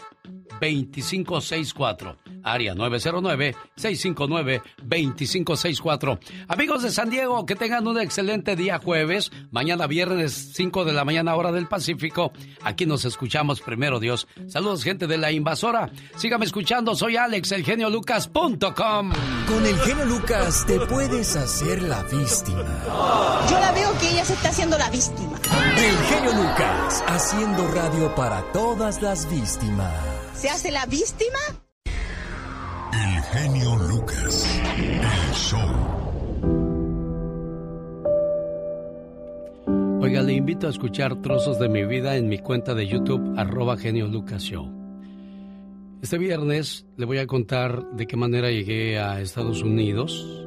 2564. Área 909-659-2564. Amigos de San Diego, que tengan un excelente día jueves. Mañana viernes 5 de la mañana hora del Pacífico. Aquí nos escuchamos primero, Dios. Saludos, gente de la invasora. Sígame escuchando, soy Alex, el genio Lucas.com. Con el genio Lucas te puedes hacer la víctima. Yo la veo que ella se está haciendo la víctima. El genio Lucas, haciendo radio para todas las víctimas. ¿Se hace la víctima? El genio Lucas. El show. Oiga, le invito a escuchar trozos de mi vida en mi cuenta de YouTube, arroba genio Lucas Show. Este viernes le voy a contar de qué manera llegué a Estados Unidos,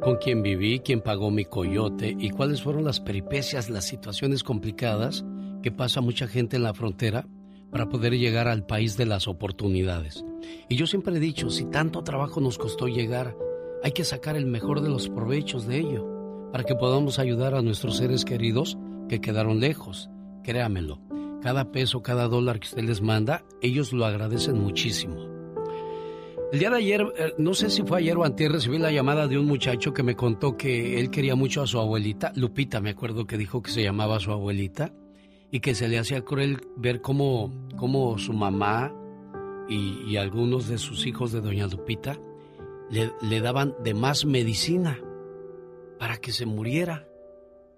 con quién viví, quién pagó mi coyote y cuáles fueron las peripecias, las situaciones complicadas que pasa mucha gente en la frontera para poder llegar al país de las oportunidades. Y yo siempre he dicho, si tanto trabajo nos costó llegar, hay que sacar el mejor de los provechos de ello, para que podamos ayudar a nuestros seres queridos que quedaron lejos. Créamelo, cada peso, cada dólar que usted les manda, ellos lo agradecen muchísimo. El día de ayer, eh, no sé si fue ayer o antes, recibí la llamada de un muchacho que me contó que él quería mucho a su abuelita. Lupita, me acuerdo que dijo que se llamaba su abuelita y que se le hacía cruel ver cómo, cómo su mamá y, algunos de sus hijos de doña Lupita le, le daban de más medicina para que se muriera.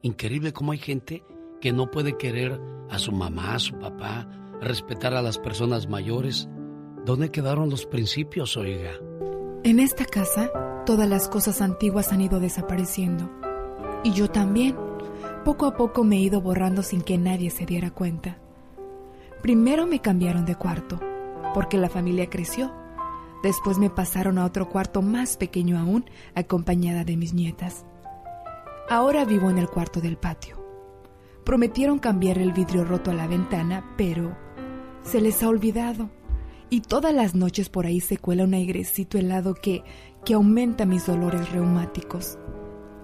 Increíble cómo hay gente que no puede querer a su mamá, a su papá, respetar a las personas mayores. ¿Dónde quedaron los principios, oiga? En esta casa, todas las cosas antiguas han ido desapareciendo. Y yo también. Poco a poco me he ido borrando sin que nadie se diera cuenta. Primero me cambiaron de cuarto, porque la familia creció. Después me pasaron a otro cuarto más pequeño aún, acompañada de mis nietas. Ahora vivo en el cuarto del patio. Prometieron cambiar el vidrio roto a la ventana, pero se les ha olvidado y todas las noches por ahí se cuela un airecito helado que, que aumenta mis dolores reumáticos.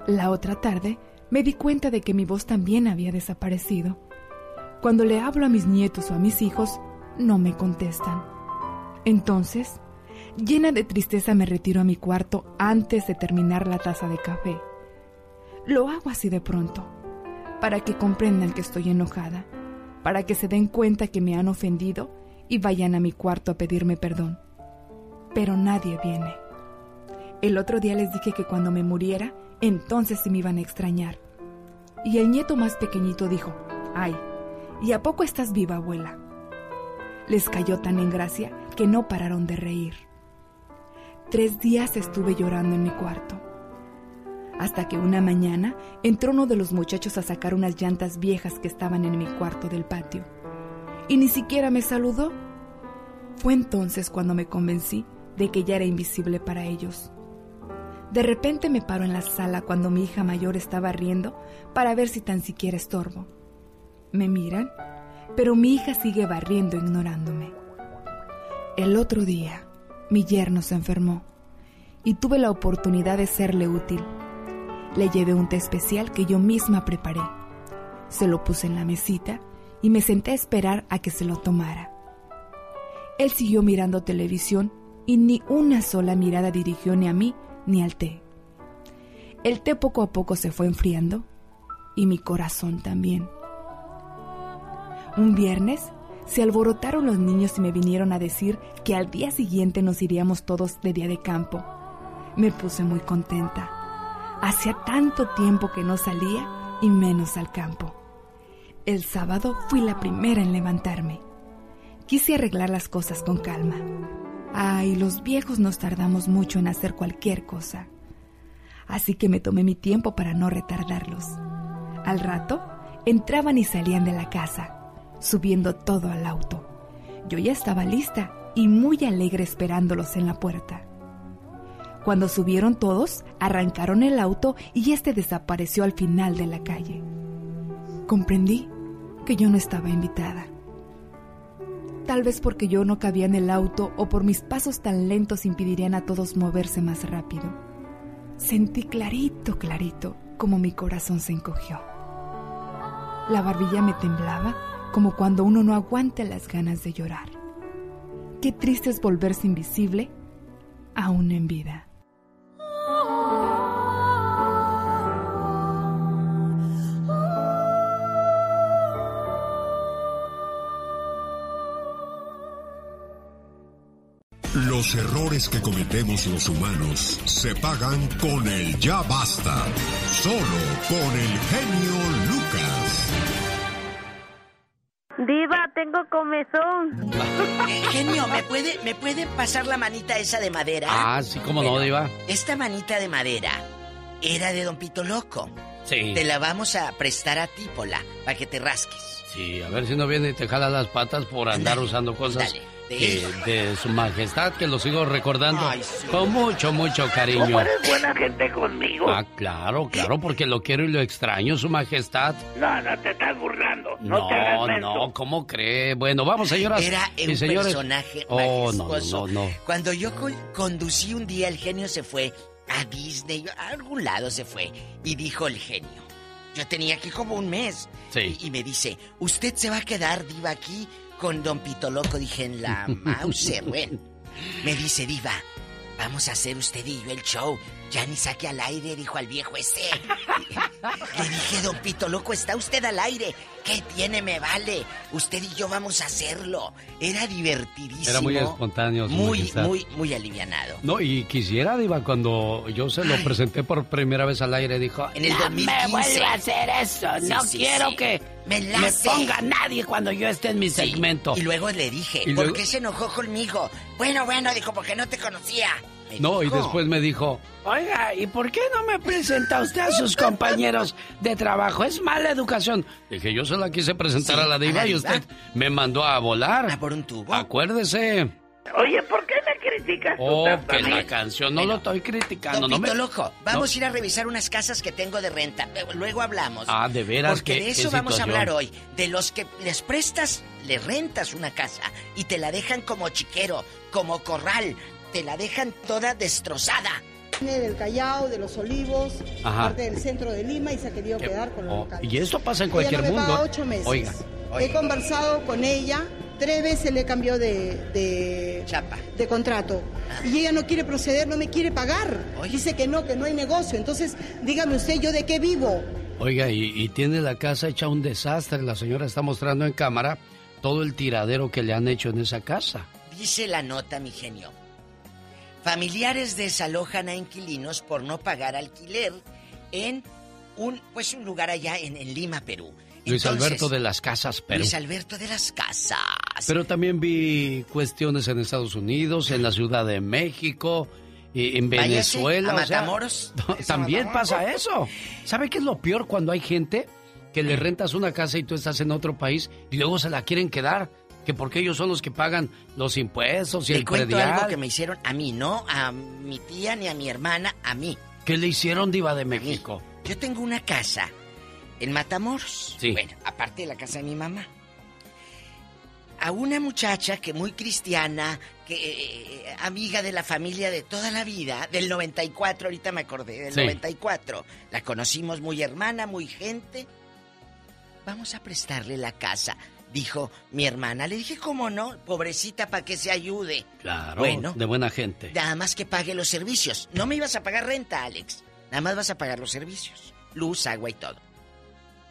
La otra tarde me di cuenta de que mi voz también había desaparecido. Cuando le hablo a mis nietos o a mis hijos, no me contestan. Entonces, llena de tristeza me retiro a mi cuarto antes de terminar la taza de café. Lo hago así de pronto, para que comprendan que estoy enojada, para que se den cuenta que me han ofendido y vayan a mi cuarto a pedirme perdón. Pero nadie viene. El otro día les dije que cuando me muriera, entonces sí me iban a extrañar. Y el nieto más pequeñito dijo, ay, ¿y a poco estás viva, abuela? Les cayó tan en gracia que no pararon de reír. Tres días estuve llorando en mi cuarto. Hasta que una mañana entró uno de los muchachos a sacar unas llantas viejas que estaban en mi cuarto del patio y ni siquiera me saludó. Fue entonces cuando me convencí de que ya era invisible para ellos. De repente me paro en la sala cuando mi hija mayor estaba riendo para ver si tan siquiera estorbo. Me miran, pero mi hija sigue barriendo ignorándome. El otro día, mi yerno se enfermó y tuve la oportunidad de serle útil. Le llevé un té especial que yo misma preparé. Se lo puse en la mesita y me senté a esperar a que se lo tomara. Él siguió mirando televisión y ni una sola mirada dirigió ni a mí ni al té. El té poco a poco se fue enfriando y mi corazón también. Un viernes se alborotaron los niños y me vinieron a decir que al día siguiente nos iríamos todos de día de campo. Me puse muy contenta. Hacía tanto tiempo que no salía y menos al campo. El sábado fui la primera en levantarme. Quise arreglar las cosas con calma. Ay, los viejos nos tardamos mucho en hacer cualquier cosa. Así que me tomé mi tiempo para no retardarlos. Al rato, entraban y salían de la casa, subiendo todo al auto. Yo ya estaba lista y muy alegre esperándolos en la puerta. Cuando subieron todos, arrancaron el auto y este desapareció al final de la calle comprendí que yo no estaba invitada. Tal vez porque yo no cabía en el auto o por mis pasos tan lentos impedirían a todos moverse más rápido. Sentí clarito, clarito, como mi corazón se encogió. La barbilla me temblaba como cuando uno no aguanta las ganas de llorar. Qué triste es volverse invisible aún en vida. Los errores que cometemos los humanos se pagan con el ya basta. Solo con el genio Lucas. Diva, tengo comezón. Eh, genio, ¿me puede, ¿me puede pasar la manita esa de madera? Ah, sí, cómo no, Diva. Esta manita de madera era de Don Pito Loco. Sí. Te la vamos a prestar a ti, Pola, para que te rasques. Sí, a ver si no viene y te jala las patas por andar usando cosas que- de su majestad, que lo sigo recordando con mucho, mucho cariño. ¿Cómo eres buena gente conmigo? Ah, claro, claro, porque lo quiero y lo extraño, su majestad. No, no te estás burlando. No, No, te hagas no, ¿cómo cree? Bueno, vamos, señoras Era un señores. personaje Oh, no, no, majestuoso. no, no. Cuando yo co- conducí un día, el genio se fue a Disney, a algún lado se fue, y dijo el genio. Yo tenía aquí como un mes. Sí. Y, y me dice, ¿usted se va a quedar, Diva, aquí con Don Pito Loco? Dije, en la Mauser, bueno. Me dice, Diva, vamos a hacer usted y yo el show. Ya ni saque al aire, dijo al viejo ese. Le dije, Don Pito Loco, está usted al aire. ¿Qué tiene? Me vale. Usted y yo vamos a hacerlo. Era divertidísimo. Era muy espontáneo, su Muy, majestad. muy, muy alivianado. No, y quisiera, Diva, cuando yo se lo presenté por primera vez al aire, dijo... En el No 2015. me vuelva a hacer eso. Sí, no sí, quiero sí. que Me me, ponga nadie cuando yo esté en mi Sí. segmento. Y luego le dije, Y ¿por luego- qué se enojó conmigo? Bueno, bueno, dijo, porque no te conocía. Me No, y después me dijo, Oiga, ¿y por qué no me presenta usted a sus compañeros de trabajo? Es mala educación. dije, yo se la quise presentar Sí, a la Diva y usted me mandó a volar. ¿A por un tubo? Acuérdese. Oye, ¿por qué me criticas tú Oh, tanto a que mí? la canción no lo estoy criticando. Don no me... Loco, vamos No. a ir a revisar unas casas que tengo de renta. Luego hablamos. Ah, de veras, Porque qué- de qué eso vamos a hablar hoy. De los que les prestas, les rentas una casa y te la dejan como chiquero, como corral. Te la dejan toda destrozada. Viene del Callao, de los Olivos, Ajá. parte del centro de Lima y se ha querido quedar con los Oh, locales. y esto pasa en Ella cualquier no me mundo. paga ocho meses. Oiga, He conversado con ella, tres veces le cambió de, de, de contrato. Y ella no quiere proceder, no me quiere pagar. Dice que no, que no hay negocio. Entonces, dígame usted, ¿yo de qué vivo? oiga, y, y tiene la casa hecha un desastre. La señora está mostrando en cámara todo el tiradero que le han hecho en esa casa. Dice la nota, mi genio. Familiares desalojan a inquilinos por no pagar alquiler en un, pues un lugar allá en, en Lima, Perú. Luis Alberto de las Casas, Perú. Luis Alberto de las Casas. Pero también vi cuestiones en Estados Unidos, en la Ciudad de México, y en Váyase Venezuela. a o sea, Matamoros. también pasa eso. ¿Sabe qué es lo peor cuando hay gente que le rentas una casa y tú estás en otro país y luego se la quieren quedar? Que porque ellos son los que pagan los impuestos y Le el cuento predial. algo que me hicieron a mí, no a mi tía ni a mi hermana, a mí. ¿Qué le hicieron, Diva de México? Yo tengo una casa en Matamoros. Sí. Bueno, aparte de la casa de mi mamá. A una muchacha que muy cristiana, que eh, amiga de la familia de toda la vida, del 94, ahorita me acordé, del Sí. 94. La conocimos muy hermana, muy gente. Vamos a prestarle la casa, dijo mi hermana. Le dije, ¿cómo no? Pobrecita, para que se ayude. Claro, Bueno. de buena gente. Nada más que pague los servicios. No me ibas a pagar renta, Alex. Nada más vas a pagar los servicios. Luz, agua y todo.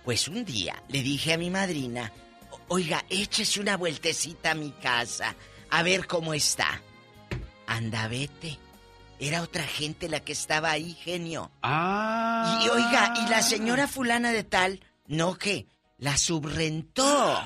Pues un día le dije a mi madrina, "O- oiga, échese una vueltecita a mi casa, a ver cómo está. Anda, vete. Era otra gente la que estaba ahí, genio. Ah. Y oiga, y la señora fulana de tal, no que, la subrentó.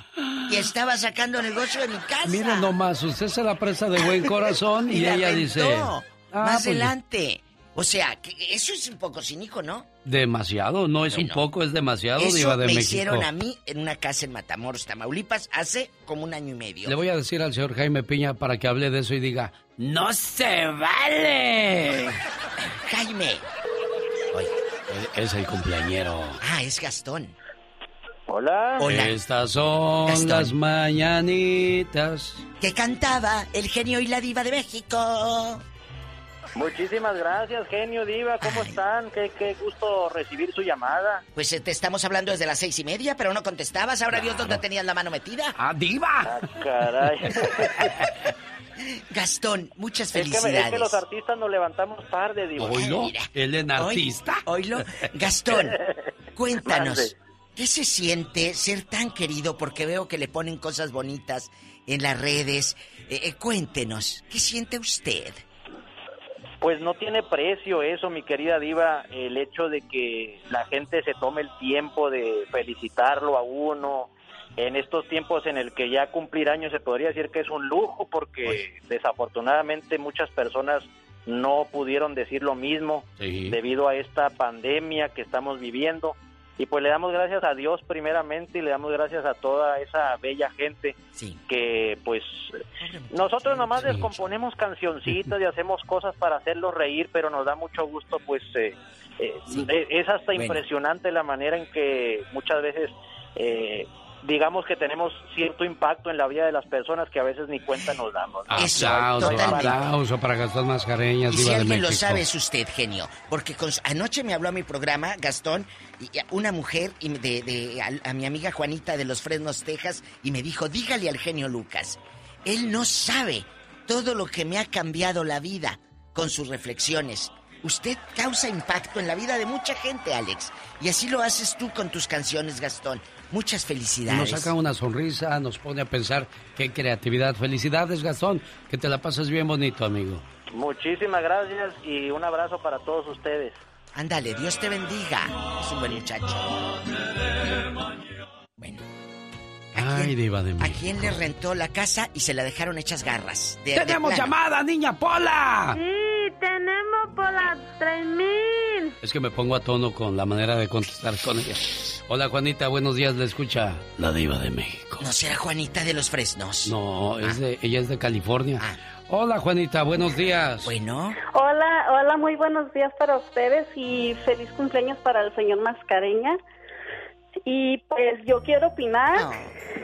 Y estaba sacando negocio de mi casa. Mire nomás, usted se la presta de buen corazón y, la ella rentó. dice... "Ah, Más pues, adelante. O sea, que eso es un poco cínico, ¿no? Demasiado, no es un poco, es demasiado, Eso Diva de me México. hicieron a mí en una casa en Matamoros, Tamaulipas, hace como un año y medio. Le voy a decir al señor Jaime Piña para que hable de eso y diga, ¡No se vale! Jaime. Es el cumpleañero. Ah, es Gastón. Hola. Hola. Estas son Gastón. las mañanitas. Que cantaba el genio y la diva de México. Muchísimas gracias, genio Diva. ¿Cómo están? Qué, qué gusto recibir su llamada. Pues te estamos hablando desde las seis y media, pero no contestabas. Ahora Dios dónde tenías la mano metida. ¡Ah, diva! Ah, caray. Gastón, muchas Es que, me- felicidades. es que los artistas nos levantamos tarde, Diva. ¿Oílo? ¿Él en Hoy- artista? Oílo. Gastón, cuéntanos. Mande. ¿Qué se siente ser tan querido? Porque veo que le ponen cosas bonitas en las redes. Eh, eh, cuéntenos, ¿qué siente usted? Pues no tiene precio eso, mi querida Diva, el hecho de que la gente se tome el tiempo de felicitarlo a uno. En estos tiempos en el que ya cumplir años se podría decir que es un lujo porque desafortunadamente muchas personas no pudieron decir lo mismo Sí. debido a esta pandemia que estamos viviendo. Y pues le damos gracias a Dios primeramente y le damos gracias a toda esa bella gente que pues nosotros nomás descomponemos cancioncitas y hacemos cosas para hacerlos reír, pero nos da mucho gusto pues eh, eh, eh, es hasta impresionante la manera en que muchas veces eh, digamos que tenemos cierto impacto en la vida de las personas que a veces ni cuenta nos damos. ¿no? Aplauso, aplauso para Gastón Mascareñas, Y si alguien lo sabe es usted, genio. Porque con su- anoche me habló a mi programa, Gastón, y una mujer y de, de- a, a mi amiga Juanita de los Fresnos, Texas, y me dijo, dígale al genio Lucas, él no sabe todo lo que me ha cambiado la vida con sus reflexiones. Usted causa impacto en la vida de mucha gente, Alex. Y así lo haces tú con tus canciones, Gastón. Muchas felicidades. Nos saca una sonrisa, nos pone a pensar qué creatividad. Felicidades, Gastón, que te la pasas bien bonito, amigo. Muchísimas gracias y un abrazo para todos ustedes. Ándale, Dios te bendiga. Es un buen muchacho. Ay, Diva de ¿A México. quién le rentó la casa y se la dejaron hechas garras? De- ¡Tenemos llamada, niña Pola! Sí, tenemos por las 3000. Es que me pongo a tono con la manera de contestar con ella. Hola, Juanita, buenos días, le escucha la Diva de México. ¿No será Juanita de los Fresnos? No, es de, ella es de California. Hola, Juanita, buenos días. Bueno. Hola, hola, muy buenos días para ustedes y feliz cumpleaños para el señor Mascareña. Y pues yo quiero opinar.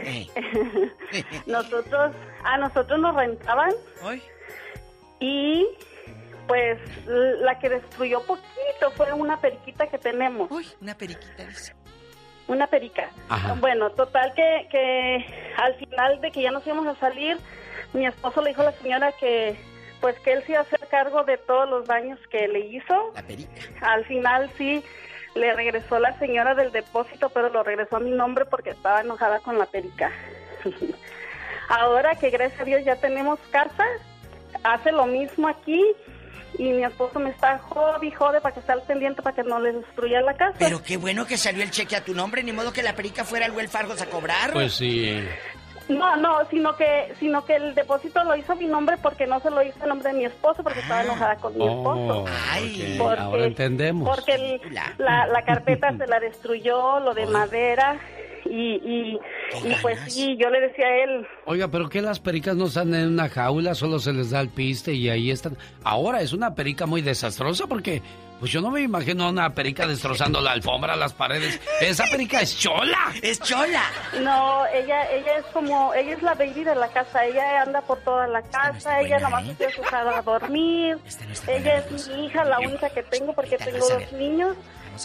nosotros, a nosotros nos rentaban. Y pues la que destruyó poquito fue una periquita que tenemos. una periquita, dice. Una perica. Ajá. Bueno, total que, que al final de que ya nos íbamos a salir, mi esposo le dijo a la señora que pues que él se iba a hacer cargo de todos los daños que le hizo. La perica. Al final sí le regresó la señora del depósito, pero lo regresó a mi nombre porque estaba enojada con la perica. Ahora que gracias a Dios ya tenemos casa, hace lo mismo aquí y mi esposo me está jode y jode para que esté al pendiente para que no le destruya la casa. Pero qué bueno que salió el cheque a tu nombre, ni modo que la perica fuera al Wells Fargo a cobrar. Pues sí. No, no, sino que sino que el depósito lo hizo mi nombre porque no se lo hizo a nombre de mi esposo porque estaba enojada con mi esposo. Oh, ok, Porque- ahora entendemos. Porque el- la, la carpeta se la destruyó, lo de madera y, y, y pues sí, yo le decía a él, Oiga, pero que las pericas no están en una jaula, solo se les da el piste y ahí están. Ahora es una perica muy desastrosa porque, pues yo no me imagino a una perica destrozando la alfombra, las paredes. Esa perica es chola. Es chola. no, ella ella es como, ella es la baby de la casa, ella anda por toda la casa, ella nomás se quiere sujar a dormir, ella es mi hija, la única que tengo porque tengo dos niños.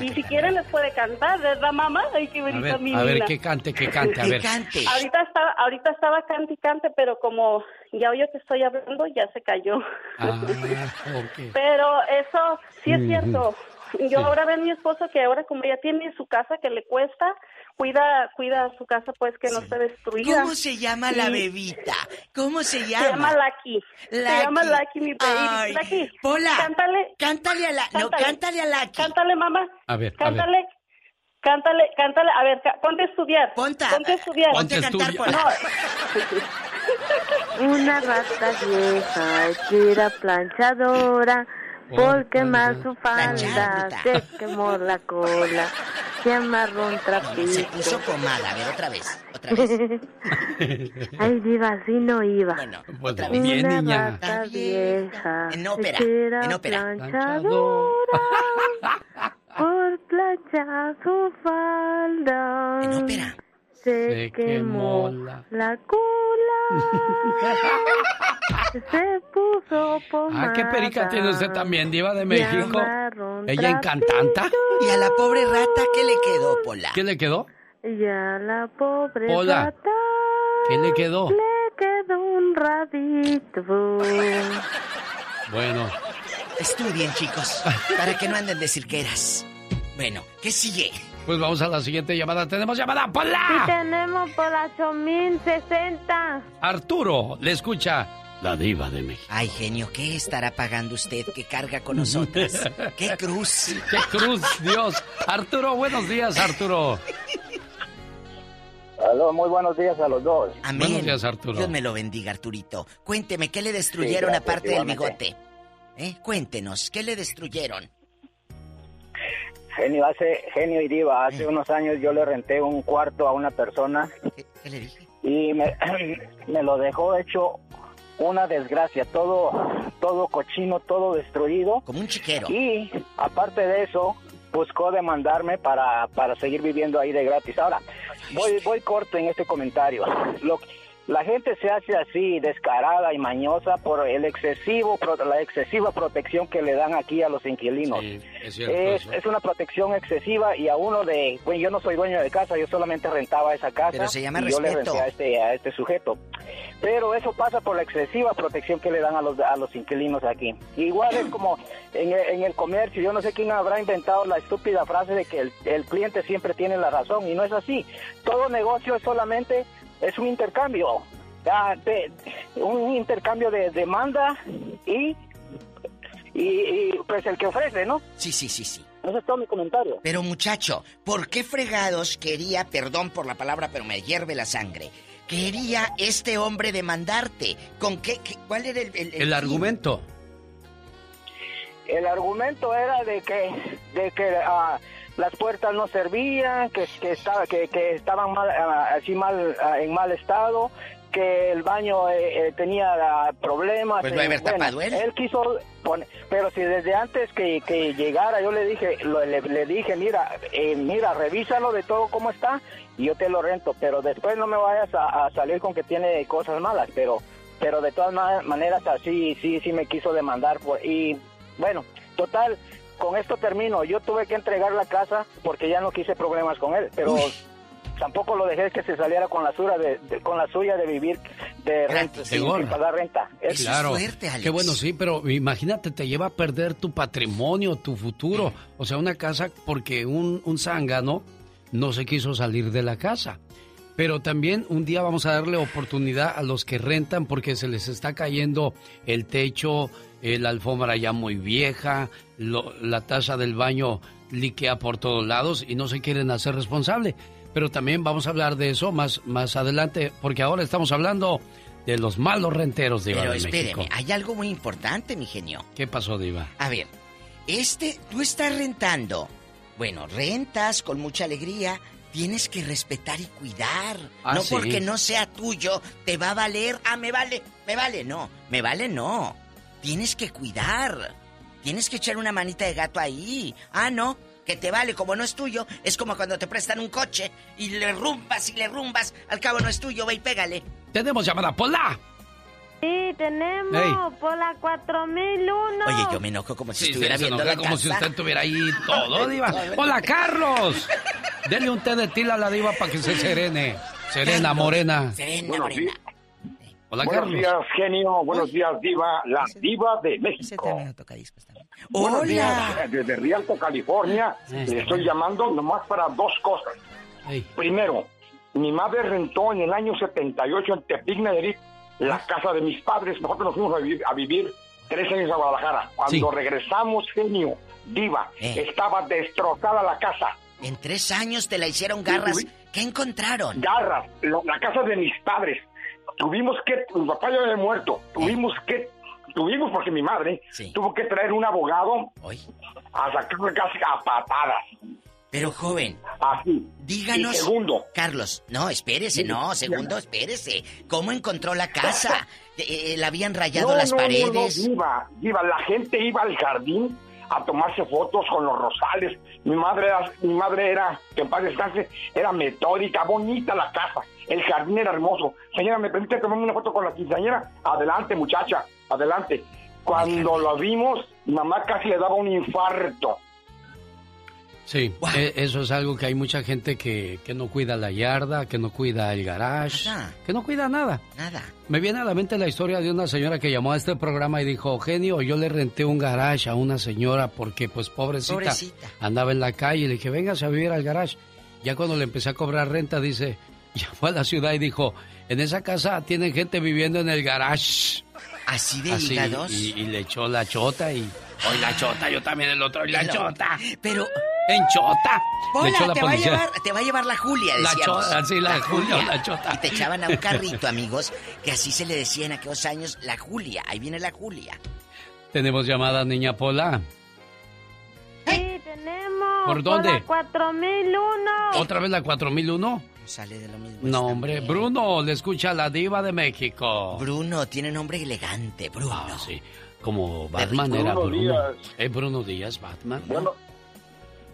Y si quieren les puede cantar, ¿verdad, mamá? Ay, qué A ver, mi a ver, que cante, que cante, a ver. Ahorita estaba, ahorita estaba cante y cante, pero como ya oye que estoy hablando, ya se cayó. Ah, ok. Pero eso sí es cierto. Yo Sí. ahora veo a mi esposo que ahora como ya tiene su casa que le cuesta, cuida cuida su casa pues que no esté destruida. ¿Cómo se llama la bebita? ¿Cómo se llama? Se llama Lucky. Se llama Lucky, mi baby. Ay, Lucky, Pola, cántale. cántale a la... No, cántale a Lucky. Cántale, mamá. A ver, a ver. Cántale. Cántale, cántale. A ver, ponte a estudiar. Ponte, ponte a estudiar. Ponte a cantar, estudia. Pola. Una rata vieja que era planchadora por quemar su falda se quemó la cola se amarró un trapito. Se puso pomada. A ver, otra vez. Otra vez. Ay, diva, así no iba. Pues Otra vez. bien, Una niña. rata vieja En ópera, en ópera. planchadora por planchar su falda. En ópera. Se, Se quemó quemó la- la cola. se puso pomada. Ah, qué perica tiene usted también, Diva de México. Ella encantanta. ¿Y a la pobre rata qué le quedó, Pola? ¿Qué le quedó? Y a la pobre rata ¿Qué le quedó? le quedó un rabito. Bueno, Estudien, chicos, para que no anden de cirqueras. Bueno, ¿qué sigue? Pues vamos a la siguiente llamada. Tenemos llamada, Y Pola. tenemos por las 8060. Arturo, le escucha la Diva de México. Ay, genio, ¿qué estará pagando usted que carga con nosotras? ¡Qué cruz! ¡Qué cruz, Dios! Arturo, buenos días, Arturo. Aló, muy buenos días a los dos. Amén. Buenos días, Arturo. Dios me lo bendiga, Arturito. Cuénteme, ¿qué le destruyeron Sí, gracias, aparte del bigote? ¿Eh? Cuéntenos, ¿qué le destruyeron? Genio, hace, genio y diva, hace unos años yo le renté un cuarto a una persona. ¿Qué, le dije? Y me, me lo dejó hecho una desgracia, todo, todo cochino, todo destruido. Como un chiquero. Y aparte de eso, buscó demandarme para, para seguir viviendo ahí de gratis. Ahora, voy, voy corto en este comentario. Lo, la gente se hace así, descarada y mañosa por el excesivo, la excesiva protección que le dan aquí a los inquilinos. es, es, una protección excesiva y a uno de, bueno, yo no soy dueño de casa, yo solamente rentaba esa casa. Pero se llama y yo le renté a este, a este sujeto. Pero eso pasa por la excesiva protección que le dan a los, a los inquilinos aquí. Igual es como en el, en el comercio, yo no sé quién habrá inventado la estúpida frase de que el, el cliente siempre tiene la razón y no es así. Todo negocio es solamente es un intercambio, de, un intercambio de demanda y, y, y, pues el que ofrece, ¿no? Sí, sí, sí, sí. Ese es todo mi comentario. Pero muchacho, ¿por qué fregados quería, perdón por la palabra, pero me hierve la sangre? Quería este hombre demandarte. ¿Con qué? qué ¿Cuál era el, el, el, el argumento? El argumento era de que, de que uh, las puertas no servían, que, que, estaba, que, que estaban mal, uh, así mal, uh, en mal estado, que el baño eh, eh, tenía problemas. Pues no haber bueno, tapado él. Él quiso poner, pero si desde antes que, que llegara yo le dije, lo, le, le, dije, mira, eh, mira, revísalo de todo cómo está y yo te lo rento, pero después no me vayas a, a salir con que tiene cosas malas, pero pero de todas maneras así sí sí me quiso demandar por, y bueno, total, con esto termino. Yo tuve que entregar la casa porque ya no quise problemas con él, pero Uy. tampoco lo dejé que se saliera con la suya de, de con la suya de vivir de renta, sin, sin, pagar renta. Es claro. Fuerte, Qué bueno, sí, pero imagínate, te lleva a perder tu patrimonio, tu futuro. O sea, una casa porque un, un zángano no se quiso salir de la casa. Pero también un día vamos a darle oportunidad a los que rentan porque se les está cayendo el techo, eh, la alfombra ya muy vieja, lo, la taza del baño liquea por todos lados y no se quieren hacer responsable. Pero también vamos a hablar de eso más, más adelante porque ahora estamos hablando de los malos renteros, Diva Pero de espéreme, México. hay algo muy importante, mi genio. ¿Qué pasó, Diva? A ver, este, tú estás rentando. Bueno, rentas con mucha alegría, tienes que respetar y cuidar. Ah, no sí. porque no sea tuyo, te va a valer. Ah, me vale, me vale. No, me vale no. Tienes que cuidar. Tienes que echar una manita de gato ahí. Ah, no, que te vale. Como no es tuyo, es como cuando te prestan un coche y le rumbas y le rumbas. Al cabo no es tuyo, ve y pégale. Tenemos llamada, Pola. Sí, tenemos Ey. por la 4001. Oye, yo me enojo como si Sí, estuviera se viendo enoja la como casa. si usted estuviera ahí todo, Diva. Hola, Carlos. Dele un té de tila a la Diva para que se serene. Serena, morena. Serena, Buenos morena. Hola, Buenos Carlos. días, genio. Buenos días, diva. La diva de México. Buenos Hola. días. Desde Rialto, California. Le estoy llamando nomás para dos cosas. Primero, mi madre rentó en el año 78 en Tepic, Nayarit, la casa de mis padres. Nosotros nos fuimos a vivir, a vivir tres años a Guadalajara. Cuando regresamos, genio, diva, Eh. estaba destrozada la casa. En tres años te la hicieron garras. ¿Qué encontraron? Garras, la casa de mis padres. Tuvimos que, mi papá ya había muerto, tuvimos que, tuvimos porque mi madre tuvo que traer un abogado a sacarla casi a patadas. Pero joven, Así. díganos. Y segundo. Carlos, no, espérese, no, segundo, espérese. ¿Cómo encontró la casa? Eh, eh, ¿La habían rayado No, las no, paredes? No, diva, diva, la gente iba al jardín a tomarse fotos con los rosales. Mi madre era, mi madre era, que en paz descanse, era metódica, bonita la casa. El jardín era hermoso. Señora, ¿me permite tomarme una foto con la quinceañera? Adelante, muchacha, adelante. Cuando lo vimos, mamá casi le daba un infarto. Sí, e- eso es algo que hay mucha gente que, que no cuida la yarda, que no cuida el garage, que no cuida nada. Nada. Me viene a la mente la historia de una señora que llamó a este programa y dijo, genio, yo le renté un garage a una señora porque pues pobrecita, Pobrecita. andaba en la calle y le dije, véngase a vivir al garage. Ya cuando le empecé a cobrar renta, dice, ya fue a la ciudad y dijo, en esa casa tienen gente viviendo en el garage. ¿Así de ligados? Y, y le echó la chota y, hoy la chota, yo también el otro, y la Pero- chota. Pero... En chota. Hola, la te va, a llevar, te va a llevar la Julia, La decíamos. chota, sí, la Julia, la chota. Y te echaban a un carrito, amigos, que así se le decía en aquellos años, la Julia. Ahí viene la Julia. Tenemos llamada, niña Pola. Sí, tenemos ¿Por dónde? la 4001. ¿Otra vez la 4001? Sale de lo mismo. No, hombre, Bruno, le escucha a la diva de México. Bruno, tiene nombre elegante, Bruno. Ah, sí. Como Batman Bruno era Bruno. Díaz. ¿Es Bruno Díaz, Batman? Bueno,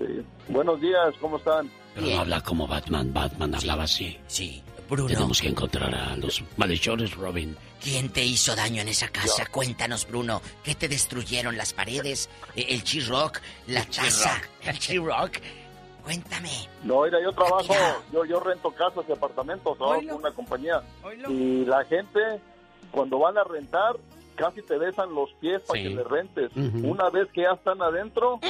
sí. buenos días, ¿cómo están? Pero no habla como Batman. Batman hablaba así. Sí, Bruno. Tenemos que encontrar a los malhechores, Robin. ¿Quién te hizo daño en esa casa? Cuéntanos, Bruno. ¿Qué te destruyeron? ¿Las paredes? Eh, ¿El G-Rock? ¿La taza? ¿El G-Rock? Cuéntame. No, mira, yo trabajo, yo, yo rento casas y apartamentos, trabajo con una compañía. Y la gente, cuando van a rentar, casi te besan los pies para Sí. que le rentes. Una vez que ya están adentro,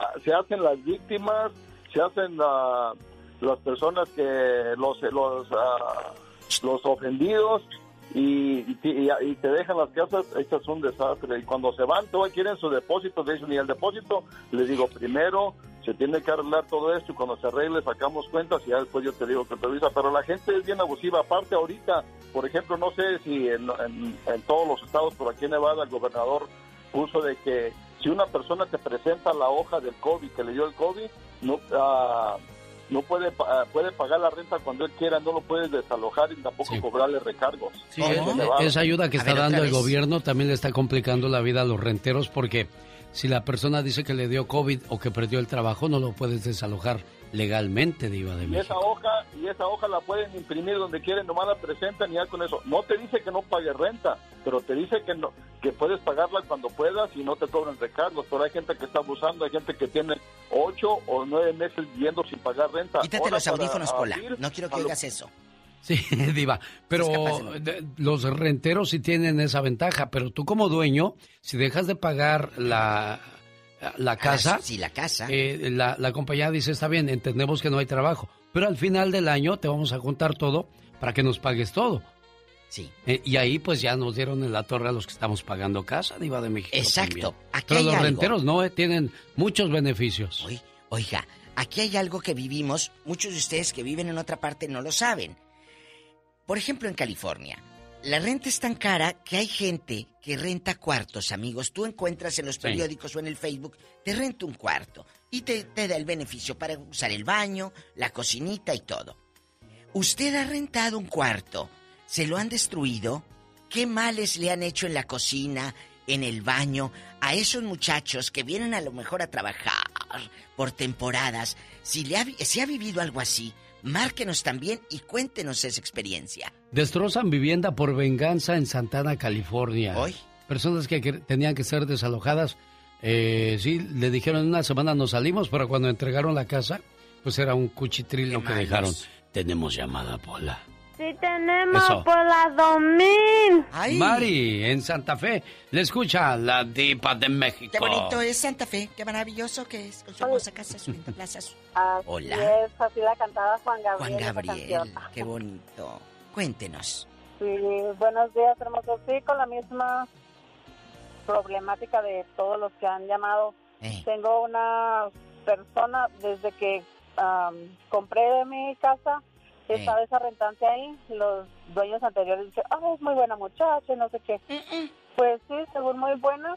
ah, se hacen las víctimas, se hacen las personas que, los, los, ah, los ofendidos. Y, y, te- y- y te dejan las casas hechas un desastre. Y cuando se van, todos quieren su depósito. De hecho, ni el depósito, les digo, primero se tiene que arreglar todo esto y cuando se arregle sacamos cuentas y ya después yo te digo que te avisa. Pero la gente es bien abusiva. Aparte, ahorita, por ejemplo, no sé si en, en- en todos los estados, por aquí en Nevada, el gobernador puso de que si una persona te presenta la hoja del COVID, que le dio el COVID, no, ah, no puede, pa- ah, puede pagar la renta cuando él quiera, no lo puedes desalojar y tampoco cobrarle recargos. Sí, eh, esa ayuda que A está ver, dando el vez. gobierno también le está complicando la vida a los renteros porque si la persona dice que le dio COVID o que perdió el trabajo, no lo puedes desalojar legalmente, Diva de Y esa hoja, y esa hoja la pueden imprimir donde quieren, nomás la presentan y ya con eso. No te dice que no pagues renta, pero te dice que no, que puedes pagarla cuando puedas y no te cobran recargos. Pero hay gente que está abusando, hay gente que tiene ocho o nueve meses viviendo sin pagar renta. Quítate Ahora los audífonos, Pola. No quiero que lo- oigas eso. Sí, Diva, pero los renteros sí tienen esa ventaja, pero tú como dueño, si dejas de pagar la, la casa, sí, la casa. eh, la, la compañía dice, está bien, entendemos que no hay trabajo, pero al final del año te vamos a juntar todo para que nos pagues todo. Sí. Eh, y ahí pues ya nos dieron en la torre a los que estamos pagando casa, Diva de México. Exacto. Aquí Pero los algo. renteros no, eh, tienen muchos beneficios. Oiga, aquí hay algo que vivimos, muchos de ustedes que viven en otra parte no lo saben. Por ejemplo, en California, la renta es tan cara que hay gente que renta cuartos, amigos. Tú encuentras en los periódicos o en el Facebook, te renta un cuarto y te, te da el beneficio para usar el baño, la cocinita y todo. Usted ha rentado un cuarto, se lo han destruido. ¿Qué males le han hecho en la cocina, en el baño, a esos muchachos que vienen a lo mejor a trabajar por temporadas? Si, le ha, si ha vivido algo así, márquenos también y cuéntenos esa experiencia. Destrozan vivienda por venganza en Santana, California. Personas que, tenían que ser desalojadas, eh, sí, le dijeron en una semana nos salimos, pero cuando entregaron la casa, pues era un cuchitril lo que dejaron. Tenemos llamada, Pola. Sí tenemos Eso. por la 2000. Mari, en Santa Fe, le escucha la diva de México. Qué bonito es Santa Fe, qué maravilloso que es, con su hermosa casa, su linda plaza. su- Así Hola. es, así la cantaba Juan Gabriel. Juan Gabriel, qué bonito. Cuéntenos. Sí, buenos días, hermoso. Sí, con la misma problemática de todos los que han llamado. Eh. Tengo una persona desde que am, compré mi casa, estaba esa rentante ahí, los dueños anteriores dicen, ah, es muy buena muchacha, y no sé qué. Pues sí, según muy buena,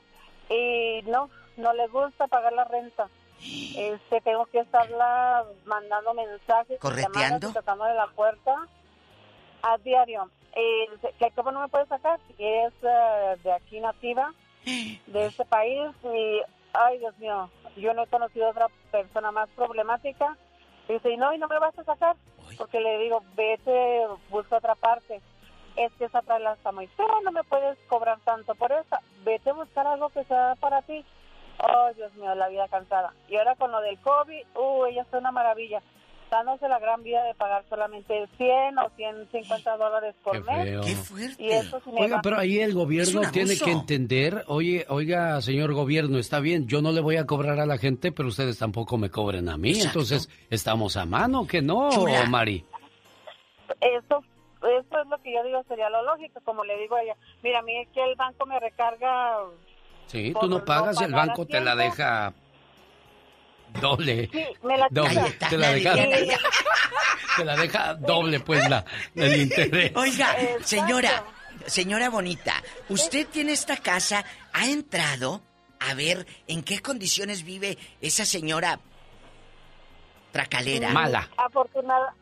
y no, no le gusta pagar la renta. Este, tengo que estarla mandando mensajes, ¿Correteando? y tocándole la puerta a diario. Eh, que cómo no me puede sacar, es eh, de aquí nativa, de este país, y, ay Dios mío, yo no he conocido otra persona más problemática. Dice, y no, y no me vas a sacar, porque le digo, vete, busca otra parte. Es que esa traila está muy fea, no me puedes cobrar tanto por esa. Vete a buscar algo que sea para ti. Oh, Dios mío, la vida cansada. Y ahora con lo del COVID, uh, ella es una maravilla. Dándose la gran vida de pagar solamente 100 o 150 dólares por Qué mes. feo. Qué fuerte. Y eso sí me Oiga, pero ahí el gobierno tiene que entender, oye, oiga, señor gobierno, está bien, yo no le voy a cobrar a la gente, pero ustedes tampoco me cobren a mí, Exacto. entonces estamos a mano, que no, Chula. Mari. Eso, eso es lo que yo digo sería lo lógico, como le digo a ella. Mira, a mí es que el banco me recarga Sí, tú no no pagas y el banco te la deja doble. Sí, me la doble. Te la deja, te la deja doble, pues, la, el interés. Oiga, señora, señora bonita, usted tiene esta casa, ha entrado a ver en qué condiciones vive esa señora Tracalera. Mala. Afortunada,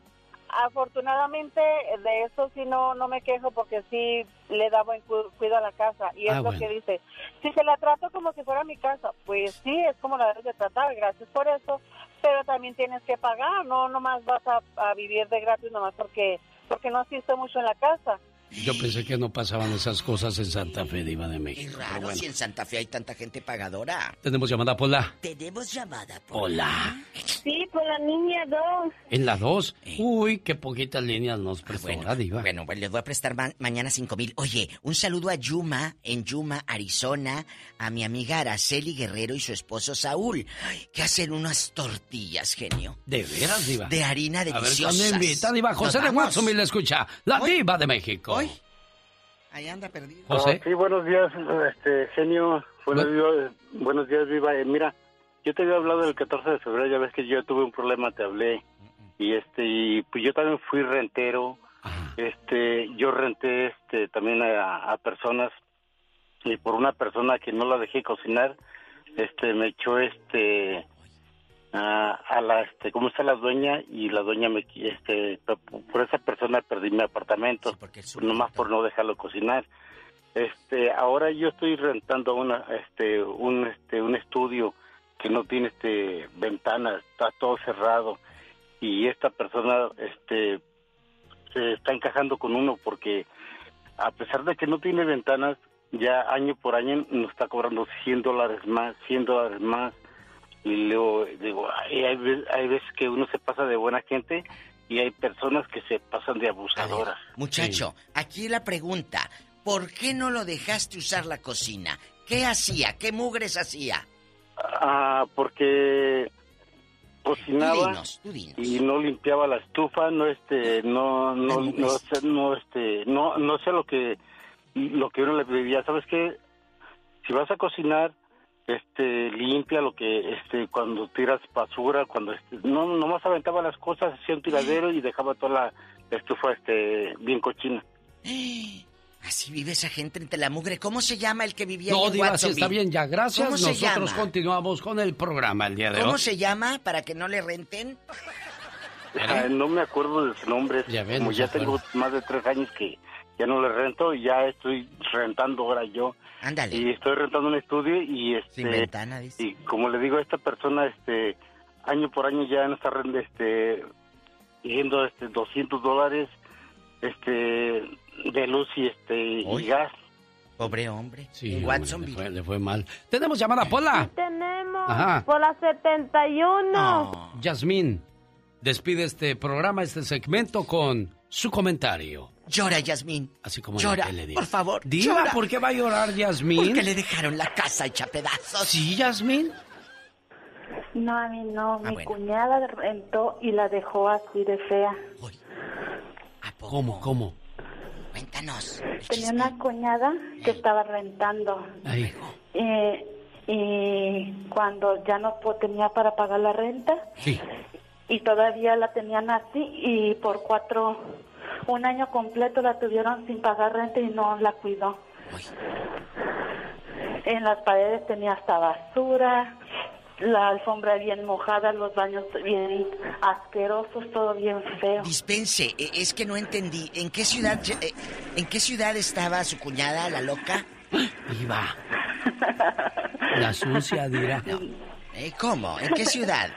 afortunadamente de eso sí no no me quejo porque sí le da buen cu- cuidado a la casa y es Ah, lo bueno. que dice si se la trato como si fuera mi casa pues sí es como la debes de tratar gracias por eso pero también tienes que pagar no nomás vas a, a vivir de gratis nomás porque porque no asiste mucho en la casa Yo pensé que no pasaban esas cosas en Santa Fe, Diva de México. Claro, bueno. si en Santa Fe hay tanta gente pagadora. Tenemos llamada Pola. Tenemos llamada. Hola. Sí, por la niña 2. En la 2. Uy, qué poquitas líneas nos prestó ahora, Diva. Eh. Ah, Bueno, pues les voy a prestar ma- mañana cinco mil. Oye, un saludo a Yuma, en Yuma, Arizona, a mi amiga Araceli Guerrero y su esposo Saúl, que hacen unas tortillas, genio. ¿De veras, Diva? De harina A ver. ¿cuándo invita, Diva? José de vamos. Watsonville le escucha. La Diva de México. Ahí anda perdido. José. Sí, buenos días, este, genio. Buenos, días, buenos días, Viva. Eh, mira, yo te había hablado el 14 de febrero, ya ves que yo tuve un problema, te hablé. Y este, y pues yo también fui rentero. Este, yo renté este también a, a personas y por una persona que no la dejé cocinar, este me echó este a, a la este cómo está la dueña y la dueña me este por esa persona perdí mi apartamento nomás por no dejarlo cocinar. Este ahora yo estoy rentando una este un este un estudio que no tiene este ventanas está todo cerrado y esta persona este se está encajando con uno porque a pesar de que no tiene ventanas ya año por año nos está cobrando 100 dólares más 100 dólares más y luego digo ay, hay, hay veces que uno se pasa de buena gente y hay personas que se pasan de abusadoras Muchacho, aquí la pregunta, ¿por qué no lo dejaste usar la cocina? ¿Qué hacía? ¿Qué mugres hacía? Ah, porque cocinaba Tú dinos, tú dinos. y no limpiaba la estufa, no este, no, no, no, sé, no, este, no, no sé lo que, lo que uno le pedía. ¿Sabes qué? Si vas a cocinar, este, limpia lo que, este, cuando tiras basura, cuando, este, no, nomás aventaba las cosas, hacía un tiradero y dejaba toda la estufa, este, bien cochina. Así vive esa gente entre la mugre. ¿Cómo se llama el que vivía No, en Diva, sí está bien ya. Gracias. ¿Cómo se Nosotros llama? continuamos con el programa el día de ¿Cómo hoy. se llama para que no le renten? No me acuerdo de su nombre. ven, Como ya tengo más de tres años que ya no le rento y ya estoy rentando ahora yo. Ándale. Y estoy rentando un estudio y este Sin ventana, dice. y como le digo a esta persona este año por año ya no está este yendo este 200 dólares este de luz y este y gas. Pobre hombre. Sí, en Watsonville. le, fue, le fue mal. Tenemos llamada, Pola. Tenemos Ajá. por la 71. Yasmín, despide este programa, este segmento con su comentario. Llora, Yasmín. Así como Llora, la que le dio. por favor. Diva, llora. ¿por qué va a llorar Yasmín? Porque le dejaron la casa hecha pedazos. Sí, Yasmín. No, a mí no. Mi bueno. cuñada rentó y la dejó así de fea. ¿Cómo, cómo? Cuéntanos. Tenía una cuñada que estaba rentando. Ay, Eh, y cuando ya no tenía para pagar la renta sí. y todavía la tenían así y por cuatro un año completo la tuvieron sin pagar renta y no la cuidó en las paredes tenía hasta basura la alfombra bien mojada los baños bien asquerosos todo bien feo Dispense, eh, es que no entendí. ¿En qué ciudad, eh, en qué ciudad estaba su cuñada, la loca? Diva. La sucia, dirá. Eh, ¿Cómo? ¿En qué ciudad?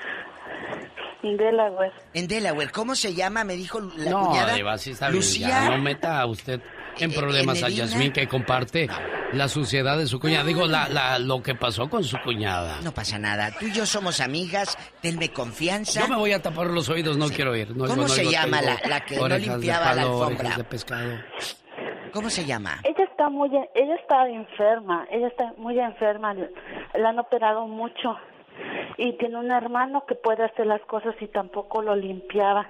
Delaware. En Delaware. ¿Cómo se llama? Me dijo la no, cuñada. Diva, sí está bien. Lucía. ya, no meta a usted en Eh, problemas ¿en a? Yasmín que comparte la suciedad de su cuñada. Digo, la, la, lo que pasó con su cuñada. No pasa nada. Tú y yo somos amigas. Tenme confianza. Yo me voy a tapar los oídos, no quiero oír. No, ¿Cómo no, se no llama la- la que no limpiaba la palo, alfombra? orejas de pescado. ¿Cómo se llama? Ella está muy, ella está enferma, ella está muy enferma, la han operado mucho y tiene un hermano que puede hacer las cosas y tampoco lo limpiaba.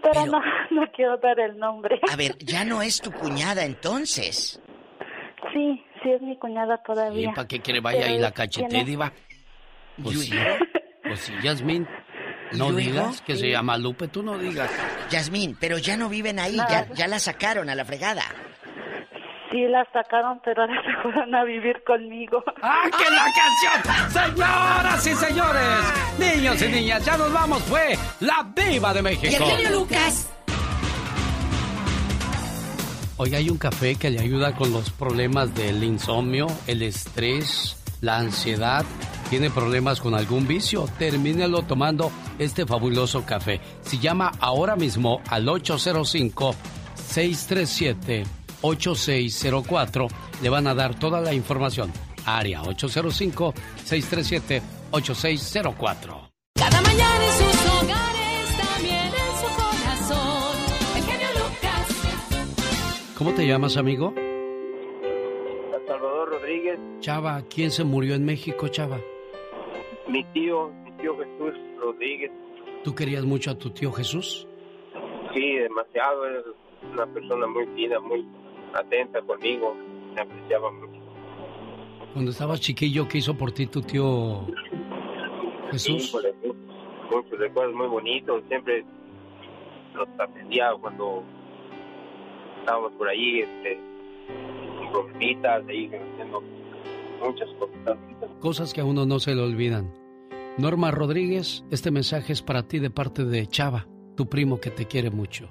Pero, no, no quiero dar el nombre. A ver, ya no es tu cuñada entonces. Sí, sí es mi cuñada ¿Y todavía. para qué quiere vaya y la cachete, Diva? Pues sí, pues sí, Yasmín. ¿Y No digas que se llama Lupe, tú no digas. Yasmín, pero ya no viven ahí, Nada. ya, ya la sacaron a la fregada. Sí, la sacaron, pero ahora se fueron a vivir conmigo. ¡Ah, que la canción! Señoras y señores, niños y niñas, ya nos vamos. Fue la diva de México. Y Lucas. Hoy hay un café que le ayuda con los problemas del insomnio, el estrés, la ansiedad. ¿Tiene problemas con algún vicio? Termínelo tomando este fabuloso café. Se llama ahora mismo al 805 637 8604 le van a dar toda la información. Área 805-637-8604. Cada mañana en sus hogares, también en su corazón. El genio Lucas. ¿Cómo te llamas, amigo? Salvador Rodríguez. Chava, ¿quién se murió en México, Chava? Mi tío, mi tío Jesús Rodríguez. ¿Tú querías mucho a tu tío Jesús? Sí, demasiado. Es una persona muy fina, muy atenta conmigo, me apreciaba mucho. Cuando estabas chiquillo, ¿qué hizo por ti tu tío Jesús? Sí, muchos recuerdos muy bonitos, siempre nos atendía cuando estábamos por ahí, este, con ahí haciendo muchas cosas. Cosas que a uno no se le olvidan. Norma Rodríguez, este mensaje es para ti de parte de Chava, tu primo que te quiere mucho.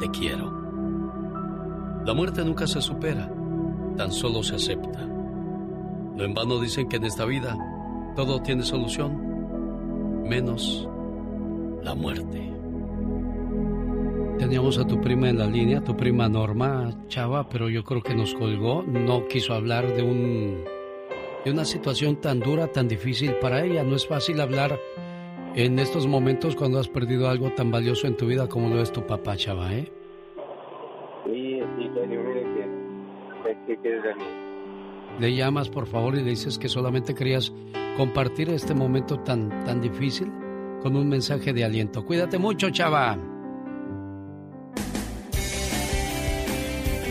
te quiero. La muerte nunca se supera, tan solo se acepta. No en vano dicen que en esta vida todo tiene solución, menos la muerte. Teníamos a tu prima en la línea, tu prima Norma Chava, pero yo creo que nos colgó, no quiso hablar de un de una situación tan dura, tan difícil para ella. No es fácil hablar en estos momentos cuando has perdido algo tan valioso en tu vida como lo es tu papá, chava, ¿eh? Sí, sí, genio, mire que, que, de mí. Le llamas, por favor, y le dices que solamente querías compartir este momento tan, tan difícil con un mensaje de aliento. Cuídate mucho, chava.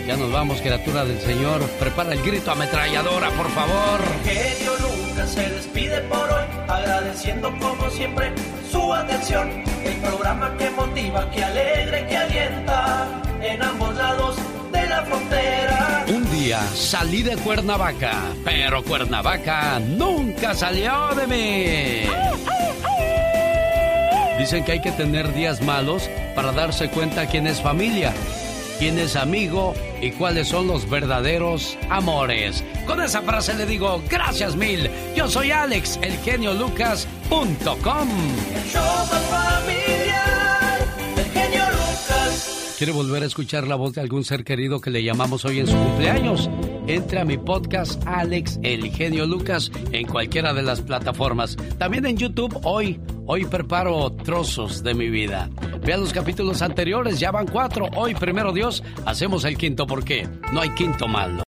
Ya nos vamos, criatura del Señor. Prepara el grito ametralladora, por favor. Genio Lucas se despide por hoy, agradeciendo como siempre su atención. El programa que motiva, que alegre, que alienta en ambos lados de la frontera. Un día salí de Cuernavaca, pero Cuernavaca nunca salió de mí. Dicen que hay que tener días malos para darse cuenta quién es familia quién es amigo y cuáles son los verdaderos amores. Con esa frase le digo gracias mil. Yo soy Alex, el genio Lucas.com. ¿Quiere volver a escuchar la voz de algún ser querido que le llamamos hoy en su cumpleaños? Entre a mi podcast Alex El Genio Lucas en cualquiera de las plataformas. También en YouTube hoy. Hoy preparo trozos de mi vida. Vean los capítulos anteriores, ya van cuatro. Hoy, primero Dios, hacemos el quinto porque no hay quinto malo.